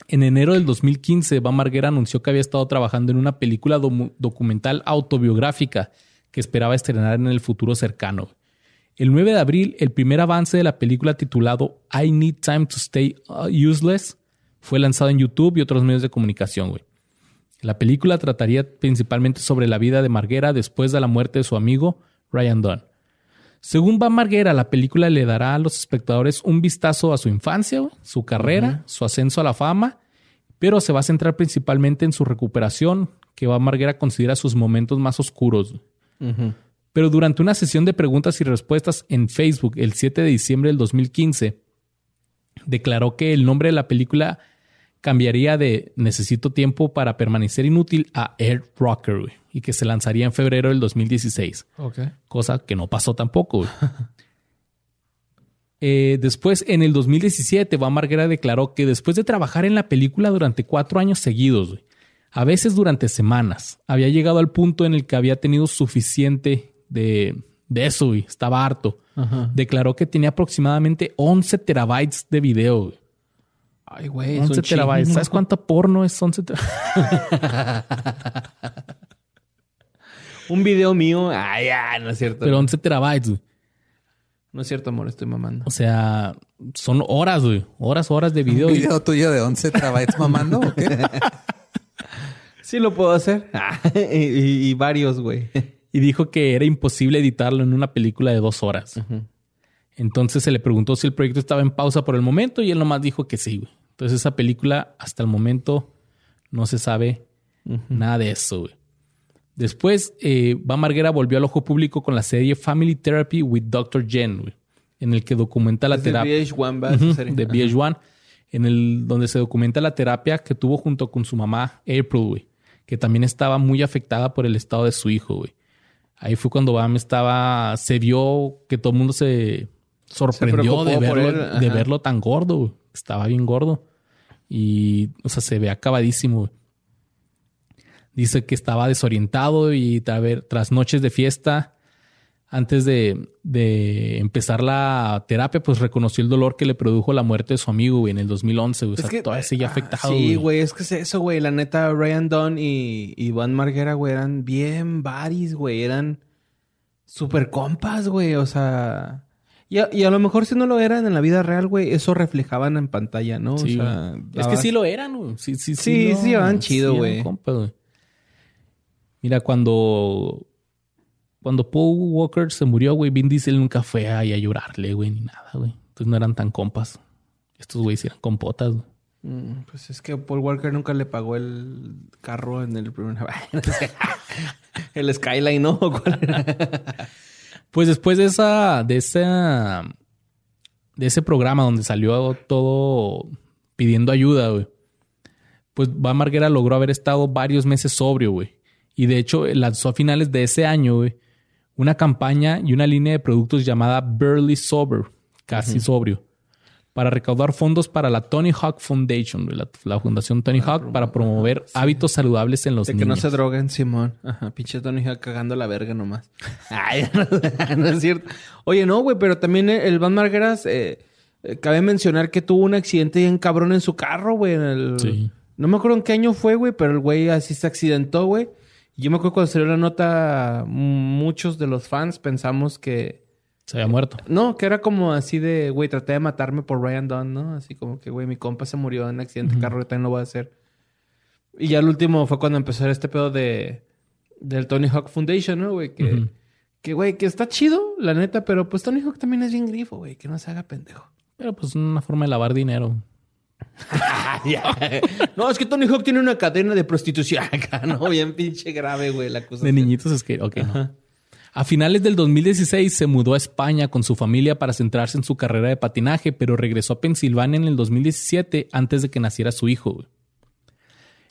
En enero del 2015, Van Marguera anunció que había estado trabajando en una película documental autobiográfica que esperaba estrenar en el futuro cercano. El 9 de abril, el primer avance de la película titulado I Need Time to Stay uh, Useless fue lanzado en YouTube y otros medios de comunicación, güey. La película trataría principalmente sobre la vida de Marguera después de la muerte de su amigo Ryan Dunn. Según Van Marguera, la película le dará a los espectadores un vistazo a su infancia, su carrera, su ascenso a la fama, pero se va a centrar principalmente en su recuperación, que Van Marguera considera sus momentos más oscuros. Pero durante una sesión de preguntas y respuestas en Facebook el 7 de diciembre del 2015, declaró que el nombre de la película cambiaría de Necesito tiempo para permanecer inútil a Air Rocker güey, y que se lanzaría en febrero del 2016 Ok. cosa que no pasó tampoco. güey. <laughs> Eh, después, en el 2017, Van Marguera declaró que después de trabajar en la película durante cuatro años seguidos, güey, a veces durante semanas, había llegado al punto en el que había tenido suficiente de, de eso, güey. estaba harto. Declaró que tenía aproximadamente 11 terabytes de video. güey. Ay, güey. es 11 un terabytes. ¿Sabes cuánto porno es 11 terabytes? <laughs> Un video mío. Ay, ya, no es cierto. Pero 11 terabytes, güey. No es cierto, amor. Estoy mamando. O sea, son horas, güey. Horas, horas de <laughs> video. ¿Un y- video tuyo de 11 terabytes mamando o qué? <laughs> Sí lo puedo hacer. y, y- y varios, güey. y dijo que era imposible editarlo en una película de dos horas. Entonces se le preguntó si el proyecto estaba en pausa por el momento y él nomás dijo que sí. güey. Entonces esa película hasta el momento no se sabe nada de eso. güey. Después, eh, Van Marguera volvió al ojo público con la serie Family Therapy with Dr. Jen, güey, en el que documenta la Es de terapia VH1, ¿va? Ujú, serie. de Ajá. VH1, en el donde se documenta la terapia que tuvo junto con su mamá April, güey, que también estaba muy afectada por el estado de su hijo, güey. Ahí fue cuando Bam estaba, se vio que todo el mundo se sorprendió de verlo, de verlo tan gordo, güey. Estaba bien gordo. Y, o sea, se ve acabadísimo. Dice que estaba desorientado y tras noches de fiesta, antes de, de empezar la terapia, pues reconoció el dolor que le produjo la muerte de su amigo, güey, en el 2011, güey. O sea, todavía sigue ah, afectado, Sí, güey, es que es eso, güey. La neta, Ryan Dunn y Iván Marguera, güey, eran bien buddies, güey. Eran super compas, güey. O sea. Y a, y a lo mejor si no lo eran en la vida real, güey, eso reflejaban en pantalla, ¿no? Sí, o sea, es que sí lo eran, güey. Sí, sí, sí. Sí, lo- sí llevaban chido, eran güey. compas, güey. Mira, cuando. Cuando Paul Walker se murió, güey, Vin Diesel nunca fue ahí a llorarle, güey, ni nada, güey. Entonces no eran tan compas. Estos güeyes eran compotas, güey. Mm, Pues es que Paul Walker nunca le pagó el carro en el primer... <laughs> El Skyline, ¿no? <laughs> ¿O cuál era? Pues después de esa, de esa, de ese programa donde salió todo pidiendo ayuda, güey. Pues Van Marguera logró haber estado varios meses sobrio, güey. Y de hecho lanzó a finales de ese año, güey, una campaña y una línea de productos llamada Barely Sober, casi sobrio, para recaudar fondos para la Tony Hawk Foundation, la, la fundación Tony Hawk, para promover hábitos saludables en los De que no se droguen, Simón. Ajá, pinche Tony Hawk cagando la verga nomás. <laughs> Ay, no, no es cierto. Oye, no, güey, pero también el Van Margueras, eh, eh, cabe mencionar que tuvo un accidente bien cabrón en su carro, güey. en el- Sí. No me acuerdo en qué año fue, güey, pero el güey así se accidentó, güey. Y yo me acuerdo cuando salió la nota, muchos de los fans pensamos que... Se había muerto. No, que era como así de, güey, traté de matarme por Ryan Dunn, ¿no? Así como que, güey, mi compa se murió en un accidente de carro, yo también lo voy a hacer. Y ya el último fue cuando empezó este pedo de del Tony Hawk Foundation, ¿no, güey? Que, que, güey, que está chido, la neta, pero pues Tony Hawk también es bien grifo, güey, que no se haga pendejo. Pero pues una forma de lavar dinero. <laughs> no, es que Tony Hawk tiene una cadena de prostitución <laughs> acá, ¿no? Bien pinche grave, güey, la cosa. De niñitos es que, ok, no. A finales del 2016 se mudó a España con su familia para centrarse en su carrera de patinaje, pero regresó a Pensilvania en el 2017 antes de que naciera su hijo.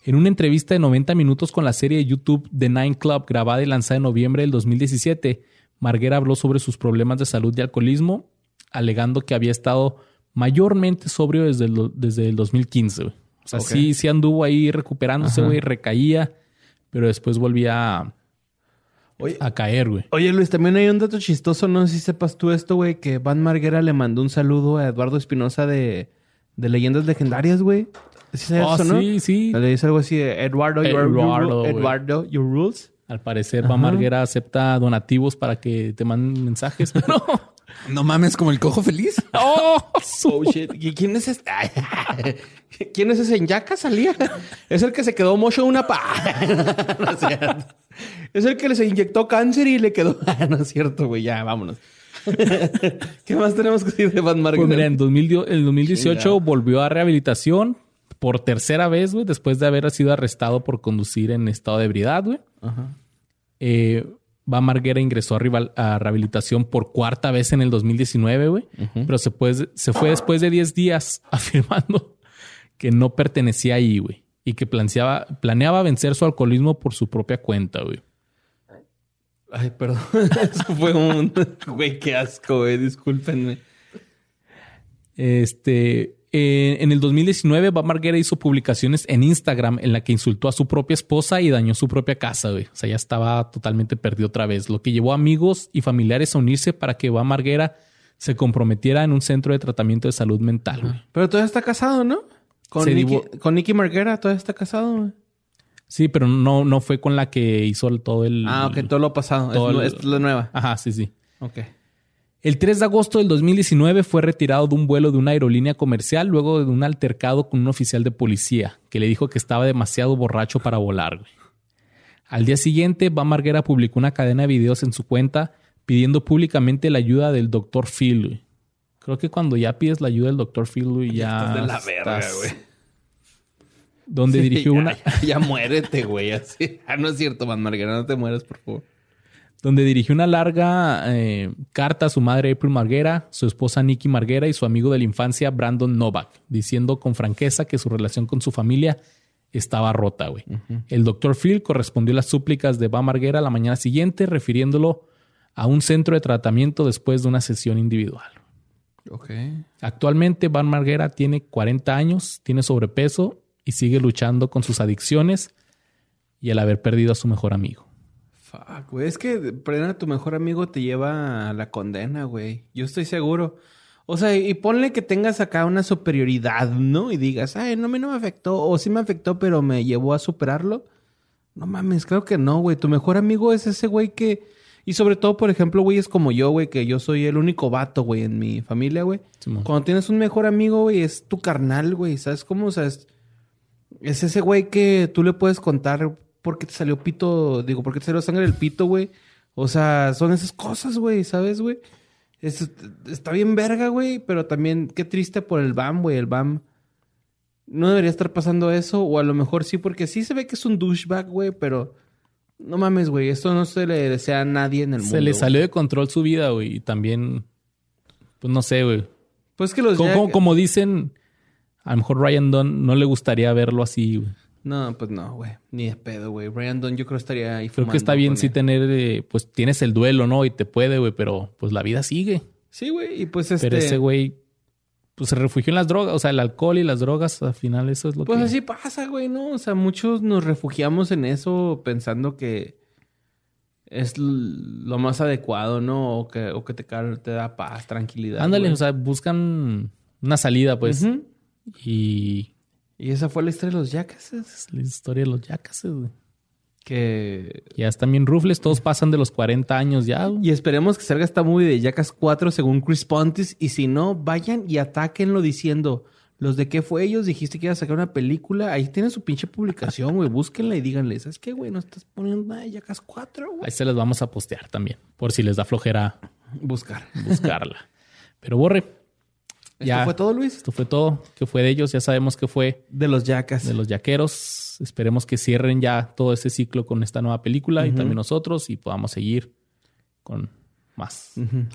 En una entrevista de 90 minutos con la serie de YouTube The Nine Club grabada y lanzada en noviembre del 2017, Marguera habló sobre sus problemas de salud y alcoholismo alegando que había estado mayormente sobrio desde el, desde el 2015. güey. O sea, sí, sí anduvo ahí recuperándose, güey, recaía, pero después volvía a, Oye, a caer, güey. Oye, Luis, también hay un dato chistoso, no sé si sepas tú esto, güey, que Van Marguera le mandó un saludo a Eduardo Espinosa de, de Leyendas Legendarias, güey. ¿Sí sabes Oh, eso, no? sí, sí. Le dice algo así de Eduardo, your, your Eduardo. Eduardo, your rules. Al parecer, Ajá. Va Marguera acepta donativos para que te manden mensajes, pero... <laughs> No mames, como el cojo feliz. <laughs> ¡Oh! su- Oh, shit. ¿Y quién es este? <laughs> ¿Quién es ese en Yaka salía? Es el que se quedó mocho una pa. no es cierto. Es el que les inyectó cáncer y le quedó. <laughs> no es cierto, güey. Ya, vámonos. <laughs> ¿Qué más tenemos que decir de Van Marguera? Pues mira, en 2000 el 2018 Chingado. volvió a rehabilitación por tercera vez, güey, después de haber sido arrestado por conducir en estado de ebriedad, güey. Ajá. Eh, Va Marguera ingresó a, rival- a rehabilitación por cuarta vez en el 2019, güey. Pero se, pues- se fue después de 10 días <laughs> afirmando que no pertenecía ahí, güey. Y que planeaba, planeaba vencer su alcoholismo por su propia cuenta, güey. Ay, perdón. <laughs> Eso fue un... Güey, qué asco, güey. Discúlpenme. Este, eh, en el 2019, Va Marguera hizo publicaciones en Instagram en la que insultó a su propia esposa y dañó su propia casa, güey. O sea, ya estaba totalmente perdido otra vez, lo que llevó a amigos y familiares a unirse para que Va Marguera se comprometiera en un centro de tratamiento de salud mental, güey. Pero todavía está casado, ¿no? Con, Nicky, con Nicky Marguera todavía está casado, güey. Sí, pero no, no fue con la que hizo el- todo el... Ah, ok. Todo lo pasado. todo es, el- es la nueva. Ajá, sí, sí. Ok. El 3 de agosto del 2019 fue retirado de un vuelo de una aerolínea comercial luego de un altercado con un oficial de policía que le dijo que estaba demasiado borracho para volar. güey. Al día siguiente, Va Marguera publicó una cadena de videos en su cuenta pidiendo públicamente la ayuda del Dr. Phil. güey. Creo que cuando ya pides la ayuda del Dr. Phil, güey, ya, estás de la verga, estás- güey. Donde <laughs> Sí, dirigió ya, una... Ya, <laughs> ya muérete, güey. Así. Ah, no es cierto, Van Marguera. No te mueras, por favor. donde dirigió una larga eh, carta a su madre April Marguera, su esposa Nikki Marguera y su amigo de la infancia Brandon Novak, diciendo con franqueza que su relación con su familia estaba rota, güey. El doctor Phil correspondió a las súplicas de Va Marguera la mañana siguiente, refiriéndolo a un centro de tratamiento después de una sesión individual. Ok. Actualmente Van Marguera tiene 40 años, tiene sobrepeso y sigue luchando con sus adicciones y el haber perdido a su mejor amigo. Fuck, güey. Es que perder a tu mejor amigo te lleva a la condena, güey. Yo estoy seguro. O sea, y ponle que tengas acá una superioridad, ¿no? Y digas, ay, no, a mí no me afectó. O sí me afectó, pero me llevó a superarlo. No mames, creo que no, güey. Tu mejor amigo es ese güey que... Y sobre todo, por ejemplo, güey, es como yo, güey, que yo soy el único vato, güey, en mi familia, güey. Cuando tienes un mejor amigo, güey, es tu carnal, güey. ¿Sabes cómo? O sea, es, es ese güey que tú le puedes contar por qué te salió pito, digo, por qué te salió sangre del pito, güey. O sea, son esas cosas, güey, ¿sabes, güey? Es- está bien verga, güey, pero también qué triste por el BAM, güey. El BAM no debería estar pasando eso, o a lo mejor sí, porque sí se ve que es un douchebag, güey, pero no mames, güey, esto no se le desea a nadie en el mundo. Se le salió de control su vida, güey. Y también, pues no sé, güey. Pues que los Como, como- como dicen, a lo mejor Ryan Dunn no le gustaría verlo así, güey. No, pues no, güey. Ni de pedo, güey. Brian Dunn yo creo estaría ahí Creo que está bien sí él. tener, eh, pues tienes el duelo, ¿no? Y te puede, güey, pero pues la vida sigue. Sí, güey. Y pues este... Pero ese güey, pues se refugió en las drogas, o sea, el alcohol y las drogas, al final eso es lo Pues que... así pasa, güey, ¿no? O sea, muchos nos refugiamos en eso pensando que es lo más adecuado, ¿no? O que, o que te, te da paz, tranquilidad. Ándale, güey. o sea, buscan una salida, pues. Y Y esa fue la historia de los Jackasses. es la historia de los yacases, güey. Que... Ya están bien rufles, todos pasan de los 40 años ya. Y esperemos que salga esta movie de Jackass 4 según Chris Pontis. Y si no, vayan y atáquenlo diciendo... Los de qué fue ellos, dijiste que iba a sacar una película. Ahí tienen su pinche publicación, güey. Búsquenla y díganle, ¿sabes qué, güey? No estás poniendo nada de Jackass 4, güey. Ahí se las vamos a postear también, por si les da flojera Buscar. buscarla. <laughs> Pero borre, ¿Esto Ya. fue todo, Luis? esto fue todo. ¿Qué fue de ellos? Ya sabemos que fue De los Jackass. de los yaqueros. Esperemos que cierren ya todo ese ciclo con esta nueva película y también nosotros y podamos seguir con más.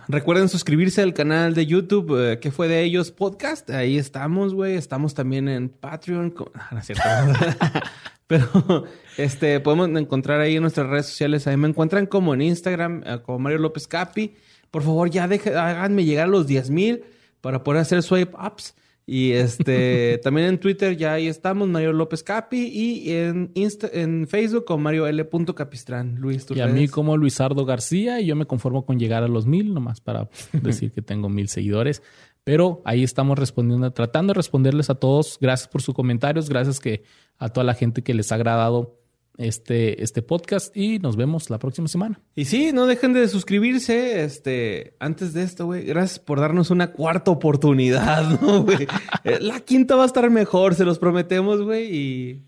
Recuerden suscribirse al canal de YouTube, eh, ¿Qué fue de ellos? Podcast. Ahí estamos, güey. Estamos también en Patreon. co- Ah, no es cierto. <laughs> Pero este, podemos encontrar ahí en nuestras redes sociales. Ahí me encuentran como en Instagram, eh, como Mario López Capi. por favor, ya deje, háganme llegar a los 10 mil para poder hacer swipe ups. Y este <laughs> también en Twitter ya ahí estamos, Mario López Capi, y en Insta, en Facebook con Mario L. Capistrán. Luis, Y a mí como Luisardo García, y yo me conformo con llegar a los mil, nomás para <laughs> decir que tengo mil seguidores. Pero ahí estamos respondiendo, tratando de responderles a todos. Gracias por sus comentarios, gracias que a toda la gente que les ha agradado este, este podcast y nos vemos la próxima semana. Y sí, no dejen de suscribirse. Este, antes de esto, güey, gracias por darnos una cuarta oportunidad, <laughs> ¿no, güey? Eh, la quinta va a estar mejor, se los prometemos, güey. Y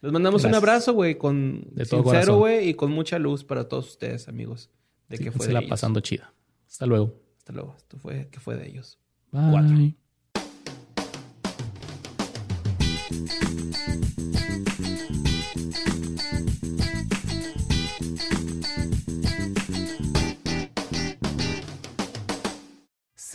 les mandamos un abrazo, güey, con de sincero, güey, y con mucha luz para todos ustedes, amigos. De que fue se la pasando chida. Hasta luego. Hasta luego. Esto fue que fue de ellos. Bye.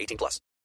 18 plus.